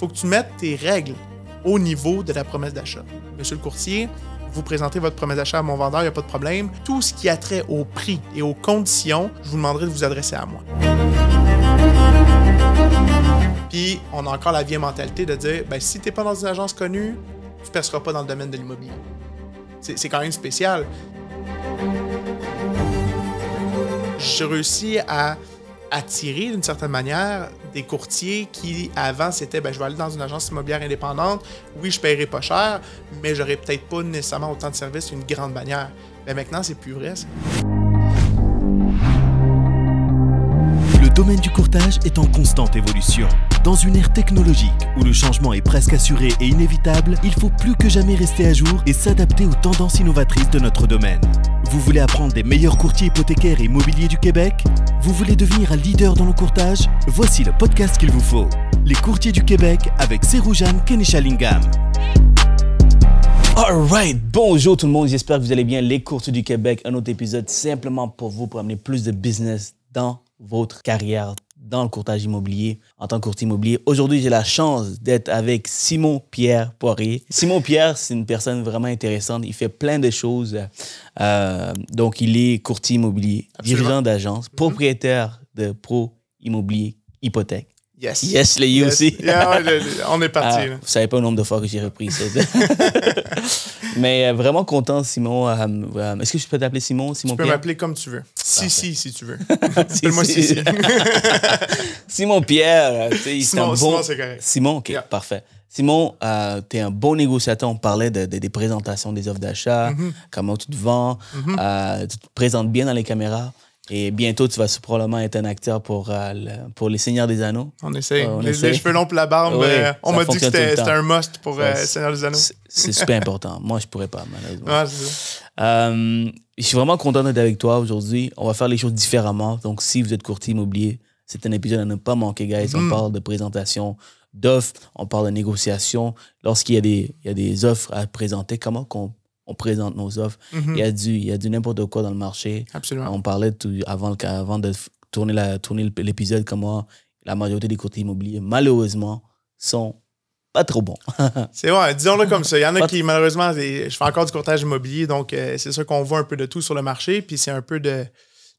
faut que tu mettes tes règles au niveau de la promesse d'achat. Monsieur le courtier, vous présentez votre promesse d'achat à mon vendeur, il n'y a pas de problème. Tout ce qui a trait au prix et aux conditions, je vous demanderai de vous adresser à moi. Puis, on a encore la vieille mentalité de dire ben, si tu n'es pas dans une agence connue, tu ne perceras pas dans le domaine de l'immobilier. C'est quand même spécial. J'ai réussi à attirer d'une certaine manière des courtiers qui avant c'était ben, je vais aller dans une agence immobilière indépendante, oui je paierai pas cher, mais j'aurais peut-être pas nécessairement autant de services qu'une grande bannière. Mais maintenant c'est plus vrai. Ça. Le domaine du courtage est en constante évolution. Dans une ère technologique où le changement est presque assuré et inévitable, il faut plus que jamais rester à jour et s'adapter aux tendances innovatrices de notre domaine. Vous voulez apprendre des meilleurs courtiers hypothécaires et immobiliers du Québec? Vous voulez devenir un leader dans le courtage? Voici le podcast qu'il vous faut. Les courtiers du Québec avec Seroujan Kenishalingam. Alright, bonjour tout le monde, j'espère que vous allez bien. Les courtiers du Québec, un autre épisode simplement pour vous, pour amener plus de business dans votre carrière dans le courtage immobilier en tant que courtier immobilier. Aujourd'hui, j'ai la chance d'être avec Simon Pierre Poirier. Simon Pierre, c'est une personne vraiment intéressante. Il fait plein de choses. Euh, donc, il est courtier immobilier, dirigeant d'agence, propriétaire de Pro Immobilier Hypothèque. Yes. Yes, les aussi. on est parti. Ah, vous savez pas le nombre de fois que j'ai repris ça. Mais euh, vraiment content, Simon. Euh, euh, est-ce que je peux t'appeler Simon, Simon Tu peux m'appeler comme tu veux. Si, si, si tu veux. Appelle-moi si, Simon Pierre. Simon, Simon c'est correct. Simon, OK, parfait. Simon, tu es un bon négociateur. On parlait de, des présentations des offres d'achat, mm-hmm. comment tu te vends, mm-hmm. tu te présentes bien dans les caméras. Et bientôt, tu vas probablement être un acteur pour, euh, pour Les Seigneurs des Anneaux. On essaie. les, cheveux longs pour la barbe, euh, on m'a dit que c'était un must pour Les euh, Seigneurs des Anneaux. C'est super important. Moi, je pourrais pas, malheureusement. je suis vraiment content d'être avec toi aujourd'hui. On va faire les choses différemment. Donc, si vous êtes courtier immobilier, c'est un épisode à ne pas manquer, guys. On mm. parle de présentation d'offres, on parle de négociation. Lorsqu'il y, a des, il y a des offres à présenter, comment qu'on on présente nos offres. Mhm. Il y a du, il y a du n'importe quoi dans le marché. Absolument. On parlait tout, avant, avant de tourner, l'épisode comment la majorité des courtiers immobiliers, malheureusement, sont pas trop bons. c'est vrai, disons-le comme ça. Il y en a qui, malheureusement, je fais encore du courtage immobilier, donc euh, c'est sûr qu'on voit un peu de tout sur le marché. Puis c'est un peu de.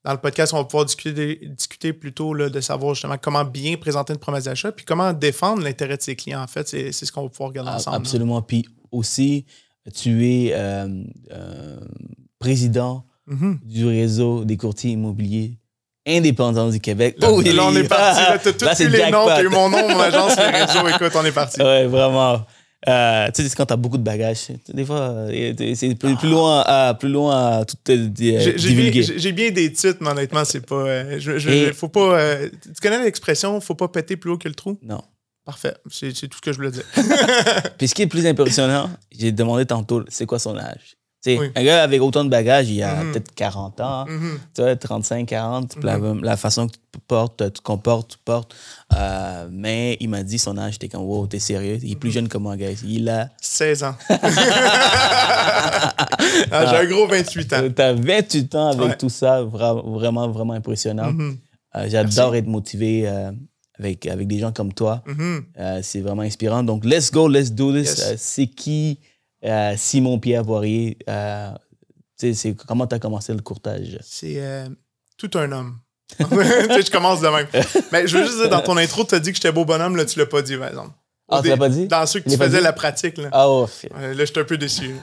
Dans le podcast, on va pouvoir discuter, discuter plutôt là, de savoir justement comment bien présenter une promesse d'achat, puis comment défendre l'intérêt de ses clients. En fait, c'est, ce qu'on va pouvoir regarder ensemble. Absolument. Puis aussi, tu es euh, euh, président mm-hmm. du réseau des courtiers immobiliers indépendants du Québec. Là, oh, là on est parti. Là, as tous les noms. as eu mon nom, mon agence, le réseau. Écoute, on est parti. Ouais, vraiment. Euh, tu sais, quand t'as beaucoup de bagages, des fois, c'est plus, loin à, plus loin à tout divulguer. J'ai bien des titres, mais honnêtement, c'est pas. je, je, faut pas tu connais l'expression, faut pas péter plus haut que le trou? Non. Parfait. C'est tout ce que je voulais dire. Puis ce qui est le plus impressionnant, j'ai demandé tantôt, c'est quoi son âge? Un gars avec autant de bagages, il a mm-hmm. peut-être 40 ans, tu vois, 35, 40, mm-hmm. la, façon que tu portes, tu te comportes, tu portes. Euh, mais il m'a dit son âge, j'étais comme, wow, t'es sérieux? Il est plus jeune que moi, gars. Il a. 16 ans. Ah, j'ai un gros 28 ans. T'as 28 ans avec tout ça, vraiment, vraiment impressionnant. Euh, j'adore être motivé. Euh, avec, avec des gens comme toi. Mm-hmm. Euh, c'est vraiment inspirant. Donc, let's go, let's do this. Euh, c'est qui euh, Simon Pierre Poirier? c'est, comment tu as commencé le courtage? C'est tout un homme. je commence de même. Mais je veux juste dire, dans ton intro, tu as dit que j'étais beau bonhomme, là, tu l'as pas dit, par exemple. Ah, tu l'as pas dit? Dans ceux que tu faisais la pratique. Là, ah, oh, là j'étais un peu déçu.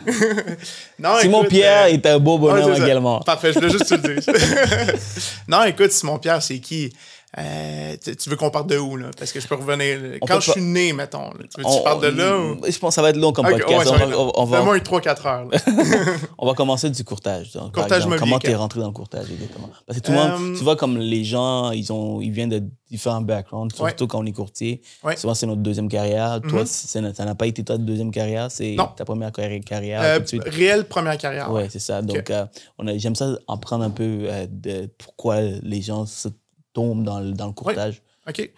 non, Simon Pierre est un beau bonhomme également. Parfait, je voulais juste te le dire. non, écoute, Simon Pierre, c'est qui? Euh, tu veux qu'on parte de où, là? Parce que je peux revenir. Quand je suis né, mettons, tu veux que je parte de là? Ou... Je pense que ça va être long comme podcast. on, va, Fais-moi 3-4 heures. on va commencer du courtage. Donc, courtage exemple, comment tu es rentré dans le courtage, exactement? Parce que tout le monde, euh, tu vois, comme les gens, ils, ont, ils viennent de différents backgrounds, surtout quand on est courtier. Souvent, c'est notre deuxième carrière. Toi, mm-hmm. ça n'a pas été ta deuxième carrière, c'est ta première carrière. Euh, réelle première carrière. Oui, c'est ça. Donc, j'aime ça en prendre un peu de pourquoi les gens se tombe dans le, dans le courtage? OK.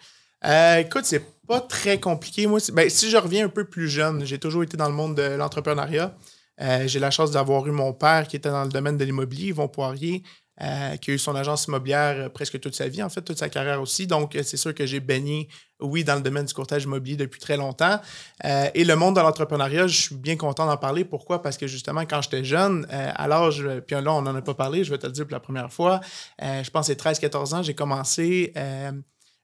Euh, écoute, c'est pas très compliqué. Moi, ben, si je reviens un peu plus jeune, j'ai toujours été dans le monde de l'entrepreneuriat. Euh, j'ai la chance d'avoir eu mon père qui était dans le domaine de l'immobilier, Yvon Poirier. Qui a eu son agence immobilière presque toute sa vie, en fait, toute sa carrière aussi. Donc, c'est sûr que j'ai baigné, oui, dans le domaine du courtage immobilier depuis très longtemps. et le monde de l'entrepreneuriat, je suis bien content d'en parler. Pourquoi? Parce que justement, quand j'étais jeune, à l'âge, puis là, on n'en a pas parlé, je vais te le dire pour la première fois, je pense que c'est 13-14 ans, j'ai commencé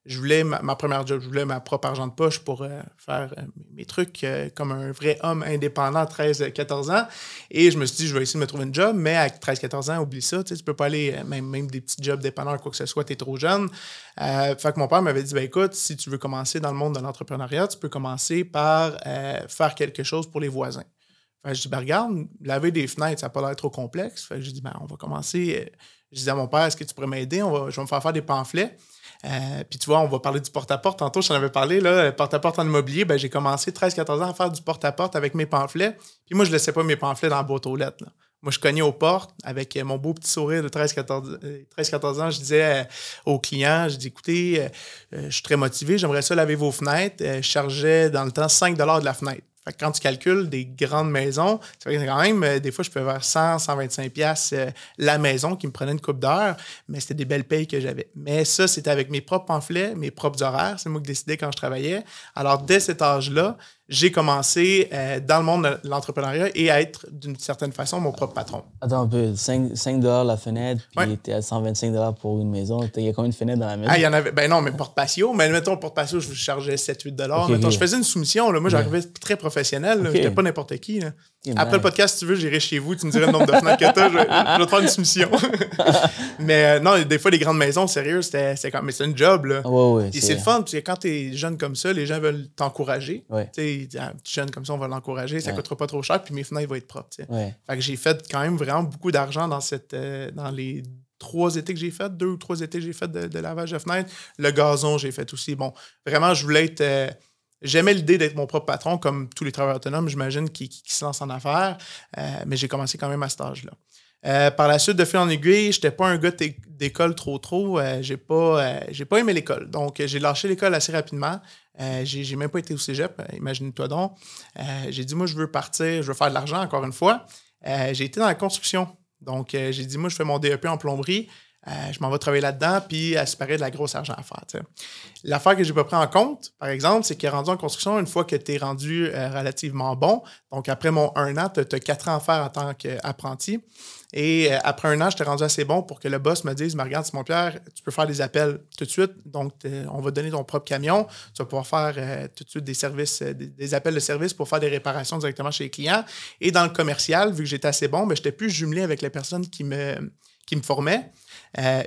je voulais ma, première job, je voulais ma propre argent de poche pour euh, faire euh, mes trucs euh, comme un vrai homme indépendant à 13-14 ans. Et je me suis dit, je vais essayer de me trouver une job, mais à 13-14 ans, oublie ça, tu tu peux pas aller, même, des petits jobs dépendants, quoi que ce soit, tu es trop jeune. fait que mon père m'avait dit, ben écoute, si tu veux commencer dans le monde de l'entrepreneuriat, tu peux commencer par faire quelque chose pour les voisins. Fait que je dis, ben regarde, laver des fenêtres, ça n'a pas l'air trop complexe. Fait que je dis, ben on va commencer. Je disais à mon père, est-ce que tu pourrais m'aider? Je vais me faire faire des pamphlets. Euh, puis tu vois, on va parler du porte-à-porte. Tantôt, j'en avais parlé, là, porte-à-porte en immobilier. Ben, j'ai commencé 13-14 ans à faire du porte-à-porte avec mes pamphlets. Puis moi, je ne laissais pas mes pamphlets dans la boîte aux lettres. Moi, je cognais aux portes avec euh, mon beau petit sourire de 13-14 euh, ans. Je disais aux clients, je dis, écoutez, je suis très motivé, j'aimerais ça laver vos fenêtres. je chargeais dans le temps 5 de la fenêtre quand tu calcules des grandes maisons, c'est quand même, euh, des fois, je peux faire 100, 125 pièces la maison qui me prenait une coupe d'heure, mais c'était des belles payes que j'avais. Mais ça, c'était avec mes propres pamphlets, mes propres horaires. C'est moi qui décidais quand je travaillais. Alors, dès cet âge-là, j'ai commencé euh, dans le monde de l'entrepreneuriat et à être d'une certaine façon mon propre patron. Attends un peu, 5, 5 la fenêtre, puis tu es à 125 pour une maison. Il y a combien de fenêtres dans la maison? Ah, il y en avait. Ben non, mais porte-patio. Mais mettons, porte-patio, je chargeais 7-8 mettons, Je faisais une soumission. Là. Moi, j'arrivais très professionnel. Je n'étais pas n'importe qui. Après le podcast, si tu veux, j'irai chez vous. Tu me dirais le nombre de fenêtres que tu as. Je, vais te faire une soumission. mais euh, non, des fois, les grandes maisons, sérieux, c'était. Mais c'est un job. Là. et c'est le fun. Parce que quand tu es jeune comme ça, les gens veulent t'encourager. Un petit jeune comme ça, on va l'encourager, ça ne coûtera pas trop cher, puis mes fenêtres vont être propres. Fait que j'ai fait quand même vraiment beaucoup d'argent dans cette euh, dans les trois étés que j'ai fait, deux ou trois étés que j'ai fait de, lavage de fenêtres. Le gazon, j'ai fait aussi. Bon, vraiment, je voulais être. Euh, j'aimais l'idée d'être mon propre patron, comme tous les travailleurs autonomes, j'imagine, qui, se lancent en affaires, euh, mais j'ai commencé quand même à cet âge-là. Euh, par la suite, de fil en aiguille, je n'étais pas un gars d'école trop trop. Euh, j'ai pas, euh, j'ai pas aimé l'école. Donc, j'ai lâché l'école assez rapidement. j'ai, j'ai même pas été au cégep, imagine-toi donc. j'ai dit, moi, je veux partir, je veux faire de l'argent, encore une fois. j'ai été dans la construction. Donc, j'ai dit, moi, je fais mon DEP en plomberie. je m'en vais travailler là-dedans, puis à se de la grosse argent à faire. L'affaire que je n'ai pas pris en compte, par exemple, c'est que rendu en construction, une fois que tu es rendu relativement bon, donc après mon un an, tu as quatre ans à faire en tant qu'apprenti. Et euh, après un an, j'étais rendu assez bon pour que le boss me dise Mais regarde, Simon-Pierre, tu peux faire des appels tout de suite. Donc, on va donner ton propre camion. Tu vas pouvoir faire euh, tout de suite des services, euh, des, appels de service pour faire des réparations directement chez les clients. Et dans le commercial, vu que j'étais assez bon, je n'étais plus jumelé avec les personnes qui me, qui me formaient.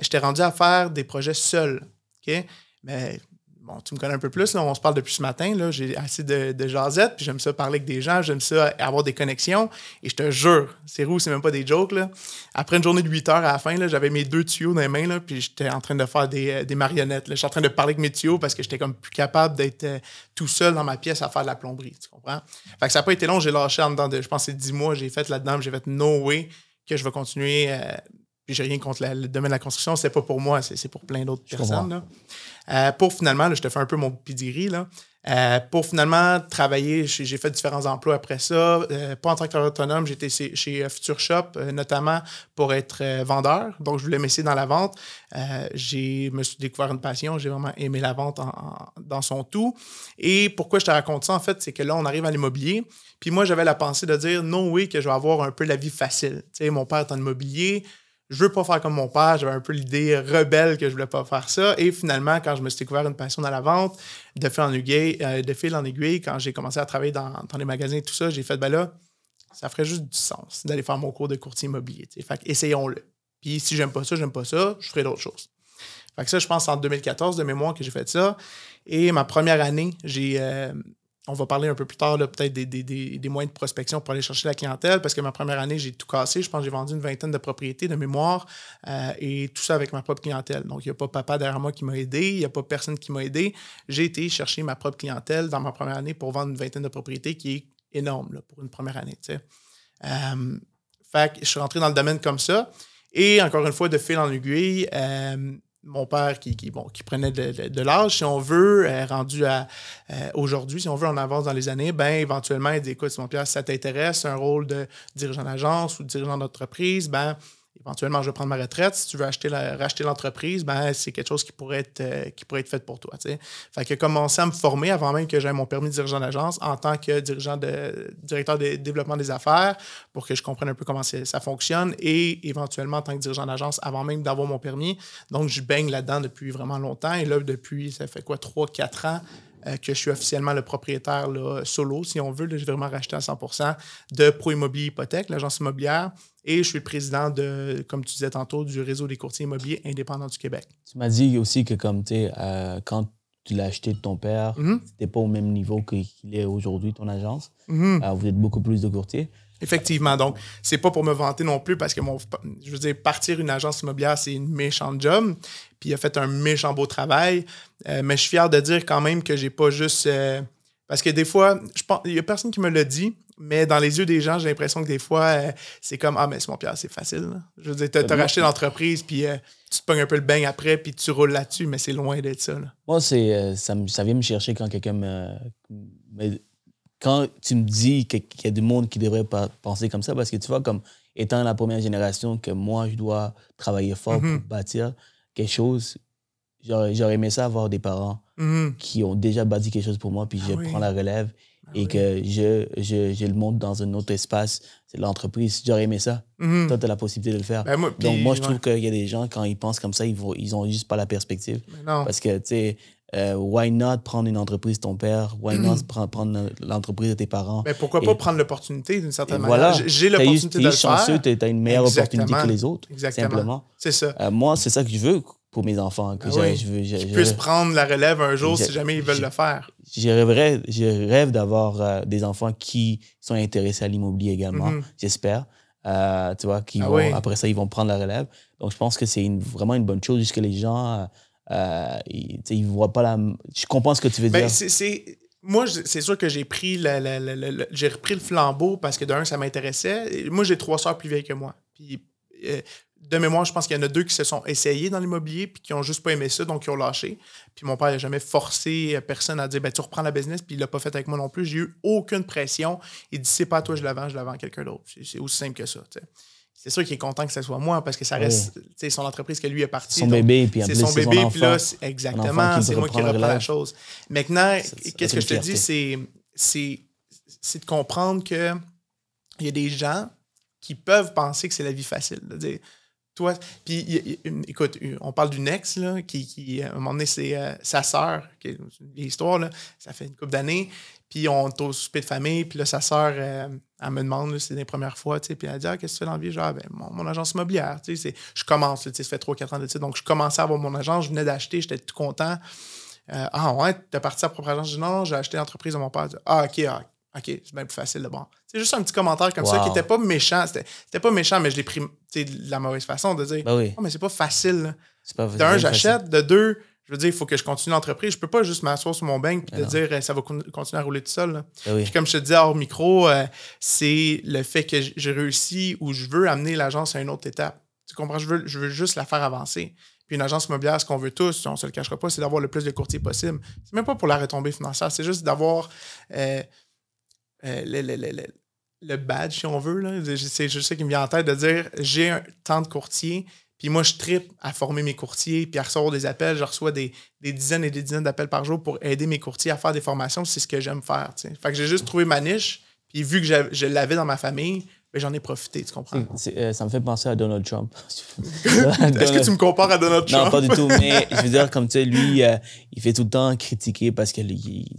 j'étais rendu à faire des projets seul. OK? Mais bon, tu me connais un peu plus, on se parle depuis ce matin, là, j'ai assez de, de jasette, puis j'aime ça parler avec des gens, j'aime ça avoir des connexions, et je te jure, c'est roux, c'est même pas des jokes, là. Après une journée de 8 heures à la fin, là, j'avais mes deux tuyaux dans les mains, là, puis j'étais en train de faire des, euh, des marionnettes, là. J'étais en train de parler avec mes tuyaux parce que j'étais comme plus capable d'être euh, tout seul dans ma pièce à faire de la plomberie, tu comprends? Fait que ça n'a pas été long, j'ai lâché en dedans de, je pense, c'est 10 mois, j'ai fait là-dedans, j'ai fait no way que je vais continuer... Euh, puis j'ai rien contre le domaine de la construction, c'est pas pour moi, c'est pour plein d'autres personnes. Là. Euh, pour finalement, je te fais un peu mon pedigree, là, euh, pour finalement travailler, j'ai fait différents emplois après ça. Euh, pas en tant qu'autonome, autonome, j'étais chez, Future Shop, notamment pour être vendeur. Donc, je voulais m'essayer dans la vente. j'ai me suis découvert une passion. J'ai vraiment aimé la vente dans son tout. Et pourquoi je te raconte ça, en fait, c'est que là, on arrive à l'immobilier. Puis moi, j'avais la pensée de dire non, oui, que je vais avoir un peu la vie facile. Tu sais, mon père est en immobilier je veux pas faire comme mon père, j'avais un peu l'idée rebelle que je voulais pas faire ça. Et finalement, quand je me suis découvert une passion dans la vente, de fil en aiguille, euh, de fil en aiguille quand j'ai commencé à travailler dans, les magasins et tout ça, j'ai fait, ben là, ça ferait juste du sens d'aller faire mon cours de courtier immobilier. Fait essayons-le. Puis si j'aime pas ça, j'aime pas ça, je ferai d'autres choses. Fait que ça, je pense en 2014 de mémoire que j'ai fait ça. Et ma première année, j'ai euh, on va parler un peu plus tard, peut-être des, moyens de prospection pour aller chercher la clientèle, parce que ma première année, j'ai tout cassé. Je pense que j'ai vendu une vingtaine de propriétés de mémoire euh, et tout ça avec ma propre clientèle. Donc, il n'y a pas papa derrière moi qui m'a aidé, il n'y a pas personne qui m'a aidé. J'ai été chercher ma propre clientèle dans ma première année pour vendre une vingtaine de propriétés, qui est énorme pour une première année. Euh, fait que je suis rentré dans le domaine comme ça. Et encore une fois, de fil en aiguille, euh, mon père qui, bon, qui prenait de, l'âge, si on veut, euh, rendu à euh, aujourd'hui, si on veut en avance dans les années, ben éventuellement, il dit écoute, mon Pierre, si ça t'intéresse, un rôle de dirigeant d'agence ou de dirigeant d'entreprise, ben éventuellement, je vais prendre ma retraite. Si tu veux acheter racheter l'entreprise, ben, c'est quelque chose qui pourrait être, euh, qui pourrait être fait pour toi. T'sais. Fait que commencer à me former avant même que j'aie mon permis de dirigeant d'agence en tant que dirigeant de, directeur de développement des affaires pour que je comprenne un peu comment ça fonctionne et éventuellement en tant que dirigeant d'agence avant même d'avoir mon permis. Donc, je baigne là-dedans depuis vraiment longtemps. Et là, depuis, ça fait quoi, 3-4 ans, euh, que je suis officiellement le propriétaire solo, si on veut. J'ai vraiment racheté à 100% de Pro Immobilier Hypothèque, l'agence immobilière. Et je suis le président de, comme tu disais tantôt, du réseau des courtiers immobiliers indépendants du Québec. Tu m'as dit aussi que comme tu euh, quand tu l'as acheté de ton père, mm-hmm. tu n'étais pas au même niveau qu'il est aujourd'hui, ton agence. Euh, vous êtes beaucoup plus de courtiers. Effectivement. Donc, c'est pas pour me vanter non plus parce que mon, je veux dire, partir une agence immobilière, c'est une méchante job. Puis il a fait un méchant beau travail. Euh, mais je suis fier de dire quand même que j'ai pas juste. Euh, parce que des fois, je pense, il y a personne qui me l'a dit, mais dans les yeux des gens, j'ai l'impression que des fois, euh, c'est comme Ah, mais c'est mon Pierre, c'est facile. Je veux dire, tu as, racheté l'entreprise, puis tu te pognes un peu le bain après, puis tu roules là-dessus, mais c'est loin d'être ça. Moi, c'est, ça, ça, vient me chercher quand quelqu'un me quand tu me dis qu'il y a du monde qui devrait pas penser comme ça, parce que tu vois, comme étant la première génération, que moi, je dois travailler fort pour mhm. bâtir quelque chose, j'aurais aimé ça avoir des parents mhm. qui ont déjà bâti quelque chose pour moi, puis je ah prends la relève et que je, je, je, le monte dans un autre espace, c'est l'entreprise. J'aurais aimé ça. Mhm. Toi, tu as la possibilité de le faire. Ben, Donc, moi, je trouve qu'il y a des gens, quand ils pensent comme ça, ils n'ont ils ont juste pas la perspective. Parce que, tu sais, euh, why not prendre une entreprise de ton père? Why not prendre, l'entreprise de tes parents? Mais pourquoi pas prendre l'opportunité d'une certaine manière? J'ai l'opportunité de le chanceux, Tu as une meilleure opportunité que les autres. Exactement. Simplement. C'est ça. Euh, moi, c'est ça que je veux pour mes enfants. Que ah je, veux, je, puissent prendre la relève un jour si jamais ils veulent le faire. Je rêverais, je rêve d'avoir euh, des enfants qui sont intéressés à l'immobilier également, mm-hmm. j'espère. tu vois, qui ah après ça, ils vont prendre la relève. Donc, je pense que c'est vraiment une bonne chose, puisque les gens euh, ils, voient pas la. Je comprends ce que tu veux ben, dire. Moi, c'est sûr que j'ai pris j'ai repris le flambeau parce que d'un, ça m'intéressait. Moi, j'ai trois soeurs plus vieilles que moi. Puis euh, de mémoire, je pense qu'il y en a deux qui se sont essayés dans l'immobilier puis qui ont juste pas aimé ça, donc qui ont lâché. Puis mon père n'a jamais forcé personne à dire ben, tu reprends la business, puis il l'a pas fait avec moi non plus. J'ai eu aucune pression. Il dit c'est pas à toi, je la vends, je la vends à quelqu'un d'autre. C'est aussi simple que ça c'est sûr qu'il est content que ce soit moi parce que ça reste son entreprise que lui est parti. Son bébé, puis C'est son bébé, puis là, exactement, c'est moi qui reprends la chose. Maintenant, qu'est-ce que je te dis, c'est de comprendre qu'il y a des gens qui peuvent penser que c'est la vie facile. De dire, toi, puis écoute, on parle d'une ex là, qui, à un moment donné, c'est euh, sa sœur, qui une vieille histoire, là, ça fait une couple d'années. Puis on est au souper de famille, puis là, sa sœur, euh, elle me demande, c'est les premières fois, tu sais, puis elle dit, ah, qu'est-ce que tu fais dans la vie? Genre, ben, mon, agence immobilière, tu sais, je commence, tu sais, ça fait 3-4 ans de donc je commençais à avoir mon agence, je venais d'acheter, j'étais tout content. Euh, ah ouais, t'es parti à propre agence? Je dis, non, j'ai acheté l'entreprise de mon père. ah, ok, ah, ok, c'est bien plus facile de bon. C'est juste un petit commentaire comme ça qui n'était pas méchant. C'était pas méchant, mais je l'ai pris de la mauvaise façon de dire, ben oh, mais c'est pas facile. D'un, j'achète. De deux, je veux dire, il faut que je continue l'entreprise. Je peux pas juste m'asseoir sur mon banc et te dire eh, ça va continuer à rouler tout seul. Ben puis comme je te disais hors micro, euh, c'est le fait que j'ai réussi ou je veux amener l'agence à une autre étape. Tu comprends? Je veux, je veux juste la faire avancer. Puis une agence immobilière, ce qu'on veut tous, on se le cachera pas, c'est d'avoir le plus de courtiers possible. C'est même pas pour la retombée financière, c'est juste d'avoir euh, euh, le, badge, si on veut. C'est juste ça qui me vient en tête de dire j'ai un de courtier, puis moi, je tripe à former mes courtiers, puis à recevoir des appels. Je reçois des, dizaines et des dizaines d'appels par jour pour aider mes courtiers à faire des formations. C'est ce que j'aime faire. Fait que j'ai juste trouvé ma niche, puis vu que je l'avais dans ma famille, ben, j'en ai profité, tu comprends? Euh, ça me fait penser à Donald Trump. Est-ce que tu me compares à Donald Trump? Non, pas du tout, mais je veux dire, comme tu sais, lui, euh, il fait tout le temps critiquer parce que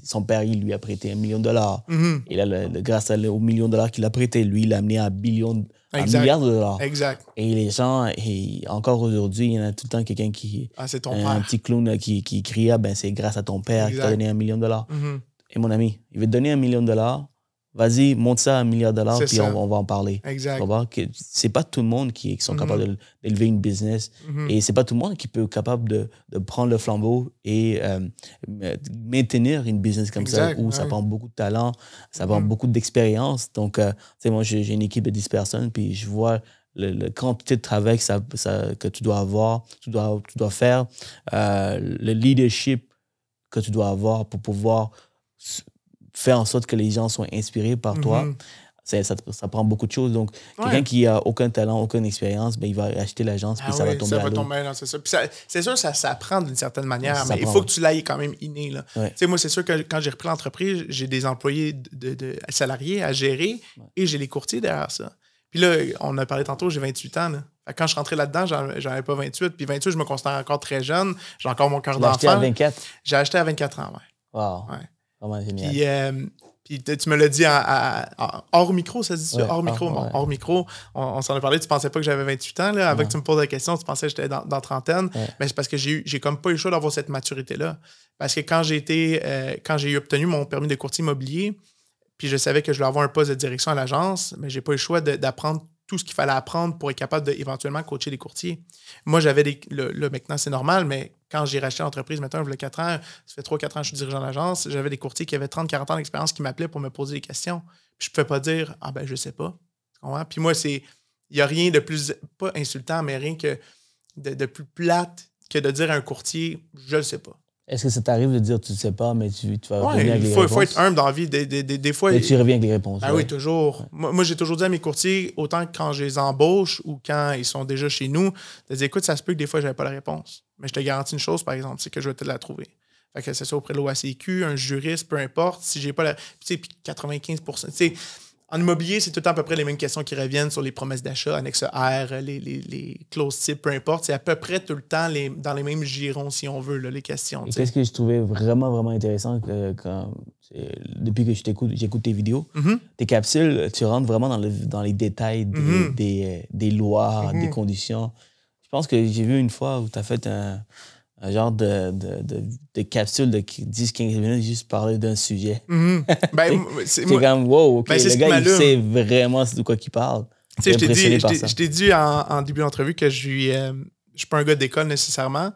son père, il lui a prêté un million de dollars. Mm-hmm. Et là, grâce au million de dollars qu'il a prêté, lui, il a amené un billion un milliard de dollars. Exact. Et les gens, et encore aujourd'hui, il y en a tout le temps quelqu'un qui. Ah, c'est ton un, père. Un petit clown qui, qui crie ah, ben c'est grâce à ton père qui t'a donné un million de dollars. Mm-hmm. Et mon ami, il veut te donner un million de dollars, vas-y, monte ça à un milliard de dollars, puis on, va en parler. Exact. C'est pas tout le monde qui, sont capables mm-hmm. d'élever une business. Mm-hmm. Et c'est pas tout le monde qui peut être capable de, de prendre le flambeau et euh, maintenir une business comme ça, où ça prend beaucoup de talent, ça prend mm-hmm. beaucoup d'expérience. Donc, euh, tu sais, moi, j'ai une équipe de 10 personnes, puis je vois le, quantité de travail que, ça, que tu dois avoir, tu dois, tu dois faire, euh, le leadership que tu dois avoir pour pouvoir faire en sorte que les gens soient inspirés par toi. Mhm. ça, ça, ça prend beaucoup de choses. Donc, Ouais. quelqu'un qui a aucun talent, aucune expérience, ben, il va acheter l'agence, puis Ah ça va tomber ça va tomber, c'est ça. Puis ça- c'est sûr, ça s'apprend d'une certaine manière, Ça mais il faut ouais. que tu l'ailles quand même inné. Là. Ouais. Moi, c'est sûr que quand j'ai repris l'entreprise, j'ai des employés de, de- salariés à gérer et j'ai les courtiers derrière ça. Puis là, on a parlé tantôt, j'ai 28 ans. Là. Quand je rentré là-dedans, j'en avais pas 28. Puis 28, je me considère encore très jeune. J'ai encore mon cœur acheté à d'enfant. 24. J'ai acheté à 24 ans, ouais. Wow. Ouais. Vraiment génial. Puis, euh, puis tu me l'as dit en- en- en- hors micro, ça se dit? Ouais, hors hors- micro. bon, ouais. hors micro, on, on s'en a parlé. Tu pensais pas que j'avais 28 ans. Là. Avant Ouais. que tu me poses la question, tu pensais que j'étais dans, dans trentaine. Mais c'est parce que j'ai j'ai comme pas eu le choix d'avoir cette maturité-là. Parce que quand j'ai été, euh, quand j'ai obtenu mon permis de courtier immobilier, puis je savais que je voulais avoir un poste de direction à l'agence, mais j'ai pas eu le choix de- d'apprendre tout ce qu'il fallait apprendre pour être capable d'éventuellement coacher des courtiers. Moi, j'avais des. Là, maintenant, c'est normal, mais quand j'ai racheté l'entreprise, maintenant, il y a 4 ans, ça fait 3-4 ans que je suis dirigeant d'agence, j'avais des courtiers qui avaient 30-40 ans d'expérience qui m'appelaient pour me poser des questions. Je ne pouvais pas dire Ah ben, je sais pas. Puis moi, c'est. Il n'y a rien de plus. Pas insultant, mais rien que de, de plus plate que de dire à un courtier Je ne sais pas. Est-ce que ça t'arrive de dire tu ne sais pas, mais tu, tu vas Ouais, revenir avec il les faut, réponses? faut être humble dans la vie. Des, des- des- des fois. Et tu reviens avec les réponses. Ah ouais. oui, toujours. Moi, moi, j'ai toujours dit à mes courtiers, autant que quand je les embauche ou quand ils sont déjà chez nous, de dire écoute, ça se peut que des fois, je n'avais pas la réponse. Mais je te garantis une chose, par exemple, c'est que je vais te la trouver. Fait que c'est ça auprès de l'OACQ, un juriste, peu importe. Si j'ai pas la. Tu sais, puis 95% tu sais, en immobilier, c'est tout le temps à peu près les mêmes questions qui reviennent sur les promesses d'achat, annexe R, les, les, les clauses type, peu importe. C'est à peu près tout le temps les, dans les mêmes girons, si on veut, là, les questions. Qu'est-ce que je trouvais vraiment, vraiment intéressant que, quand, c'est- depuis que je t'écoute, j'écoute tes vidéos, Mhm. tes capsules, tu rentres vraiment dans, le, dans les détails des, Mhm. des, euh, des lois, Mhm. des conditions. Je pense que j'ai vu une fois où tu as fait un, un genre de, de, de, de capsule de 10-15 minutes juste parler d'un sujet. Mhm. Ben, c'est- comme, wow, OK, Ben, le gars, il sait vraiment de quoi il parle. Tu sais, je t'ai dit, je t'ai- dit en, en début d'entrevue que je suis, euh, je suis pas un gars d'école nécessairement.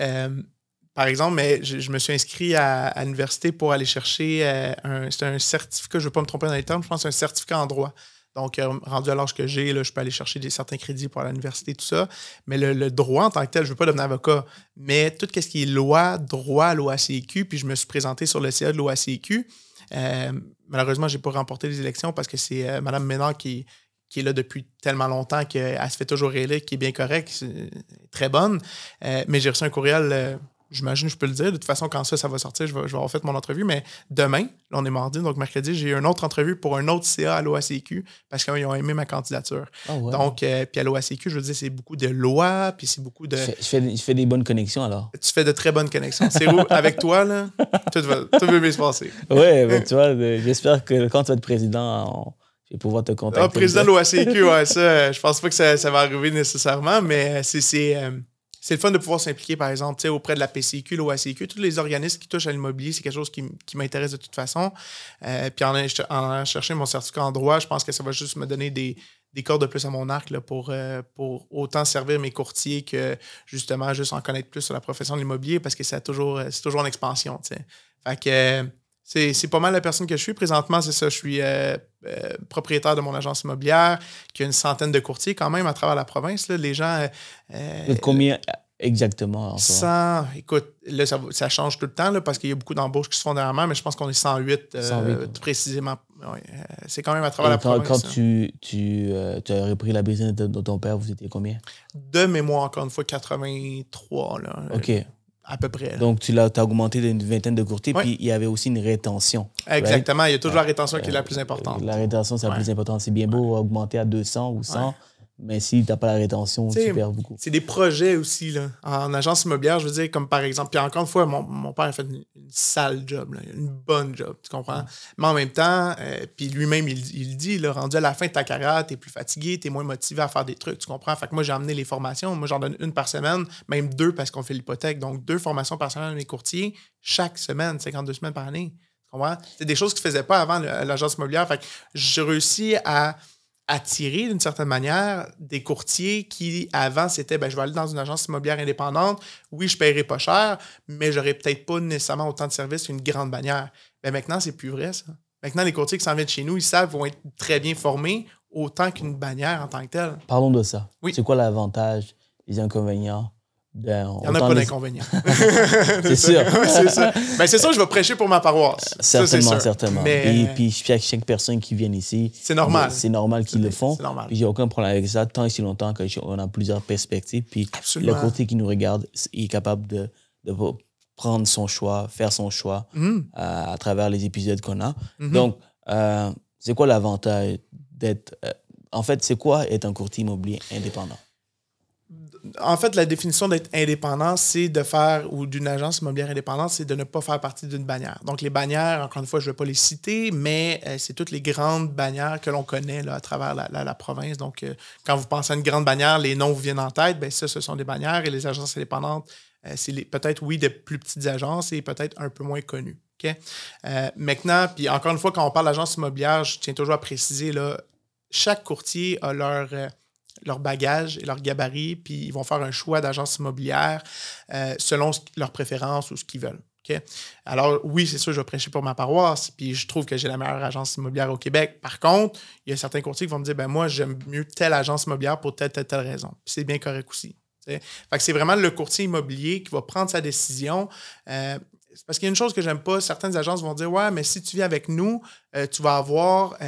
Euh, par exemple, mais je, je me suis inscrit à, à l'université pour aller chercher euh, un, certificat, je ne veux pas me tromper dans les termes, je pense que c'est un certificat en droit. Donc, euh, rendu à l'âge que j'ai, je peux aller chercher certains crédits pour l'université, tout ça. Mais le, droit en tant que tel, je ne veux pas devenir avocat. Mais tout ce qui est loi, droit, l'OACQ, puis je me suis présenté sur le CA de l'OACQ. Euh, malheureusement, je n'ai pas remporté les élections parce que c'est euh, Mme Ménard qui, est là depuis tellement longtemps qu'elle se fait toujours réélire, qui est bien correcte, très bonne. Mais j'ai reçu un courriel, j'imagine, je peux le dire. De toute façon, quand ça, ça va sortir, je vais, je vais avoir fait mon entrevue. Mais demain, là, on est mardi, donc mercredi, j'ai eu une autre entrevue pour un autre CA à l'OACQ parce qu'ils ont aimé ma candidature. Ah ouais. Donc, euh, puis à l'OACQ, je veux dire, c'est beaucoup de lois, puis c'est beaucoup de. je, fais, je fais- je fais des bonnes connexions alors. Tu fais de très bonnes connexions. C'est où, avec toi, là, tout va, tout va bien se passer. Ouais, ben, tu vois, euh, j'espère que quand tu vas être président, on- je vais pouvoir te contacter. Ah, président de l'OACQ, ouais, ça, je pense pas que ça, ça va arriver nécessairement, mais c'est, c'est, euh, c'est le fun de pouvoir s'impliquer, par exemple, auprès de la PCQ, l'OACQ, tous les organismes qui touchent à l'immobilier, c'est quelque chose qui, m'intéresse de toute façon. Euh, puis en, en chercher mon certificat en droit, je pense que ça va juste me donner des, des cordes de plus à mon arc là, pour, euh, pour autant servir mes courtiers que justement juste en connaître plus sur la profession de l'immobilier parce que c'est toujours, euh, c'est toujours en expansion. tu sais. Fait que c'est, c'est pas mal la personne que je suis. Présentement, c'est ça. Je suis euh, euh, propriétaire de mon agence immobilière qui a une centaine de courtiers quand même à travers la province. là. Les gens. euh, combien exactement en ce moment? 100, écoute, là, ça, ça change tout le temps là, parce qu'il y a beaucoup d'embauches qui se font dernièrement, mais je pense qu'on est 108, euh, 108. précisément. Ouais, c'est quand même à travers Et la quand, province. quand tu, tu, tu as repris la business de, de ton père, vous étiez combien? De mémoire, encore une fois, 83, là, euh, OK. À peu près. là. Donc, tu l'as as augmenté d'une vingtaine de courtiers, puis il y avait aussi une rétention. Exactement, il y a toujours la rétention qui est la plus importante. La rétention, c'est la Ouais. plus importante. C'est bien beau augmenter à 200 ou 100, Ouais. Mais si tu n'as pas la rétention, T'sais, tu perds beaucoup. C'est des projets aussi, là. En agence immobilière, je veux dire, comme par exemple, puis encore une fois, mon, mon père a fait une, une sale job, là, une bonne job, tu comprends? Mais en même temps, euh, puis lui-même, il, il dit, là, rendu à la fin de ta carrière, t'es plus fatigué, t'es moins motivé à faire des trucs, tu comprends? Fait que moi, j'ai amené les formations. Moi, j'en donne une par semaine, même deux parce qu'on fait l'hypothèque. Donc, deux formations par semaine à mes courtiers, chaque semaine, 52 semaines par année. Tu comprends? C'est des choses qui ne se faisaient pas avant l'agence immobilière. Fait que j'ai réussi à attirer d'une certaine manière des courtiers qui avant c'était ben, je vais aller dans une agence immobilière indépendante oui je paierai pas cher mais j'aurais peut-être pas nécessairement autant de services qu'une grande bannière mais maintenant c'est plus vrai ça maintenant les courtiers qui s'en viennent chez nous ils savent vont être très bien formés autant qu'une bannière en tant que telle Parlons de ça. Oui. C'est quoi l'avantage, les inconvénients Ben, Il n'y en a pas d'inconvénients. c'est sûr. c'est ça. Ben, c'est ça, je vais prêcher pour ma paroisse. Certainement, ça, certainement. Mais... Et puis, chaque, personne qui vient ici, c'est normal. C'est normal qu'ils le font. C'est normal. Puis, j'ai aucun problème avec ça, tant et si longtemps qu'on a plusieurs perspectives. Puis, Absolument. le côté qui nous regarde est capable de, de prendre son choix, faire son choix mm. à, à, travers les épisodes qu'on a. Mm -hmm. Donc, euh, c'est quoi l'avantage d'être. Euh, en fait, c'est quoi être un courtier immobilier indépendant? En fait, la définition d'être indépendant, c'est de faire, ou d'une agence immobilière indépendante, c'est de ne pas faire partie d'une bannière. Donc, les bannières, encore une fois, je ne vais pas les citer, mais euh, c'est toutes les grandes bannières que l'on connaît là, à travers la, province. Donc, euh, quand vous pensez à une grande bannière, les noms vous viennent en tête, bien, ça, ce sont des bannières et les agences indépendantes, euh, c'est peut-être, oui, des plus petites agences et peut-être un peu moins connues. Maintenant, puis encore une fois, quand on parle d'agence immobilière, je tiens toujours à préciser, là, chaque courtier a leur leur bagage et leur gabarit, puis ils vont faire un choix d'agence immobilière euh, selon leurs préférences ou ce qu'ils veulent. Alors, oui, c'est sûr, je vais prêcher pour ma paroisse, puis je trouve que j'ai la meilleure agence immobilière au Québec. Par contre, il y a certains courtiers qui vont me dire ben moi, j'aime mieux telle agence immobilière pour telle, telle, telle raison. C'est bien correct aussi. C'est vraiment le courtier immobilier qui va prendre sa décision. Euh, parce qu'il y a une chose que j'aime pas, certaines agences vont dire Ouais, mais si tu viens avec nous, euh, tu vas avoir,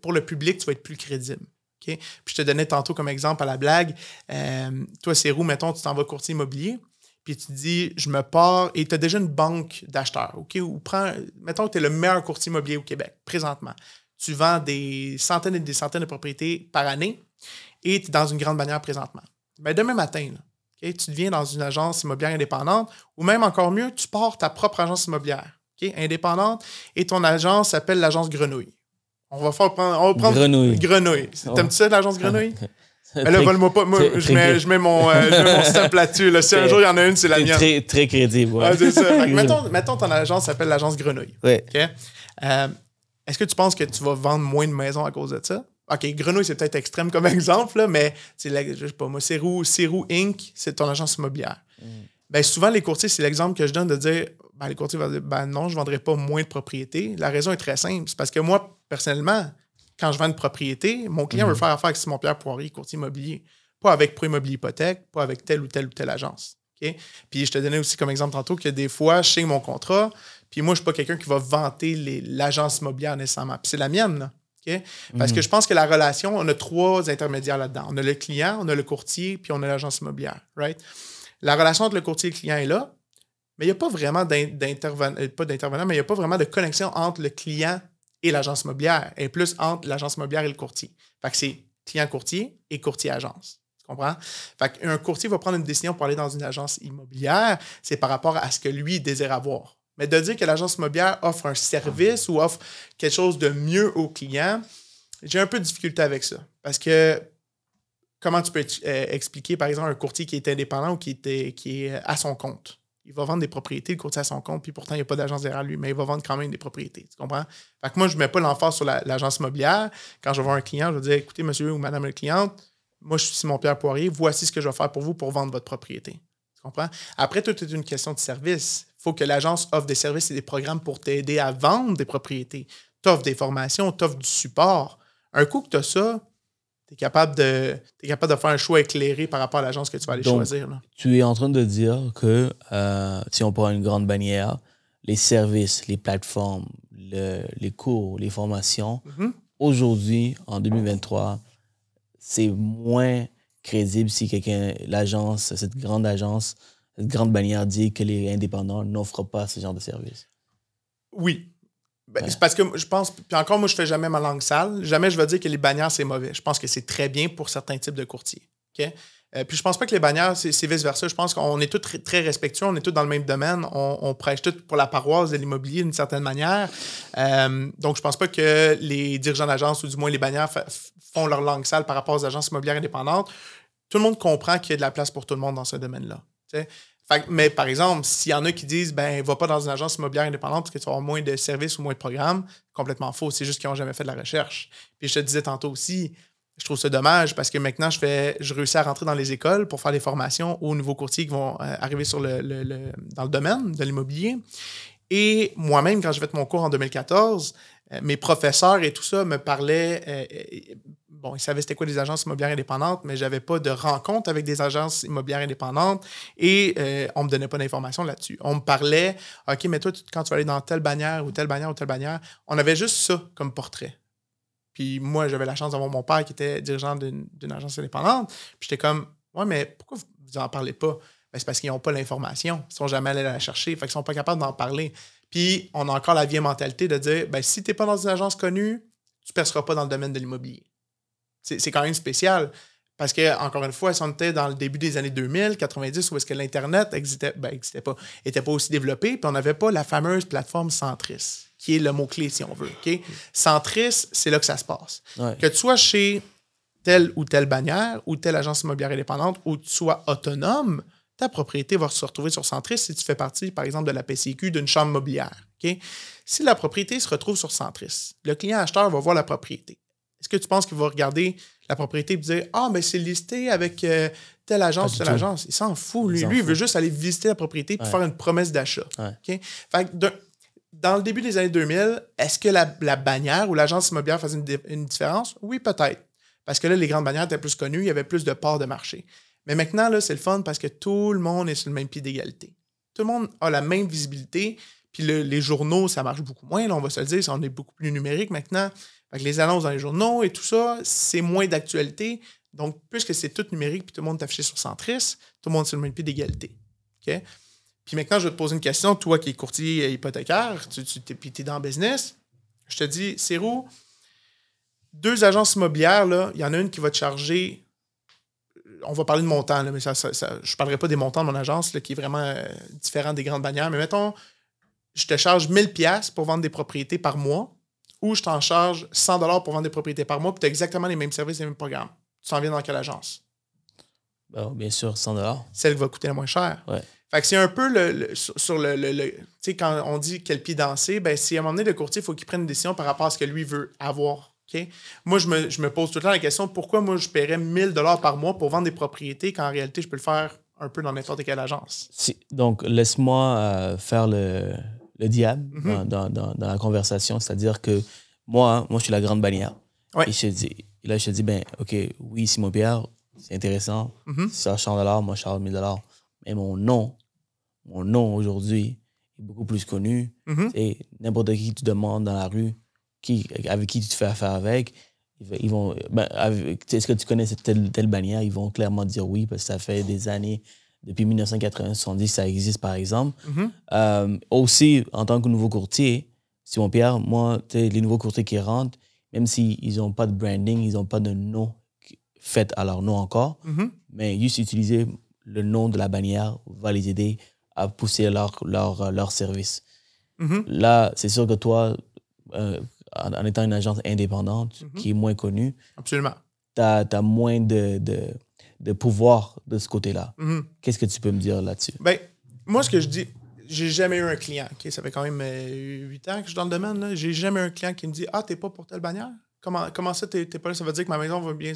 pour le public, tu vas être plus crédible. Puis je te donnais tantôt comme exemple à la blague, euh, toi, c'est roux, mettons, tu t'en vas courtier immobilier, puis tu dis, je me pars, et tu as déjà une banque d'acheteurs, OK? Ou prends, mettons tu es le meilleur courtier immobilier au Québec, présentement. Tu vends des centaines et des centaines de propriétés par année, et tu es dans une grande bannière présentement. Bien, demain matin, tu deviens dans une agence immobilière indépendante, ou même encore mieux, tu pars ta propre agence immobilière? Indépendante, et ton agence s'appelle l'agence Grenouille. On va, faire prendre, on va prendre Grenouille. Grenouille. T'aimes-tu ça, l'agence Grenouille? Mais là, vole-moi pas. Moi, je, mets, je, mets, mon, euh, je mets mon stamp là-dessus. Là. Si un jour il y en a une, c'est la mienne. Très, très crédible. Ouais. Ah, c'est ça. Mettons, mettons, ton agence s'appelle l'agence Grenouille. Ouais. Okay? Euh, Est-ce que tu penses que tu vas vendre moins de maisons à cause de ça? OK, Grenouille, c'est peut-être extrême comme exemple, là, mais c'est je sais pas moi, Cérou Inc., c'est ton agence immobilière. Mm. Bien, souvent, les courtiers, c'est l'exemple que je donne de dire ben, les courtiers vont dire ben non, je ne vendrai pas moins de propriétés. La raison est très simple. C'est parce que moi, personnellement, quand je vends une propriété, mon client veut faire affaire avec Simon-Pierre Poirier, courtier immobilier. Pas avec Pro Immobilier Hypothèque, pas avec telle ou telle ou telle agence. Okay? Puis je te donnais aussi comme exemple tantôt que des fois, je signe mon contrat, puis moi, je ne suis pas quelqu'un qui va vanter l'agence immobilière nécessairement. Puis c'est la mienne, là. Okay? Parce que je pense que la relation, on a trois intermédiaires là-dedans. On a le client, on a le courtier, puis on a l'agence immobilière. Right? La relation entre le courtier et le client est là, mais il n'y a pas vraiment d'intervenant, pas d'intervenant, mais il n'y a pas vraiment de connexion entre le client et l'agence immobilière, et plus entre l'agence immobilière et le courtier. Fait que c'est client-courtier et courtier-agence. Tu comprends? Fait qu'un courtier va prendre une décision pour aller dans une agence immobilière, c'est par rapport à ce que lui désire avoir. Mais de dire que l'agence immobilière offre un service ou offre quelque chose de mieux au client, j'ai un peu de difficulté avec ça. Parce que comment tu peux euh, expliquer, par exemple, un courtier qui est indépendant ou qui est à son compte? Il va vendre des propriétés, le courtier à son compte, puis pourtant, il n'y a pas d'agence derrière lui, mais il va vendre quand même des propriétés. Tu comprends? Fait que moi, je ne mets pas l'emphase sur l'agence la, immobilière. Quand je vais voir un client, je vais dire écoutez, monsieur ou madame le cliente, moi, je suis Simon-Pierre Poirier, voici ce que je vais faire pour vous pour vendre votre propriété. Tu comprends? Après, tout est une question de service. Il faut que l'agence offre des services et des programmes pour t'aider à vendre des propriétés. Tu offres des formations, tu offres du support. Un coup que tu as ça, es capable, de, es capable de faire un choix éclairé par rapport à l'agence que tu vas aller Donc, choisir. Là. Tu es en train de dire que euh, si on prend une grande bannière, les services, les plateformes, le, les cours, les formations, mm -hmm. aujourd'hui, en 2023, c'est moins crédible si quelqu'un, l'agence, cette grande agence, cette grande bannière dit que les indépendants n'offrent pas ce genre de service. Oui, ben, ouais. C'est parce que je pense, puis encore, moi, je fais jamais ma langue sale. Jamais je vais dire que les bannières, c'est mauvais. Je pense que c'est très bien pour certains types de courtiers. OK? Euh, puis je pense pas que les bannières, c'est vice-versa. Je pense qu'on est tous très, très, respectueux, on est tous dans le même domaine, on, on prêche tous pour la paroisse de l'immobilier d'une certaine manière. Euh, donc, je pense pas que les dirigeants d'agence, ou du moins les bannières, font leur langue sale par rapport aux agences immobilières indépendantes. Tout le monde comprend qu'il y a de la place pour tout le monde dans ce domaine-là. Mais par exemple, s'il y en a qui disent ben va pas dans une agence immobilière indépendante parce que tu vas moins de services ou moins de programmes, complètement faux. C'est juste qu'ils n'ont jamais fait de la recherche. Puis je te disais tantôt aussi, je trouve ça dommage parce que maintenant, je fais je réussis à rentrer dans les écoles pour faire des formations aux nouveaux courtiers qui vont euh, arriver dans le domaine de l'immobilier. Et moi-même, quand j'ai fait mon cours en 2014, euh, mes professeurs et tout ça me parlaient. Euh, bon, ils savaient c'était quoi des agences immobilières indépendantes, mais j'avais pas de rencontre avec des agences immobilières indépendantes et euh, on me donnait pas d'informations là-dessus. On me parlait, OK, mais toi, quand tu vas aller dans telle bannière ou telle bannière ou telle bannière, on avait juste ça comme portrait. Puis moi, j'avais la chance d'avoir mon père qui était dirigeant d'une agence indépendante. Puis j'étais comme, ouais, mais pourquoi vous en parlez pas? Ben, c'est parce qu'ils n'ont pas l'information. Ils sont jamais allés la chercher. Fait qu'ils sont pas capables d'en parler. Puis on a encore la vieille mentalité de dire, ben, si tu n'es pas dans une agence connue, tu ne perceras pas dans le domaine de l'immobilier. C'est quand même spécial. Parce que, encore une fois, si on était dans le début des années 2000, 90, où est-ce que l'Internet n'existait ben, pas, était pas aussi développé, puis on n'avait pas la fameuse plateforme Centris qui est le mot-clé, si on veut. OK? Centris, c'est là que ça se passe. Que tu sois chez telle ou telle bannière ou telle agence immobilière indépendante ou tu sois autonome, ta propriété va se retrouver sur Centris si tu fais partie, par exemple, de la PCQ d'une chambre mobilière. OK? Si la propriété se retrouve sur Centris, le client acheteur va voir la propriété. Est-ce que tu penses qu'il va regarder la propriété et dire Ah, mais c'est listé avec euh, telle agence, telle agence? Il s'en fout. Lui, il, veut juste aller visiter la propriété pour faire une promesse d'achat. Fait dans le début des années 2000, est-ce que la, bannière ou l'agence immobilière faisait une, différence? Oui, peut-être. Parce que là, les grandes bannières étaient plus connues, il y avait plus de parts de marché. Mais maintenant, là, c'est le fun parce que tout le monde est sur le même pied d'égalité. Tout le monde a la même visibilité. Puis les journaux, ça marche beaucoup moins, là, on va se le dire, on est beaucoup plus numérique maintenant. Les annonces dans les journaux et tout ça, c'est moins d'actualité. Donc, puisque c'est tout numérique, puis tout le monde est affiché sur Centris, tout le monde est sur le même pied d'égalité. Puis maintenant, je vais te poser une question. Toi qui es courtier hypothécaire, tu, tu puis es dans le business, je te dis, Cérou, deux agences immobilières, il y en a une qui va te charger. On va parler de montant, mais ça, je ne parlerai pas des montants de mon agence qui est vraiment euh, différent des grandes bannières. Mais mettons, je te charge 1000$ pour vendre des propriétés par mois ou je t'en charge 100$ pour vendre des propriétés par mois, puis tu as exactement les mêmes services, les mêmes programmes. Tu t'en viens dans quelle agence? bien sûr, 100$. Celle qui va coûter la moins cher. Ouais. Fait que c'est un peu le, sur le. tu sais, quand on dit quel pied danser, ben, si à un moment donné, le courtier, il faut qu'il prenne une décision par rapport à ce que lui veut avoir. Moi, je me, pose tout le temps la question pourquoi moi, je paierais 1000 par mois pour vendre des propriétés quand en réalité, je peux le faire un peu dans n'importe quelle agence? donc, laisse-moi euh, faire le, le diable mm-hmm. dans, la conversation. C'est-à-dire que moi, moi, je suis la grande bannière. Et, je dis, là, je te dis, ben, OK, oui, Simon Pierre, c'est intéressant. Mm-hmm. Ça, 100 moi, je charge 1000 Mais mon nom, mon nom aujourd'hui est beaucoup plus connu. Et n'importe qui tu demandes dans la rue, qui, avec qui tu te fais affaire avec, ils vont. Ben, Est-ce que tu connais cette telle, bannière? Ils vont clairement dire oui, parce que ça fait des années, depuis 1990, ça existe par exemple. Mm-hmm. Euh, aussi, en tant que nouveau courtier, Simon Pierre, moi, les nouveaux courtiers qui rentrent, même s'ils n'ont pas de branding, ils n'ont pas de nom fait à leur nom encore, mm-hmm. mais juste utiliser le nom de la bannière va les aider à pousser leur, leur, leur service. Mm-hmm. Là, c'est sûr que toi, euh, en, étant une agence indépendante qui est moins connue, Absolument. tu as, moins de, de, de, pouvoir de ce côté-là. Mm-hmm. Qu'est-ce que tu peux me dire là-dessus? Ben, moi, ce que je dis, j'ai jamais eu un client. Ça fait quand même euh, huit ans que je suis dans le domaine. J'ai jamais eu un client qui me dit Ah, t'es pas pour telle bannière? Comment, comment ça, t'es pas là? Ça veut dire que ma maison va bien,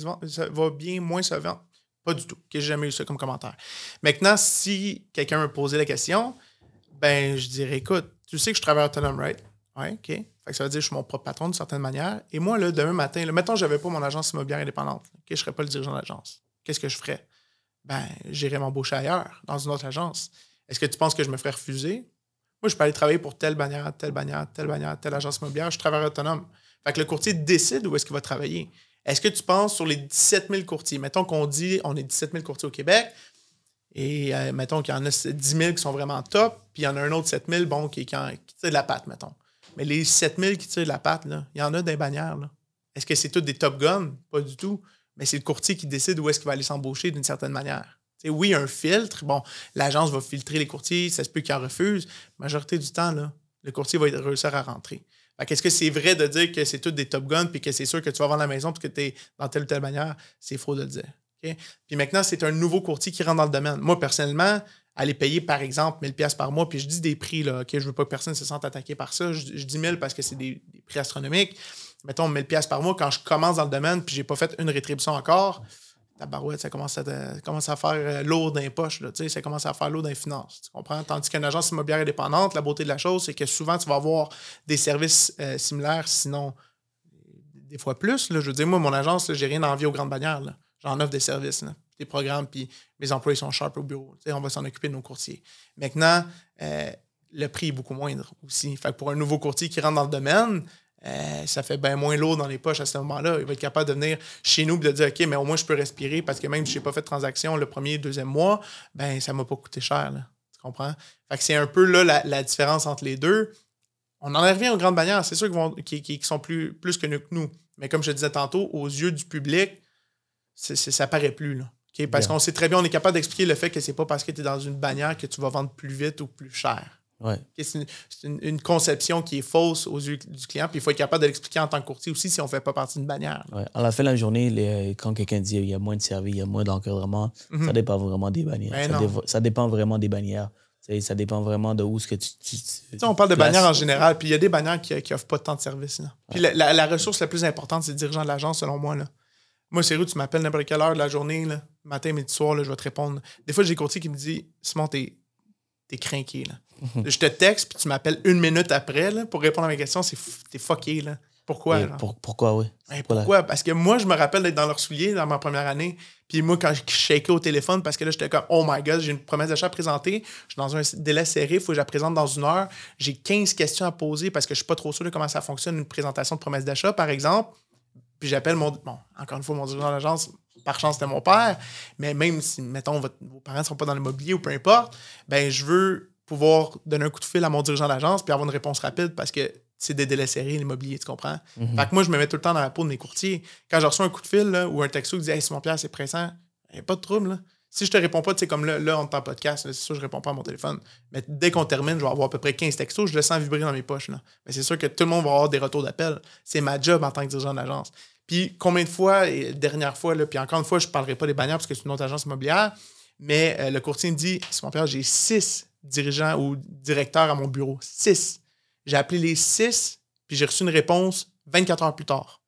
va bien moins se vendre. Pas du tout. Que j'ai jamais eu ça comme commentaire. Maintenant, si quelqu'un me posait la question, ben, je dirais, écoute, tu sais que je travaille autonome, right? Oui, OK. Fait que ça veut dire que je suis mon propre patron d'une certaine manière. Et moi, là, demain matin, là, mettons que je n'avais pas mon agence immobilière indépendante, je ne serais pas le dirigeant de l'agence. Qu'est-ce que je ferais? Ben, j'irais m'embaucher ailleurs, dans une autre agence. Est-ce que tu penses que je me ferais refuser? Moi, je peux aller travailler pour telle bannière, telle bannière, telle bannière, telle agence immobilière. Je travaille autonome. Fait que le courtier décide où est-ce qu'il va travailler. Est-ce que tu penses sur les 17 000 courtiers, mettons qu'on dit on est 17 000 courtiers au Québec, et euh, mettons qu'il y en a 10 000 qui sont vraiment top, puis il y en a un autre 7 000 bon, qui, qui, de la patte, mettons. Mais les 7 000 qui tirent de la patte, là, il y en a des bannières. Est-ce que c'est tous des top guns? Pas du tout. Mais c'est le courtier qui décide où est-ce qu'il va aller s'embaucher d'une certaine manière. Oui, oui, un filtre. Bon, l'agence va filtrer les courtiers, ça se peut qu'il en refuse. majorité du temps, le courtier va réussir à rentrer. Qu'est-ce que c'est vrai de dire que c'est tout des Top Guns puis que c'est sûr que tu vas vendre la maison parce que tu es dans telle ou telle manière? C'est faux de le dire. Puis maintenant, c'est un nouveau courtier qui rentre dans le domaine. Moi, personnellement, aller payer, par exemple, 1000$ par mois, puis je dis des prix, là, OK, je veux pas que personne se sente attaqué par ça. Je, dis 1000 parce que c'est des, prix astronomiques. Mettons 1000$ par mois, quand je commence dans le domaine, puis j'ai pas fait une rétribution encore, ta barouette, ça commence à, commence à faire euh, lourd dans les poches, ça commence à faire lourd dans les finances. Tu comprends? Tandis qu'une agence immobilière indépendante, la beauté de la chose, c'est que souvent, tu vas avoir des services euh, similaires, sinon des fois plus. Là. Je veux dire, moi, mon agence, j'ai rien envie aux grandes bannières. J'en offre des services, des programmes, puis mes employés sont sharp au bureau. on va s'en occuper de nos courtiers. Maintenant, euh, le prix est beaucoup moindre aussi. Pour un nouveau courtier qui rentre dans le domaine, euh, ça fait bien moins lourd dans les poches à ce moment-là. Il va être capable de venir chez nous et de dire OK, mais au moins je peux respirer parce que même si je n'ai pas fait de transaction le premier, deuxième mois, ben ça ne m'a pas coûté cher. Tu comprends? Fait que c'est un peu là la, différence entre les deux. On en revient aux grandes bannières. C'est sûr qu'ils qui, sont plus, plus que nous. Mais comme je disais tantôt, aux yeux du public, ça ça paraît plus. Là. Parce qu'on sait très bien, on est capable d'expliquer le fait que c'est pas parce que tu es dans une bannière que tu vas vendre plus vite ou plus cher. C'est une, conception qui est fausse aux yeux du client, puis il faut être capable de l'expliquer en tant que courtier aussi si on ne fait pas partie d'une bannière. À la fin de la journée, quand quelqu'un dit qu'il y a moins de services, il y a moins d'encadrement, mhm. ça dépend vraiment des bannières. Ben ça, dépend vraiment des bannières. Ça dépend vraiment de où ce que tu. on parle de bannières en général, puis il y a des bannières qui n'offrent pas tant de services. Puis la, ressource la plus importante, c'est le dirigeant de l'agence, selon moi. Là. Moi, c'est tu m'appelles n'importe quelle heure de la journée, là, matin, midi, soir, là, je vais te répondre. Des fois, j'ai des courtiers qui me disent Simon, t'es es craqué. Là. Je te texte, puis tu m'appelles une minute après là, pour répondre à mes questions. T'es fucké. Là. Pourquoi? pourquoi, oui? Pourquoi? Parce que moi, je me rappelle d'être dans leurs souliers dans ma première année. Puis moi, quand je shakais au téléphone, parce que là, j'étais comme, oh my god, j'ai une promesse d'achat à présenter. Je suis dans un délai serré, il faut que je la présente dans une heure. J'ai 15 questions à poser parce que je suis pas trop sûr de comment ça fonctionne, une présentation de promesse d'achat, par exemple. Puis j'appelle mon. Bon, encore une fois, mon dirigeant d'agence, par chance, c'était mon père. Mais même si, mettons, vos parents ne sont pas dans l'immobilier ou peu importe, ben je veux pouvoir donner un coup de fil à mon dirigeant d'agence puis avoir une réponse rapide parce que c'est des délais serrés, l'immobilier, tu comprends? Mhm. Fait que moi, je me mets tout le temps dans la peau de mes courtiers. Quand je reçois un coup de fil ou un texto qui dit Hey, mon Pierre, c'est pressant, il n'y a pas de trouble. Là. Si je te réponds pas, tu sais, comme là, là on est en podcast, c'est sûr, je réponds pas à mon téléphone. Mais dès qu'on termine, je vais avoir à peu près 15 textos, je le sens vibrer dans mes poches. Là. Mais c'est sûr que tout le monde va avoir des retours d'appel. C'est ma job en tant que dirigeant d'agence. Puis combien de fois, et dernière fois, là, puis encore une fois, je ne parlerai pas des bannières parce que c'est une autre agence immobilière, mais euh, le courtier me dit mon Pierre, j'ai six dirigeants ou directeurs à mon bureau. Six. J'ai appelé les six, puis j'ai reçu une réponse 24 heures plus tard.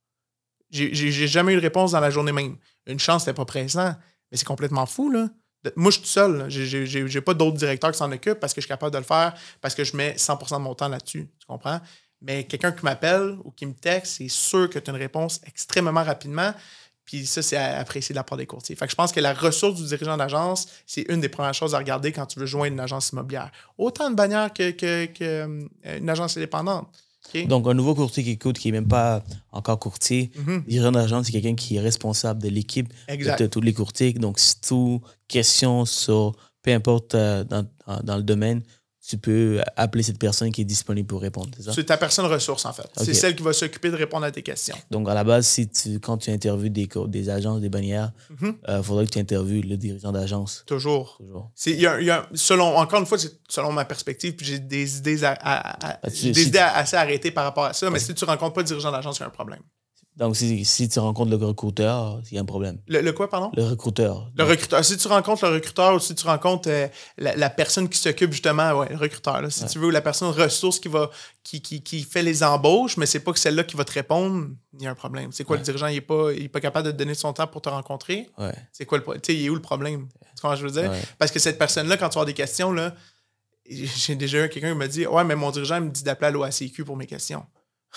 J'ai jamais eu de réponse dans la journée même. Une chance, c'était pas présent, mais c'est complètement fou, là. Moi, je suis tout seul. J'ai pas d'autres directeurs qui s'en occupent parce que je suis capable de le faire, parce que je mets 100% de mon temps là-dessus. Tu comprends? Mais quelqu'un qui m'appelle ou qui me texte, c'est sûr que tu as une réponse extrêmement rapidement. Puis ça, c'est apprécié de la part des courtiers. Fait que je pense que la ressource du dirigeant d'agence, c'est une des premières choses à regarder quand tu veux joindre une agence immobilière. Autant de bannière qu'une que, que, euh, agence indépendante. Donc, un nouveau courtier qui écoute, qui n'est même pas encore courtier, mm-hmm. dirigeant d'agence, c'est quelqu'un qui est responsable de l'équipe de, tous les courtiers. Donc, si tout question sur, peu importe euh, dans, dans, le domaine, tu peux appeler cette personne qui est disponible pour répondre. C'est ta personne ressource, en fait. C'est celle qui va s'occuper de répondre à tes questions. Donc, à la base, si tu, quand tu interviews des, des agences, des bannières, il mhm. euh, faudrait que tu interviewes le dirigeant d'agence. Toujours. Toujours. Y a, selon, encore une fois, c'est selon ma perspective, puis j'ai des idées, à, des idées assez arrêtées par rapport à ça, mais si tu ne rencontres pas le dirigeant d'agence, il y a un problème. Donc, si, si, tu rencontres le recruteur, il y a un problème. Le, quoi, pardon? Le recruteur. Le recruteur. Si tu rencontres le recruteur ou si tu rencontres euh, la, personne qui s'occupe justement, ouais, le recruteur, si tu veux, la personne ressource qui va qui, qui, qui fait les embauches, mais c'est pas que celle-là qui va te répondre, il y a un problème. C'est quoi, le dirigeant, il est, pas, il est pas capable de te donner son temps pour te rencontrer? C'est quoi le problème? Tu sais, il est où le problème? Tu comprends ce que je veux dire? Parce que cette personne-là, quand tu as des questions, là, j'ai déjà eu quelqu'un qui m'a dit Ouais, mais mon dirigeant me dit d'appeler à l'OACQ pour mes questions.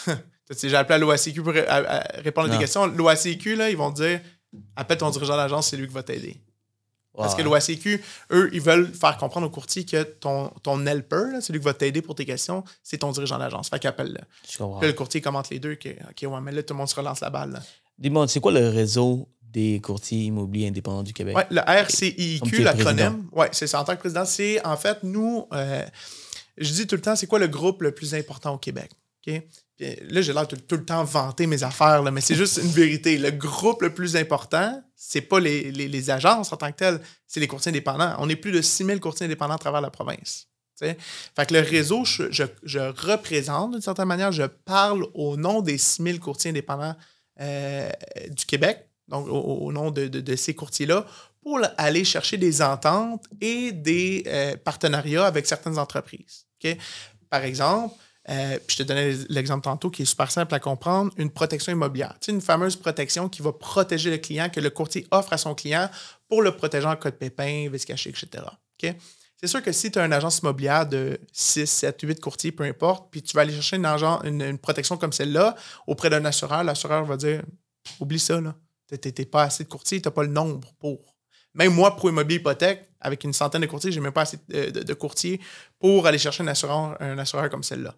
J'ai appelé à l'OACQ pour répondre à des questions. L'OACQ, là, ils vont dire appelle ton dirigeant d'agence, c'est lui qui va t'aider. Parce que l'OACQ, eux, ils veulent faire comprendre au courtier que ton, ton helper, celui qui va t'aider pour tes questions, c'est ton dirigeant d'agence. Fait qu'appelle le. le courtier commente les deux. Que, OK, ouais, mais là, tout le monde se relance la balle. Dis-moi, c'est quoi le réseau des courtiers immobiliers indépendants du Québec? Ouais, le RCIQ, l'acronyme. Oui, c'est ça. En tant que président, c'est en fait, nous, euh, je dis tout le temps, c'est quoi le groupe le plus important au Québec? OK? Là, j'ai l'air tout, le temps vanter mes affaires, là, mais c'est juste une vérité. Le groupe le plus important, c'est pas les, agences en tant que telles, c'est les courtiers indépendants. On est plus de 6000 courtiers indépendants à travers la province. Fait que le réseau, je, représente d'une certaine manière, je parle au nom des 6000 courtiers indépendants euh, du Québec, donc au, nom de, ces courtiers-là, pour aller chercher des ententes et des euh, partenariats avec certaines entreprises. Par exemple, euh, puis je te donnais l'exemple tantôt qui est super simple à comprendre, une protection immobilière. Tu sais, une fameuse protection qui va protéger le client, que le courtier offre à son client pour le protéger en cas de pépin, vice caché, etc. C'est sûr que si tu as une agence immobilière de 6, 7, 8 courtiers, peu importe, puis tu vas aller chercher une, protection comme celle-là auprès d'un assureur, l'assureur va dire Oublie ça, là. Tu n'es pas assez de courtiers, tu n'as pas le nombre pour. Même moi, pour immobilier hypothèque, avec une centaine de courtiers, je n'ai même pas assez de, courtiers pour aller chercher un assureur comme celle-là.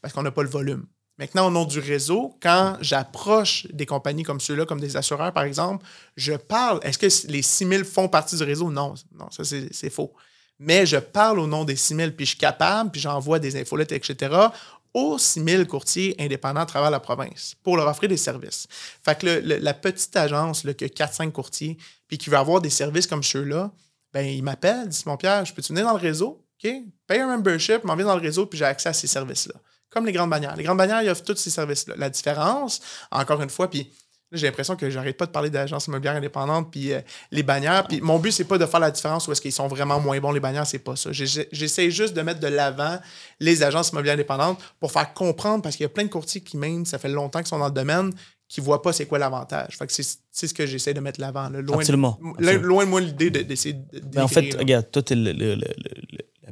Parce qu'on n'a pas le volume. Maintenant, au nom du réseau, quand j'approche des compagnies comme ceux-là, comme des assureurs, par exemple, je parle. Est-ce que les 6 000 font partie du réseau? Non, non, ça, c'est faux. Mais je parle au nom des 6 000, puis je suis capable, puis j'envoie des infolettes, etc., aux 6 000 courtiers indépendants à travers la province pour leur offrir des services. Fait que la petite agence là, qui a 4-5 courtiers, puis qui veut avoir des services comme ceux-là, ben, il m'appelle, dit Mon Pierre, je peux-tu venir dans le réseau? OK? Paye un membership, m'en viens dans le réseau, puis j'ai accès à ces services-là comme les grandes bannières. Les grandes bannières, ils offrent tous ces services-là. La différence, encore une fois, puis j'ai l'impression que j'arrête pas de parler d'agences immobilières indépendantes puis euh, les bannières. Puis mon but, c'est pas de faire la différence où est-ce qu'ils sont vraiment moins bons, les bannières, c'est pas ça. J'essaie juste de mettre de l'avant les agences immobilières indépendantes pour faire comprendre, parce qu'il y a plein de courtiers qui, même, ça fait longtemps qu'ils sont dans le domaine, qui voient pas c'est quoi l'avantage. Fait que c'est ce que j'essaie de mettre de l'avant. Loin, Absolument. Loin de moi l'idée d'essayer de, de, En fait, regarde, toi, tu es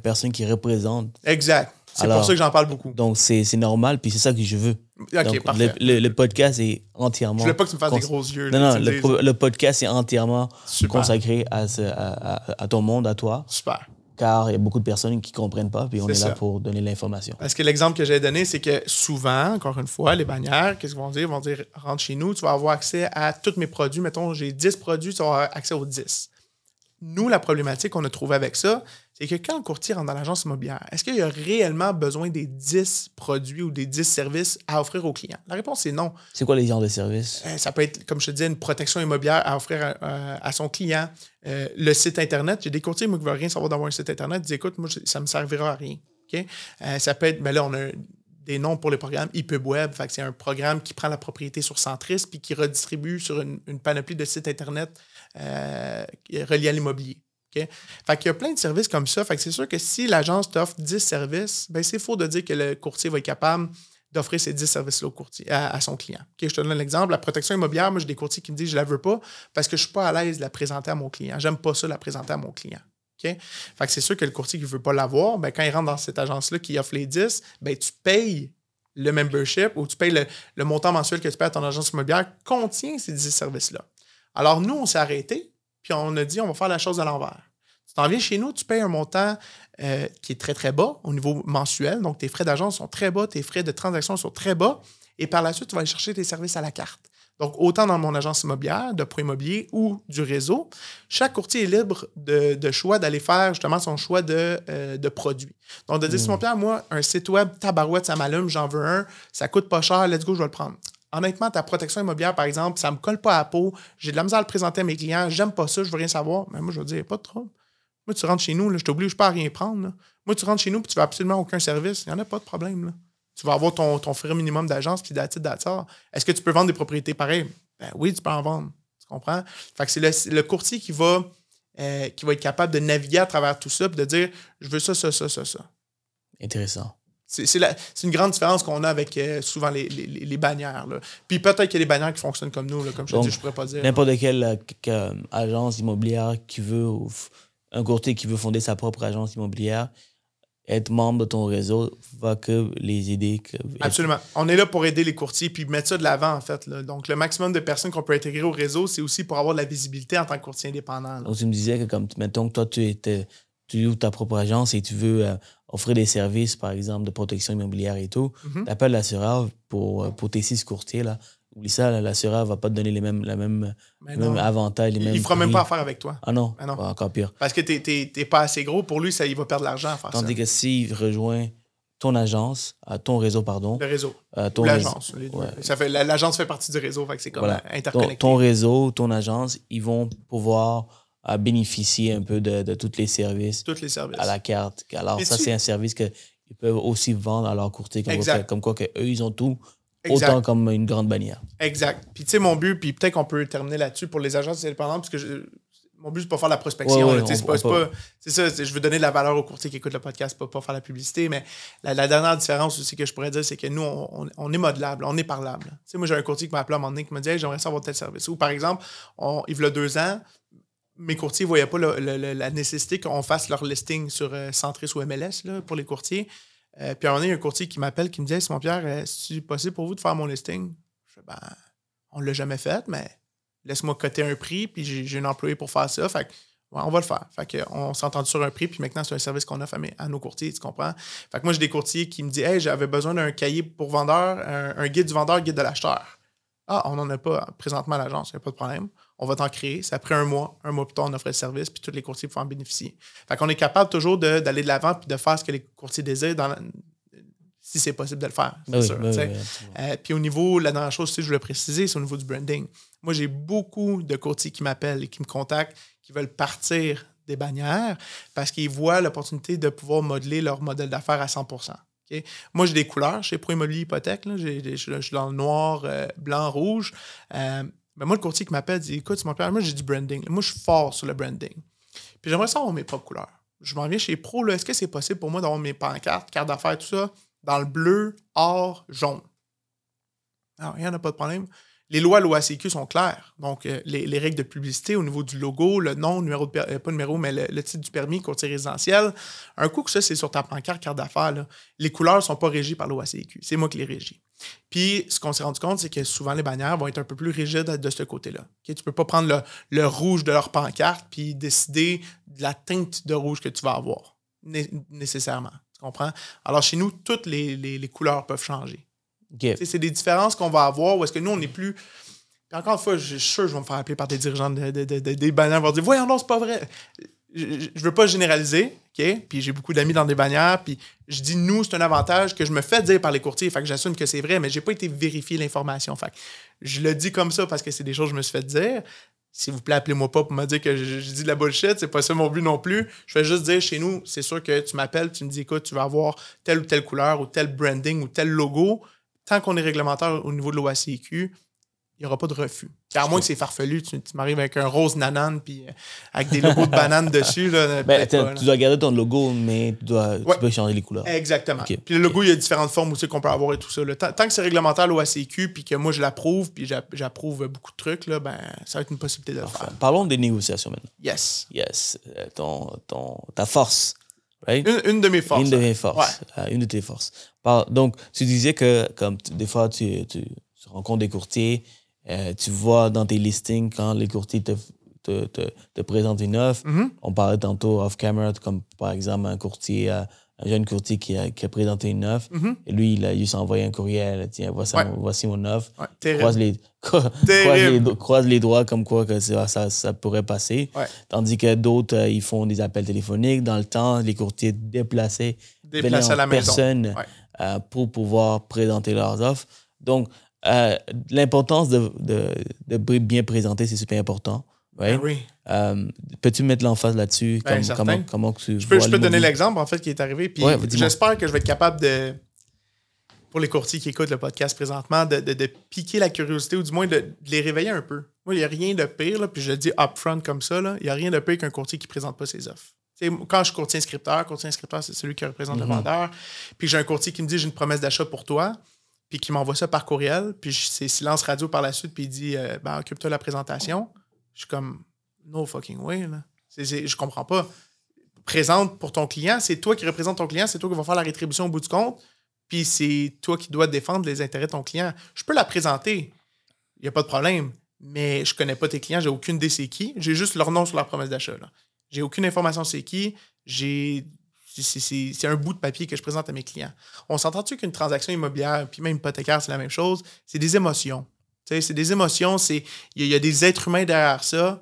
la personne qui représente. Exact. C'est pour ça que j'en parle beaucoup. Donc, c'est normal, puis c'est ça que je veux. OK, parfait. Le, podcast est entièrement. Je veux pas que tu me fasses des gros yeux. Non, non, le, podcast est entièrement consacré à, à, ton monde, à toi. Super. Car il y a beaucoup de personnes qui ne comprennent pas, puis on est, là pour donner l'information. Parce que l'exemple que j'ai donné, c'est que souvent, encore une fois, les bannières, qu'est-ce qu'ils vont dire? Ils vont dire rentre chez nous, tu vas avoir accès à tous mes produits. Mettons, j'ai 10 produits, tu vas avoir accès aux 10 nous, la problématique qu'on a trouvée avec ça, c'est que quand le courtier rentre dans l'agence immobilière, est-ce qu'il y a réellement besoin des 10 produits ou des 10 services à offrir aux clients? La réponse est non. C'est quoi les genres de services? Euh, ça peut être, comme je te disais, une protection immobilière à offrir à, son client. Euh, le site Internet, j'ai des courtiers qui ne veulent rien savoir d'avoir un site Internet. Ils disent, écoute, moi, ça ne me servira à rien. Euh, ça peut être, ben là, on a des noms pour les programmes IPUB c'est un programme qui prend la propriété sur Centris puis qui redistribue sur une, une panoplie de sites Internet euh, relié à l'immobilier. Fait qu'il y a plein de services comme ça. Fait que c'est sûr que si l'agence t'offre 10 services, ben c'est faux de dire que le courtier va être capable d'offrir ces 10 services-là au courtier, à, son client. je te donne un exemple. La protection immobilière, moi, j'ai des courtiers qui me disent je ne la veux pas parce que je ne suis pas à l'aise de la présenter à mon client. J'aime pas ça, la présenter à mon client. Fait que c'est sûr que le courtier qui ne veut pas l'avoir, ben, quand il rentre dans cette agence-là qui offre les 10, ben, tu payes le membership ou tu payes le, le montant mensuel que tu payes à ton agence immobilière contient ces 10 services-là. Alors, nous, on s'est arrêté, puis on a dit, on va faire la chose à l'envers. Tu t'en viens chez nous, tu payes un montant euh, qui est très, très bas au niveau mensuel. Donc, tes frais d'agence sont très bas, tes frais de transaction sont très bas. Et par la suite, tu vas aller chercher tes services à la carte. Donc, autant dans mon agence immobilière, de pro immobilier ou du réseau, chaque courtier est libre de, choix d'aller faire justement son choix de, euh, produits. Donc, de dire, mon Pierre, moi, un site web, tabarouette, ça m'allume, j'en veux un, ça coûte pas cher, let's go, je vais le prendre honnêtement, ta protection immobilière, par exemple, ça ne me colle pas à la peau, j'ai de la misère à le présenter à mes clients, j'aime pas ça, je veux rien savoir. Mais moi, je veux dire, pas de trouble. Moi, tu rentres chez nous, là, je t'oblige pas à rien prendre. Moi, tu rentres chez nous et tu veux absolument aucun service. Il n'y en a pas de problème. Tu vas avoir ton, ton frais minimum d'agence puis d'attitude d'attard. Est-ce que tu peux vendre des propriétés pareilles? Ben oui, tu peux en vendre. Tu comprends? Fait que c'est le, courtier qui va, euh, qui va être capable de naviguer à travers tout ça et de dire je veux ça, ça, ça, ça, ça. Intéressant. C'est une grande différence qu'on a avec euh, souvent les, les, bannières. Là. Puis peut-être qu'il y a des bannières qui fonctionnent comme nous, comme je dis, je pourrais pas dire. N'importe quelle euh, agence immobilière qui veut, un courtier qui veut fonder sa propre agence immobilière, être membre de ton réseau va que les aider. Que, Absolument. On est là pour aider les courtiers puis mettre ça de l'avant, en fait. Donc, le maximum de personnes qu'on peut intégrer au réseau, c'est aussi pour avoir de la visibilité en tant que courtier indépendant. Donc, tu me disais que, comme, mettons que toi, tu, étais, tu ouvres ta propre agence et tu veux euh, offrir des services, par exemple, de protection immobilière et tout, mm appelles l'assureur pour, euh, pour tes six courtiers. Là. Oublie ça, l'assureur ne va pas te donner les mêmes, la même, les mêmes avantages. Les il ne fera même pas affaire avec toi. Ah non, ah non. encore pire. Parce que tu n'es pas assez gros. Pour lui, ça, il va perdre de l'argent à faire Tandis ça. Tandis que s'il rejoint ton agence, ton réseau, pardon. Le réseau. Euh, ton l'agence. Ouais. L'agence fait partie du réseau, c'est comme interconnecté. Ton, ton, réseau, ton agence, ils vont pouvoir à bénéficier un peu de, de tous les services. Tous les services. À la carte. Alors, ça, c'est un service qu'ils peuvent aussi vendre à leur courtier. Comme, quoi, comme quoi, que eux, ils ont tout. Autant comme une grande bannière. Exact. Puis, tu sais, mon but, puis peut-être qu'on peut terminer là-dessus pour les agences indépendantes, parce que mon but, c'est pas faire la prospection. c'est ça, je veux donner de la valeur aux courtiers qui écoutent le podcast, pas, pas faire la publicité. Mais la, dernière différence aussi que je pourrais dire, c'est que nous, on, est modelable, on est parlable. Tu sais, moi, j'ai un courtier qui m'a appelé à un moment donné qui m'a dit J'aimerais savoir tel service. Ou par exemple, on, il y a deux ans, mes courtiers ne voyaient pas la nécessité qu'on fasse leur listing sur euh, Centris ou MLS pour les courtiers. Euh, puis à un moment donné, un courtier qui m'appelle qui me dit Simon Pierre, est-ce possible pour vous de faire mon listing Je fais ben, on ne l'a jamais fait, mais laisse-moi coter un prix, puis j'ai un employé pour faire ça. Fait on va le faire. Fait que, on s'entend sur un prix, puis maintenant, c'est un service qu'on offre à, nos courtiers, tu comprends? Fait que moi, j'ai des courtiers qui me disent Hey, j'avais besoin d'un cahier pour vendeur, un, guide du vendeur, guide de l'acheteur. Ah, on n'en a pas présentement à l'agence, il n'y a pas de problème. On va t'en créer. Ça après un mois, un mois plus tard, on offre le service, puis tous les courtiers peuvent en bénéficier. Fait qu'on est capable toujours d'aller de l'avant puis de faire ce que les courtiers désirent dans si c'est possible de le faire. C'est sûr. Euh, puis au niveau, la dernière chose, je voulais préciser, c'est au niveau du branding. Moi, j'ai beaucoup de courtiers qui m'appellent et qui me contactent, qui veulent partir des bannières parce qu'ils voient l'opportunité de pouvoir modeler leur modèle d'affaires à 100% Moi, j'ai des couleurs chez Pro Immobilier Hypothèque. Là. je suis dans le noir, euh, blanc, rouge. Euh, mais moi, le courtier qui m'appelle dit Écoute, mon père, moi, j'ai du branding. Moi, je suis fort sur le branding. Puis j'aimerais savoir mes propres couleurs. Je m'en viens chez Pro. Est-ce que c'est possible pour moi d'avoir mes pancartes, cartes d'affaires, tout ça, dans le bleu, or, jaune? Alors, il n'y en a pas de problème les lois l'OACQ sont claires. Donc, euh, les, règles de publicité au niveau du logo, le nom, numéro de euh, pas numéro, mais le, titre du permis, courtier résidentiel. Un coup que ça, c'est sur ta pancarte, carte d'affaires, les couleurs ne sont pas régies par l'OACQ. C'est moi qui les régis. Puis, ce qu'on s'est rendu compte, c'est que souvent, les bannières vont être un peu plus rigides de ce côté-là. Tu ne peux pas prendre le, rouge de leur pancarte puis décider de la teinte de rouge que tu vas avoir, nécessairement. Tu comprends? Alors, chez nous, toutes les couleurs peuvent changer. C'est des différences qu'on va avoir où est-ce que nous, on n'est plus. encore une fois, je suis sûr que je vais me faire appeler par des dirigeants de, des bannières vont dire Voyons, non, c'est pas vrai. Je, ne veux pas généraliser, Puis j'ai beaucoup d'amis dans des bannières, puis je dis nous, c'est un avantage que je me fais dire par les courtiers, fait que j'assume que c'est vrai, mais j'ai pas été vérifier l'information. Fait je le dis comme ça parce que c'est des choses que je me suis fait dire. S'il vous plaît, appelez-moi pas pour me dire que je, dis de la bullshit, c'est pas ça mon but non plus. Je vais juste dire chez nous, c'est sûr que tu m'appelles, tu me dis écoute, tu vas avoir telle ou telle couleur ou tel branding ou tel logo tant qu'on est réglementaire au niveau de l'OACQ, il n'y aura pas de refus. À moins que c'est farfelu, tu, m'arrives avec un rose nanane puis euh, avec des logos de banane dessus. Là, ben, tu dois garder ton logo, mais tu, dois, peux changer les couleurs. Exactement. Puis le logo, il y a différentes formes aussi qu'on peut avoir et tout ça. Tant, que c'est réglementaire l'OACQ puis que moi je l'approuve puis j'approuve beaucoup de trucs, là, ben, ça va être une possibilité de le faire. Parlons des négociations maintenant. Yes. Yes. Euh, ton, ton, ta force. Une, une, de mes forces. Une de mes forces. Euh, une de tes forces. donc, tu disais que comme des fois, tu, tu, rencontres des courtiers, euh, tu vois dans tes listings quand les courtiers te, te, te, présentent une offre. Mm-hmm. On parlait tantôt off-camera, comme par exemple un courtier euh, un jeune courtier qui a, qui a présenté une offre. Mm-hmm. Et lui, il a juste envoyé un courriel. Tiens, voici, voici mon offre. croise, les, croise, les, croise, les, doigts comme quoi que ça, ça, ça pourrait passer. Tandis que d'autres, euh, ils font des appels téléphoniques. Dans le temps, les courtiers déplaçaient, déplaçaient la personne euh, pour pouvoir présenter leurs offres. Donc, euh, l'importance de, de, de, bien présenter, c'est super important. Ben oui. Euh, peux-tu mettre l'emphase là-dessus? Ben, comment, comment tu je peux, je peux donner l'exemple, en fait, qui est arrivé. Puis j'espère que je vais être capable de, pour les courtiers qui écoutent le podcast présentement, de, de, piquer la curiosité ou du moins de, les réveiller un peu. Moi, il n'y a rien de pire, là, puis je le dis upfront comme ça, il n'y a rien de pire qu'un courtier qui ne présente pas ses offres. quand je suis courtier inscripteur, courtier inscripteur, c'est celui qui représente le mhm. vendeur. Puis j'ai un courtier qui me dit j'ai une promesse d'achat pour toi, puis qui m'envoie ça par courriel, puis c'est silence radio par la suite, puis il dit euh, ben, occupe-toi de la présentation. Je suis comme no fucking way. Là. je comprends pas. Présente pour ton client, c'est toi qui représente ton client, c'est toi qui vas faire la rétribution au bout du compte, puis c'est toi qui dois défendre les intérêts de ton client. Je peux la présenter, il n'y a pas de problème, mais je connais pas tes clients, j'ai aucune idée c'est qui, j'ai juste leur nom sur leur promesse d'achat. J'ai aucune information c'est qui, j'ai c'est un bout de papier que je présente à mes clients. On s'entend-tu qu'une transaction immobilière, puis même hypothécaire, c'est la même chose, c'est des émotions. C'est des émotions, il y, a des êtres humains derrière ça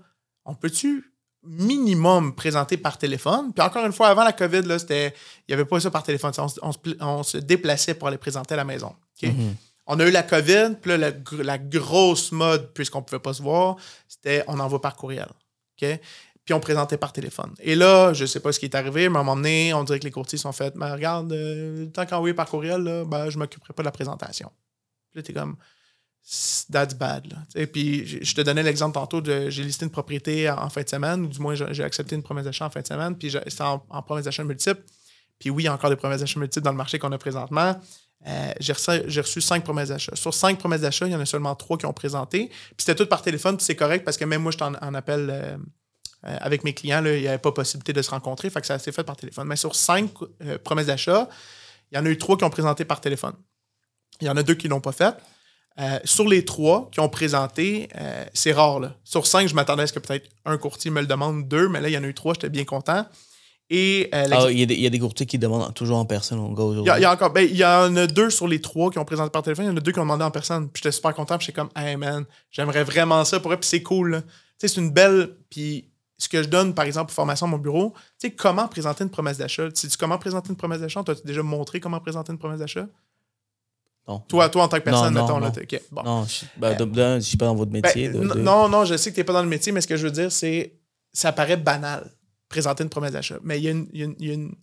on peut-tu minimum présenter par téléphone? Puis encore une fois, avant la COVID, il n'y avait pas ça par téléphone. On, se, déplaçait pour aller présenter à la maison. Mm-hmm. On a eu la COVID, puis là, la, grosse mode, puisqu'on ne pouvait pas se voir, c'était on envoie par courriel. Puis on présentait par téléphone. Et là, je sais pas ce qui est arrivé, mais à un moment donné, on dirait que les courtiers sont faits, mais regarde, euh, tant qu'envoyer par courriel, ben, je m'occuperai pas de la présentation. Puis là, tu es comme, that's bad. Et puis, je te donnais l'exemple tantôt de j'ai listé une propriété en, fin de semaine, ou du moins j'ai accepté une promesse d'achat en fin de semaine, puis c'était en, promesse d'achat multiple. Puis oui, il y a encore des promesses d'achat multiples dans le marché qu'on a présentement. Euh, j'ai reçu, cinq promesses d'achat. Sur cinq promesses d'achat, il y en a seulement trois qui ont présenté. Puis c'était tout par téléphone, puis c'est correct parce que même moi, je en, en appel, euh, Euh, avec mes clients, là, il n'y avait pas possibilité de se rencontrer, fait que ça s'est fait par téléphone. Mais sur cinq euh, promesses d'achat, il y en a eu trois qui ont présenté par téléphone. Il y en a deux qui ne l'ont pas fait. Euh, sur les trois qui ont présenté, c'est rare. Là. Sur cinq, je m'attendais à ce que peut-être un courtier me le demande, deux, mais là, il y en a eu trois, j'étais bien content. Et, ah, il, y a des, il, y a des, courtiers qui demandent toujours en personne au gars aujourd'hui. Il y, a, encore, ben, il y en a deux sur les trois qui ont présenté par téléphone, il y en a deux qui ont demandé en personne. Puis j'étais super content, puis j'étais comme, hey man, j'aimerais vraiment ça pour eux, puis c'est cool. Tu sais, c'est une belle. Puis ce que je donne, par exemple, pour formation à mon bureau, tu sais, comment présenter une promesse d'achat? Sais-tu comment présenter une promesse d'achat? T'as-tu déjà montré comment présenter une promesse d'achat? Non. Toi, toi, en tant que personne, non, mettons, non, là, bon. non je, ben, suis pas dans votre métier. Ben, non, non, je sais que tu n'es pas dans le métier, mais ce que je veux dire, c'est ça paraît banal, présenter une promesse d'achat. Mais il y a une, y a une, y a une,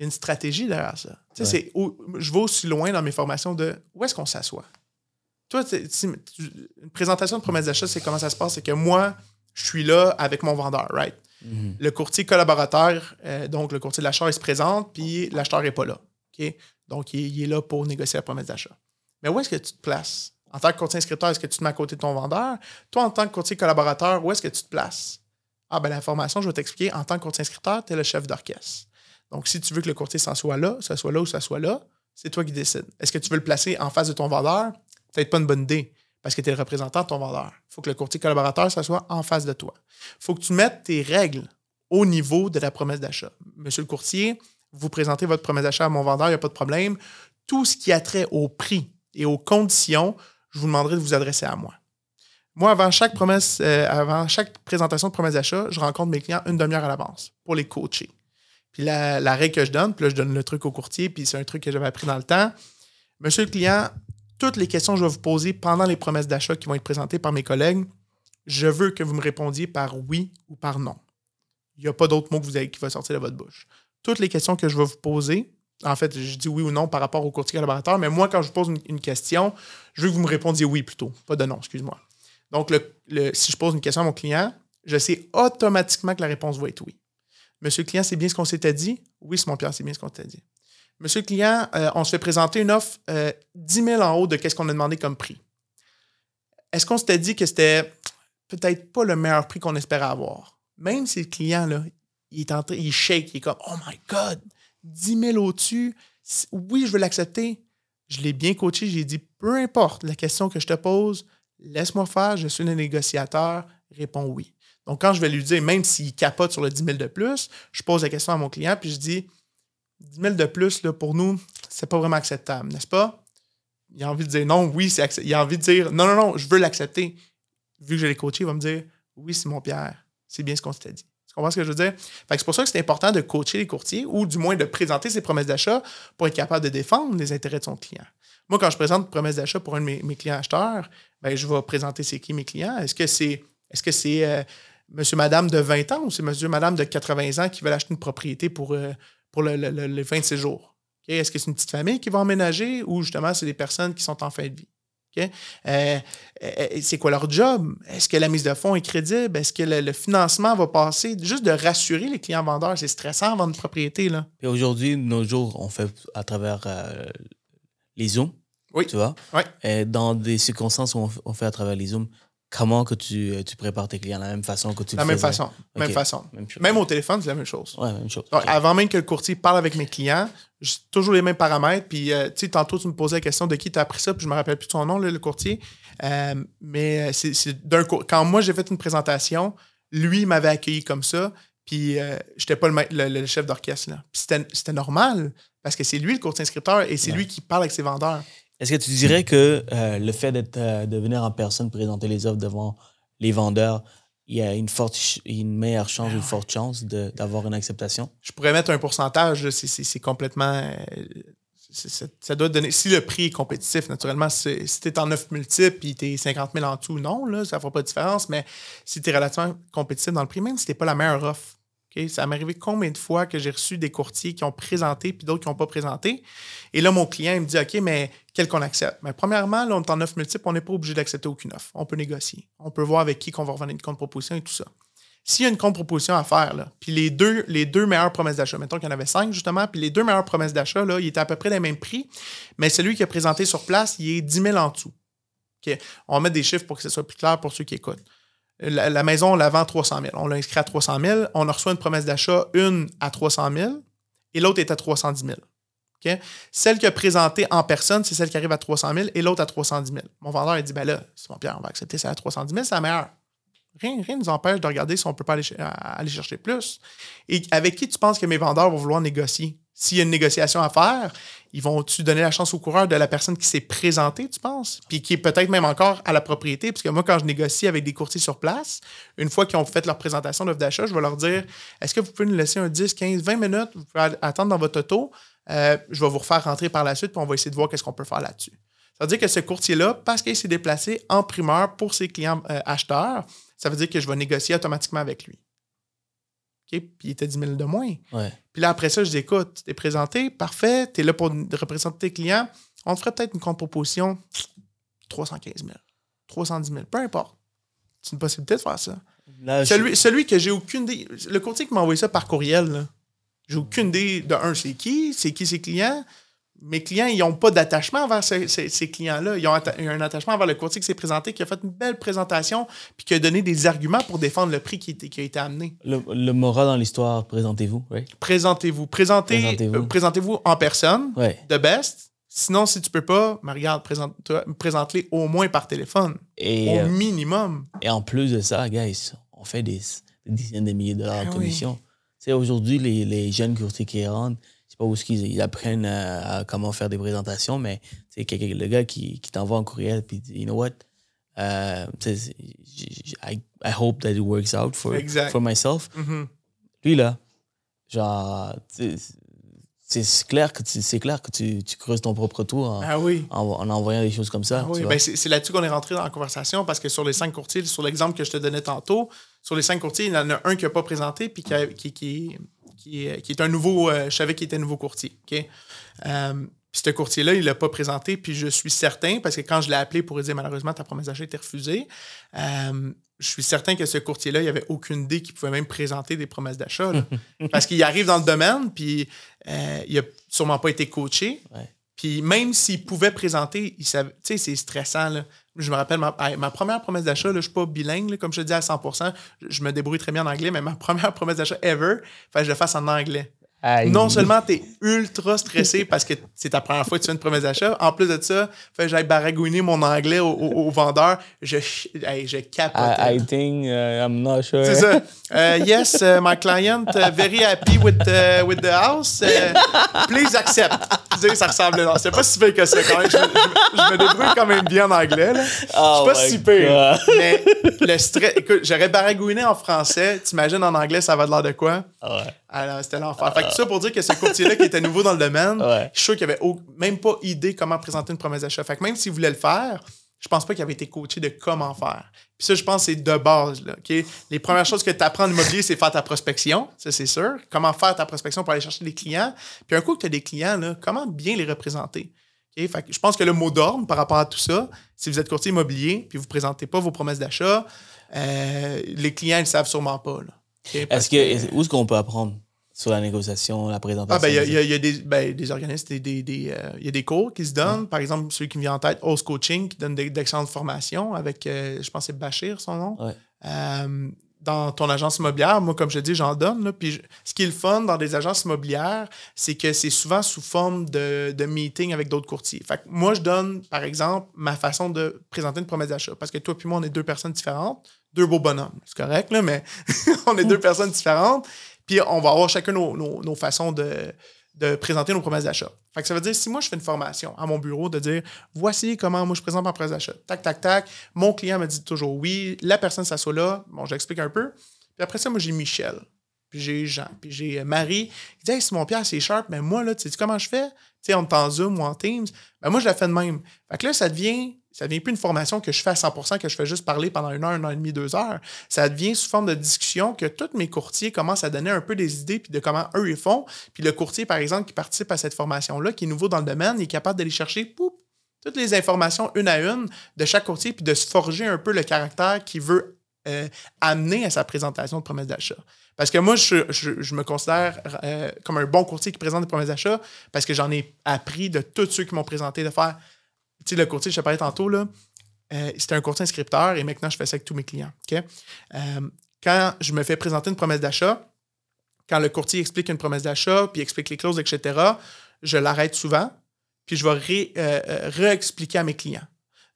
une stratégie derrière ça. Tu sais, je vais aussi loin dans mes formations de où est-ce qu'on s'assoit? Toi, une présentation de promesse d'achat, c'est comment ça se passe? C'est que moi, je suis là avec mon vendeur, right? Mhm. Le courtier collaborateur, euh, donc le courtier de l'achat, il se présente, puis l'acheteur n'est pas là. Donc, il, est là pour négocier la promesse d'achat. Mais où est-ce que tu te places? En tant que courtier inscripteur, est-ce que tu te mets à côté de ton vendeur? Toi, en tant que courtier collaborateur, où est-ce que tu te places? Ah, ben l'information, je vais t'expliquer. En tant que courtier inscripteur, tu es le chef d'orchestre. Donc, si tu veux que le courtier s'en soit là, ça soit là ou ça soit là, c'est toi qui décides. Est-ce que tu veux le placer en face de ton vendeur? Peut-être pas une bonne idée parce que tu es le représentant de ton vendeur. Il faut que le courtier collaborateur soit en face de toi. Il faut que tu mettes tes règles au niveau de la promesse d'achat. Monsieur le courtier, vous présentez votre promesse d'achat à mon vendeur, il n'y a pas de problème. Tout ce qui a trait au prix et aux conditions, je vous demanderai de vous adresser à moi. Moi, avant chaque promesse, euh, avant chaque présentation de promesse d'achat, je rencontre mes clients une demi-heure à l'avance pour les coacher. Puis la, règle que je donne, puis là, je donne le truc au courtier, puis c'est un truc que j'avais appris dans le temps. Monsieur le client, toutes les questions que je vais vous poser pendant les promesses d'achat qui vont être présentées par mes collègues, je veux que vous me répondiez par oui ou par non. Il n'y a pas d'autre mot que vous avez, qui va sortir de votre bouche. Toutes les questions que je vais vous poser, en fait, je dis oui ou non par rapport au courtier collaborateur, mais moi, quand je pose une, question, je veux que vous me répondiez oui plutôt, pas de non, excuse-moi. Donc, si je pose une question à mon client, je sais automatiquement que la réponse va être oui. Monsieur le client, c'est bien ce qu'on s'était dit? Oui, c'est mon Pierre, c'est bien ce qu'on s'était dit. Monsieur le client, euh, on se fait présenter une offre 10 euh, 000 en haut de ce qu'on a demandé comme prix. Est-ce qu'on s'était dit que c'était peut-être pas le meilleur prix qu'on espérait avoir? Même si le client, il est en il shake, il est comme Oh my God, 10 000 au-dessus, oui, je veux l'accepter. Je l'ai bien coaché, j'ai dit peu importe la question que je te pose, laisse-moi faire, je suis le négociateur, réponds oui. Donc, quand je vais lui dire, même s'il capote sur le 10 000 de plus, je pose la question à mon client, puis je dis 10 000 de plus, pour nous, c'est pas vraiment acceptable, n'est-ce pas? Il a envie de dire non, oui, c'est acceptable. Il a envie de dire non, non, non, je veux l'accepter. Vu que je l'ai coaché, il va me dire oui, c'est mon Pierre. C'est bien ce qu'on s'était dit. Tu comprends ce que je veux dire? c'est pour ça que c'est important de coacher les courtiers ou du moins de présenter ses promesses d'achat pour être capable de défendre les intérêts de son client. Moi, quand je présente une promesse d'achat pour un de mes, clients acheteurs, ben, je vais présenter c'est qui mes clients. Est-ce que c'est que c'est euh, monsieur, madame de 20 ans ou c'est monsieur, madame de 80 ans qui veulent acheter une propriété pour, euh, pour le, les 26 jours? Est-ce que c'est une petite famille qui va emménager ou justement c'est des personnes qui sont en fin de vie? Euh, euh, c'est quoi leur job? Est-ce que la mise de fonds est crédible? Est-ce que le, financement va passer? Juste de rassurer les clients vendeurs, c'est stressant vendre une propriété. Là. Et aujourd'hui, nos jours, on fait à travers euh, les Zooms. Oui. Tu vois? Oui. Dans des circonstances où on fait à travers les Zooms, comment que tu, tu, prépares tes clients? La même façon que tu la même façon. Même façon. Même, au téléphone, c'est la même chose. Oui, même chose. Avant même que le courtier parle avec mes clients, toujours les mêmes paramètres. Puis, euh, tu sais, tantôt, tu me posais la question de qui tu as appris ça, puis je me rappelle plus son nom, le courtier. Euh, mais euh, c'est d'un Quand moi, j'ai fait une présentation, lui m'avait accueilli comme ça, puis je j'étais pas le, chef d'orchestre. C'était normal, parce que c'est lui le courtier inscripteur et c'est lui qui parle avec ses vendeurs. Est-ce que tu dirais que le fait de venir en personne présenter les offres devant les vendeurs, il y a une, forte, une meilleure chance, une forte chance d'avoir une acceptation? Je pourrais mettre un pourcentage, c'est complètement. Euh, ça doit donner. Si le prix est compétitif, naturellement, si tu es en 9 multiples et tu es 50 000 en tout, non, là, ça ne fera pas de différence. Mais si tu es relativement compétitif dans le prix, même si tu pas la meilleure offre, ça m'est arrivé combien de fois que j'ai reçu des courtiers qui ont présenté puis d'autres qui n'ont pas présenté? Et là, mon client, il me dit OK, mais quel qu'on accepte? Mais premièrement, on est en offre multiple, on n'est pas obligé d'accepter aucune offre. On peut négocier. On peut voir avec qui qu'on va revenir une contre-proposition et tout ça. S'il y a une contre-proposition à faire, puis les deux, meilleures promesses d'achat, mettons qu'il y en avait cinq justement, puis les deux meilleures promesses d'achat, là, ils à peu près les mêmes prix, mais celui qui a présenté sur place, il est 10 000 en dessous. On va mettre des chiffres pour que ce soit plus clair pour ceux qui écoutent. La, maison, on la vend à 300 000. On l'a inscrit à 300 000. On reçu une promesse d'achat, une à 300 000 et l'autre est à 310 000. OK? Celle qui a présenté en personne, c'est celle qui arrive à 300 000 et l'autre à 310 000. Mon vendeur a dit ben là, mon Pierre, on va accepter celle à 310 000, c'est la meilleure. Rien ne nous empêche de regarder si on ne peut pas aller chercher plus. Et avec qui tu penses que mes vendeurs vont vouloir négocier? S'il y a une négociation à faire, ils vont-tu donner la chance au coureur de la personne qui s'est présentée, tu penses? Puis qui est peut-être même encore à la propriété. Parce que moi, quand je négocie avec des courtiers sur place, une fois qu'ils ont fait leur présentation d'offre d'achat, je vais leur dire est-ce que vous pouvez nous laisser un 10, 15, 20 minutes? Vous pouvez attendre dans votre auto. Euh, je vais vous refaire rentrer par la suite, puis on va essayer de voir qu'est-ce qu'on peut faire là-dessus. Ça veut dire que ce courtier-là, parce qu'il s'est déplacé en primeur pour ses clients euh, acheteurs, ça veut dire que je vais négocier automatiquement avec lui. OK? Puis il était 10 000 de moins. Ouais. Puis là, après ça, je dis écoute, tu t'es présenté, parfait, tu es là pour représenter tes clients. On te ferait peut-être une contre-proposition 315 000, 310 000, peu importe. C'est une possibilité de faire ça. Là, je- Celui, celui que j'ai aucune idée. Le courtier qui m'a envoyé ça par courriel, là, j'ai aucune idée de un, c'est qui, c'est qui ses clients. Mes clients, ils n'ont pas d'attachement ce- ce- ces clients-là. Ils ont un attachement envers le courtier qui s'est présenté, qui a fait une belle présentation, puis qui a donné des arguments pour défendre le prix qui, a été amené. le, le moral dans l'histoire, présentez-vous, right? Présentez-vous. Présentez, Présentez-vous. euh, Présentez-vous en personne, Ouais. de best. Sinon, si tu peux pas, mais regarde, présente-les au moins par téléphone. Et, au euh, minimum. et en plus de ça, guys, on fait des, des dizaines de milliers de dollars Ah de oui. commission. Tu sais, aujourd'hui, les, les jeunes courtiers qui rentrent, pas où qu'ils ils apprennent à, à comment faire des présentations, mais c'est quelqu'un- le gars qui, qui t'envoie un courriel puis dit, you know what, euh, j- I, I hope that it works out for, Exact. for myself. Mhm. Lui, là, genre, c'est clair que, tu, c'est clair que tu, tu creuses ton propre tour en, Ah oui. en, en envoyant des choses comme ça. Ah oui, ben c'est c'est là-dessus qu'on est rentré dans la conversation parce que sur les cinq courtiers, sur l'exemple que je te donnais tantôt, sur les cinq courtiers, il y en a un qui n'a pas présenté puis qui, a- qui, qui, qui, est- qui est un nouveau. euh, je savais qu'il était un nouveau courtier. Euh, puis ce courtier-là, il ne l'a pas présenté, puis je suis certain, parce que quand je l'ai appelé pour lui dire malheureusement ta promesse d'achat a été refusée, euh, je suis certain que ce courtier-là, il avait aucune idée qu'il pouvait même présenter des promesses d'achat. parce qu'il arrive dans le domaine, puis euh, il n'a sûrement pas été coaché. Ouais. Puis même s'il pouvait présenter, tu sais, c'est stressant. Là. Je me rappelle, ma, première promesse d'achat, je ne suis pas bilingue, comme je te dis à 100 je, me débrouille très bien en anglais, mais ma première promesse d'achat ever, je le fasse en anglais. Aïe. Non seulement tu es ultra stressé parce que c'est ta première fois que tu fais une promesse d'achat, en plus de ça, fait j'aille baragouiner mon anglais au, au- au vendeur. Je, hey, je capotais. I, I think, uh, I'm not sure. C'est ça. Euh, yes, uh, my client uh, very happy with, with the house. Please accept. Tu sais, ça ressemble. Non, c'est pas si pire que ça quand même. Je me, je je débrouille quand même bien en anglais. là. Je Oh suis pas my si pire. Mais le stress. Écoute, j'aurais baragouiné en français. T'imagines en anglais, ça va de l'air de quoi? Ah ouais. Alors, c'était l'enfer. Fait que ça pour dire que ce courtier-là qui était nouveau dans le domaine, Ouais. je suis sûr qu'il avait au- même pas idée comment présenter une promesse d'achat. Fait que même s'il voulait le faire, je pense pas qu'il avait été coaché de comment faire. Puis ça, je pense que c'est de base. Là? Les premières choses que tu apprends en immobilier, c'est faire ta prospection. Ça, c'est sûr. Comment faire ta prospection pour aller chercher des clients. Puis un coup que tu as des clients, là, comment bien les représenter. Fait que je pense que le mot d'ordre par rapport à tout ça, si vous êtes courtier immobilier puis vous ne présentez pas vos promesses d'achat, euh, les clients ne le savent sûrement pas. là. Est-ce que, où est-ce qu'on peut apprendre sur la négociation, la présentation? Ah, ben, il y a, y y des, ben, des organismes, des, des, des, euh, il y a des cours qui se donnent. Par exemple, celui qui me vient en tête, Host Coaching, qui donne des- d'excellentes formations avec, euh, je pense que c'est Bachir, son nom. Ouais. Euh, dans ton agence immobilière, moi, comme je dis, j'en donne. là. Puis je- ce qui est le fun dans des agences immobilières, c'est que c'est souvent sous forme de, de meeting avec d'autres courtiers. Fait que moi, je donne, par exemple, ma façon de présenter une promesse d'achat. Parce que toi puis moi, on est deux personnes différentes, deux beaux bonhommes. C'est correct, là, mais on est deux personnes différentes. Puis on va avoir chacun nos, nos- nos façons de, de présenter nos promesses d'achat. Fait que ça veut dire, si moi je fais une formation à mon bureau de dire voici comment moi je présente ma promesse d'achat. Tac, tac, tac. Mon client me dit toujours oui. La personne s'assoit là. Bon, j'explique un peu. Puis après ça, moi j'ai Michel. Puis j'ai Jean. Puis j'ai euh, Marie. Il dit Hey, Simon Pierre, c'est sharp, mais moi, là, tu sais comment je fais? Tu sais, on est en Zoom ou en Teams? Ben moi, je la fais de même. Fait que là, ça devient. Ça devient plus une formation que je fais à 100%, que je fais juste parler pendant une heure, une heure et demie, deux heures. Ça devient sous forme de discussion que tous mes courtiers commencent à donner un peu des idées puis de comment eux ils font. Puis le courtier, par exemple, qui participe à cette formation-là, qui est nouveau dans le domaine, il est capable d'aller chercher toutes les informations une à une de chaque courtier puis de se forger un peu le caractère qu'il veut euh, amener à sa présentation de promesse d'achat. Parce que moi, je me considère euh, comme un bon courtier qui présente des promesses d'achat parce que j'en ai appris de tous ceux qui m'ont présenté de faire. Sais, le courtier, je te parlais tantôt, là, euh, c'était un courtier inscripteur et maintenant, je fais ça avec tous mes clients. Euh, quand je me fais présenter une promesse d'achat, quand le courtier explique une promesse d'achat, puis explique les clauses, etc., je l'arrête souvent, puis je vais euh, réexpliquer à mes clients.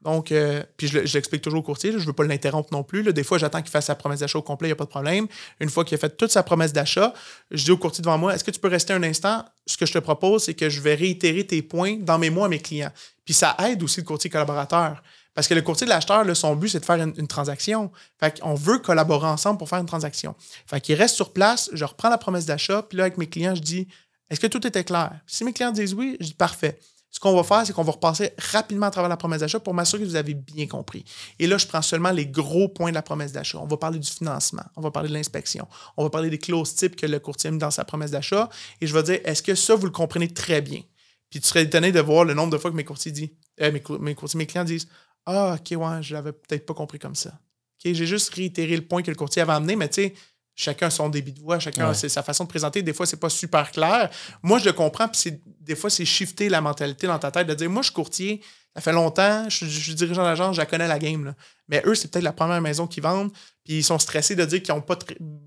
Donc, puis je, l'explique toujours au courtier, je ne veux pas l'interrompre non plus. Des fois, j'attends qu'il fasse sa promesse d'achat au complet, il n'y a pas de problème. Une fois qu'il a fait toute sa promesse d'achat, je dis au courtier devant moi, est-ce que tu peux rester un instant? Ce que je te propose, c'est que je vais réitérer tes points dans mes mots à mes clients. Puis ça aide aussi le courtier collaborateur. Parce que le courtier de l'acheteur, son but, c'est de faire une, transaction. Fait qu'on veut collaborer ensemble pour faire une transaction. Fait qu'il reste sur place, je reprends la promesse d'achat, puis là, avec mes clients, je dis Est-ce que tout était clair? Si mes clients disent oui, je dis parfait. Ce qu'on va faire, c'est qu'on va repasser rapidement à travers la promesse d'achat pour m'assurer que vous avez bien compris. Et là, je prends seulement les gros points de la promesse d'achat. On va parler du financement, on va parler de l'inspection, on va parler des clauses types que le courtier met dans sa promesse d'achat. Et je vais dire, est-ce que ça, vous le comprenez très bien? Puis tu serais étonné de voir le nombre de fois que mes courtiers disent, euh, mes, courtiers, mes clients disent, ah, ok, ouais, je l'avais peut-être pas compris comme ça. Ok, j'ai juste réitéré le point que le courtier avait amené, mais tu sais, chacun son débit de voix, chacun sa façon de présenter. Des fois, c'est pas super clair. Moi, je le comprends, puis des fois, c'est shifter la mentalité dans ta tête de dire, moi, je suis courtier, ça fait longtemps, je, suis dirigeant d'agence, je connais la game. Là. Mais eux, c'est peut-être la première maison qu'ils vendent, puis ils sont stressés de dire qu'ils n'ont pas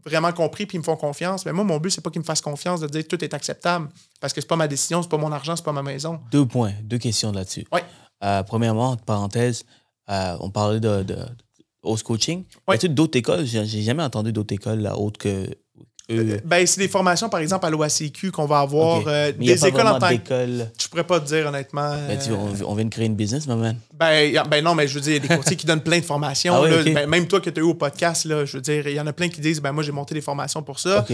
vraiment compris, puis ils me font confiance. Mais moi, mon but, c'est pas qu'ils me fassent confiance de dire tout est acceptable, parce que c'est pas ma décision, c'est pas mon argent, c'est pas ma maison. Deux points, deux questions là-dessus. Oui. Euh, premièrement, parenthèse, euh, on parlait de, de, coaching. Ouais. As-tu d'autres écoles? J'ai jamais entendu d'autres écoles là, autres que euh, ben, c'est des formations, par exemple, à l'OACQ qu'on va avoir. Euh, des écoles en tant que. Je pourrais pas te dire, honnêtement. Ben, tu, on, vient de créer une business, maman. Ben, ben non, mais je veux dire, il y a des courtiers qui donnent plein de formations. Ah ben, même toi que tu as eu au podcast, là, je veux dire, il y en a plein qui disent ben moi, j'ai monté des formations pour ça.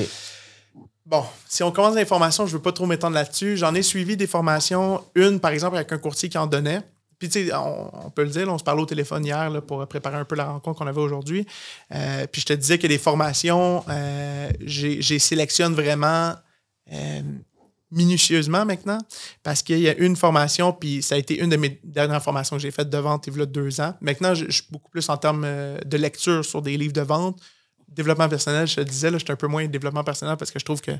Bon, si on commence l'information, je ne veux pas trop m'étendre là-dessus. J'en ai suivi des formations. Une, par exemple, avec un courtier qui en donnait. Puis, tu sais, on, peut le dire, on se parlait au téléphone hier pour préparer un peu la rencontre qu'on avait aujourd'hui. Euh, puis, je te disais que les formations, euh, j'ai sélectionne vraiment euh, minutieusement maintenant parce qu'il y a une formation, puis ça a été une de mes dernières formations que j'ai faites de vente il y a deux ans. Maintenant, je, suis beaucoup plus en termes de lecture sur des livres de vente. Développement personnel, je te disais, là, je suis un peu moins développement personnel parce que je trouve que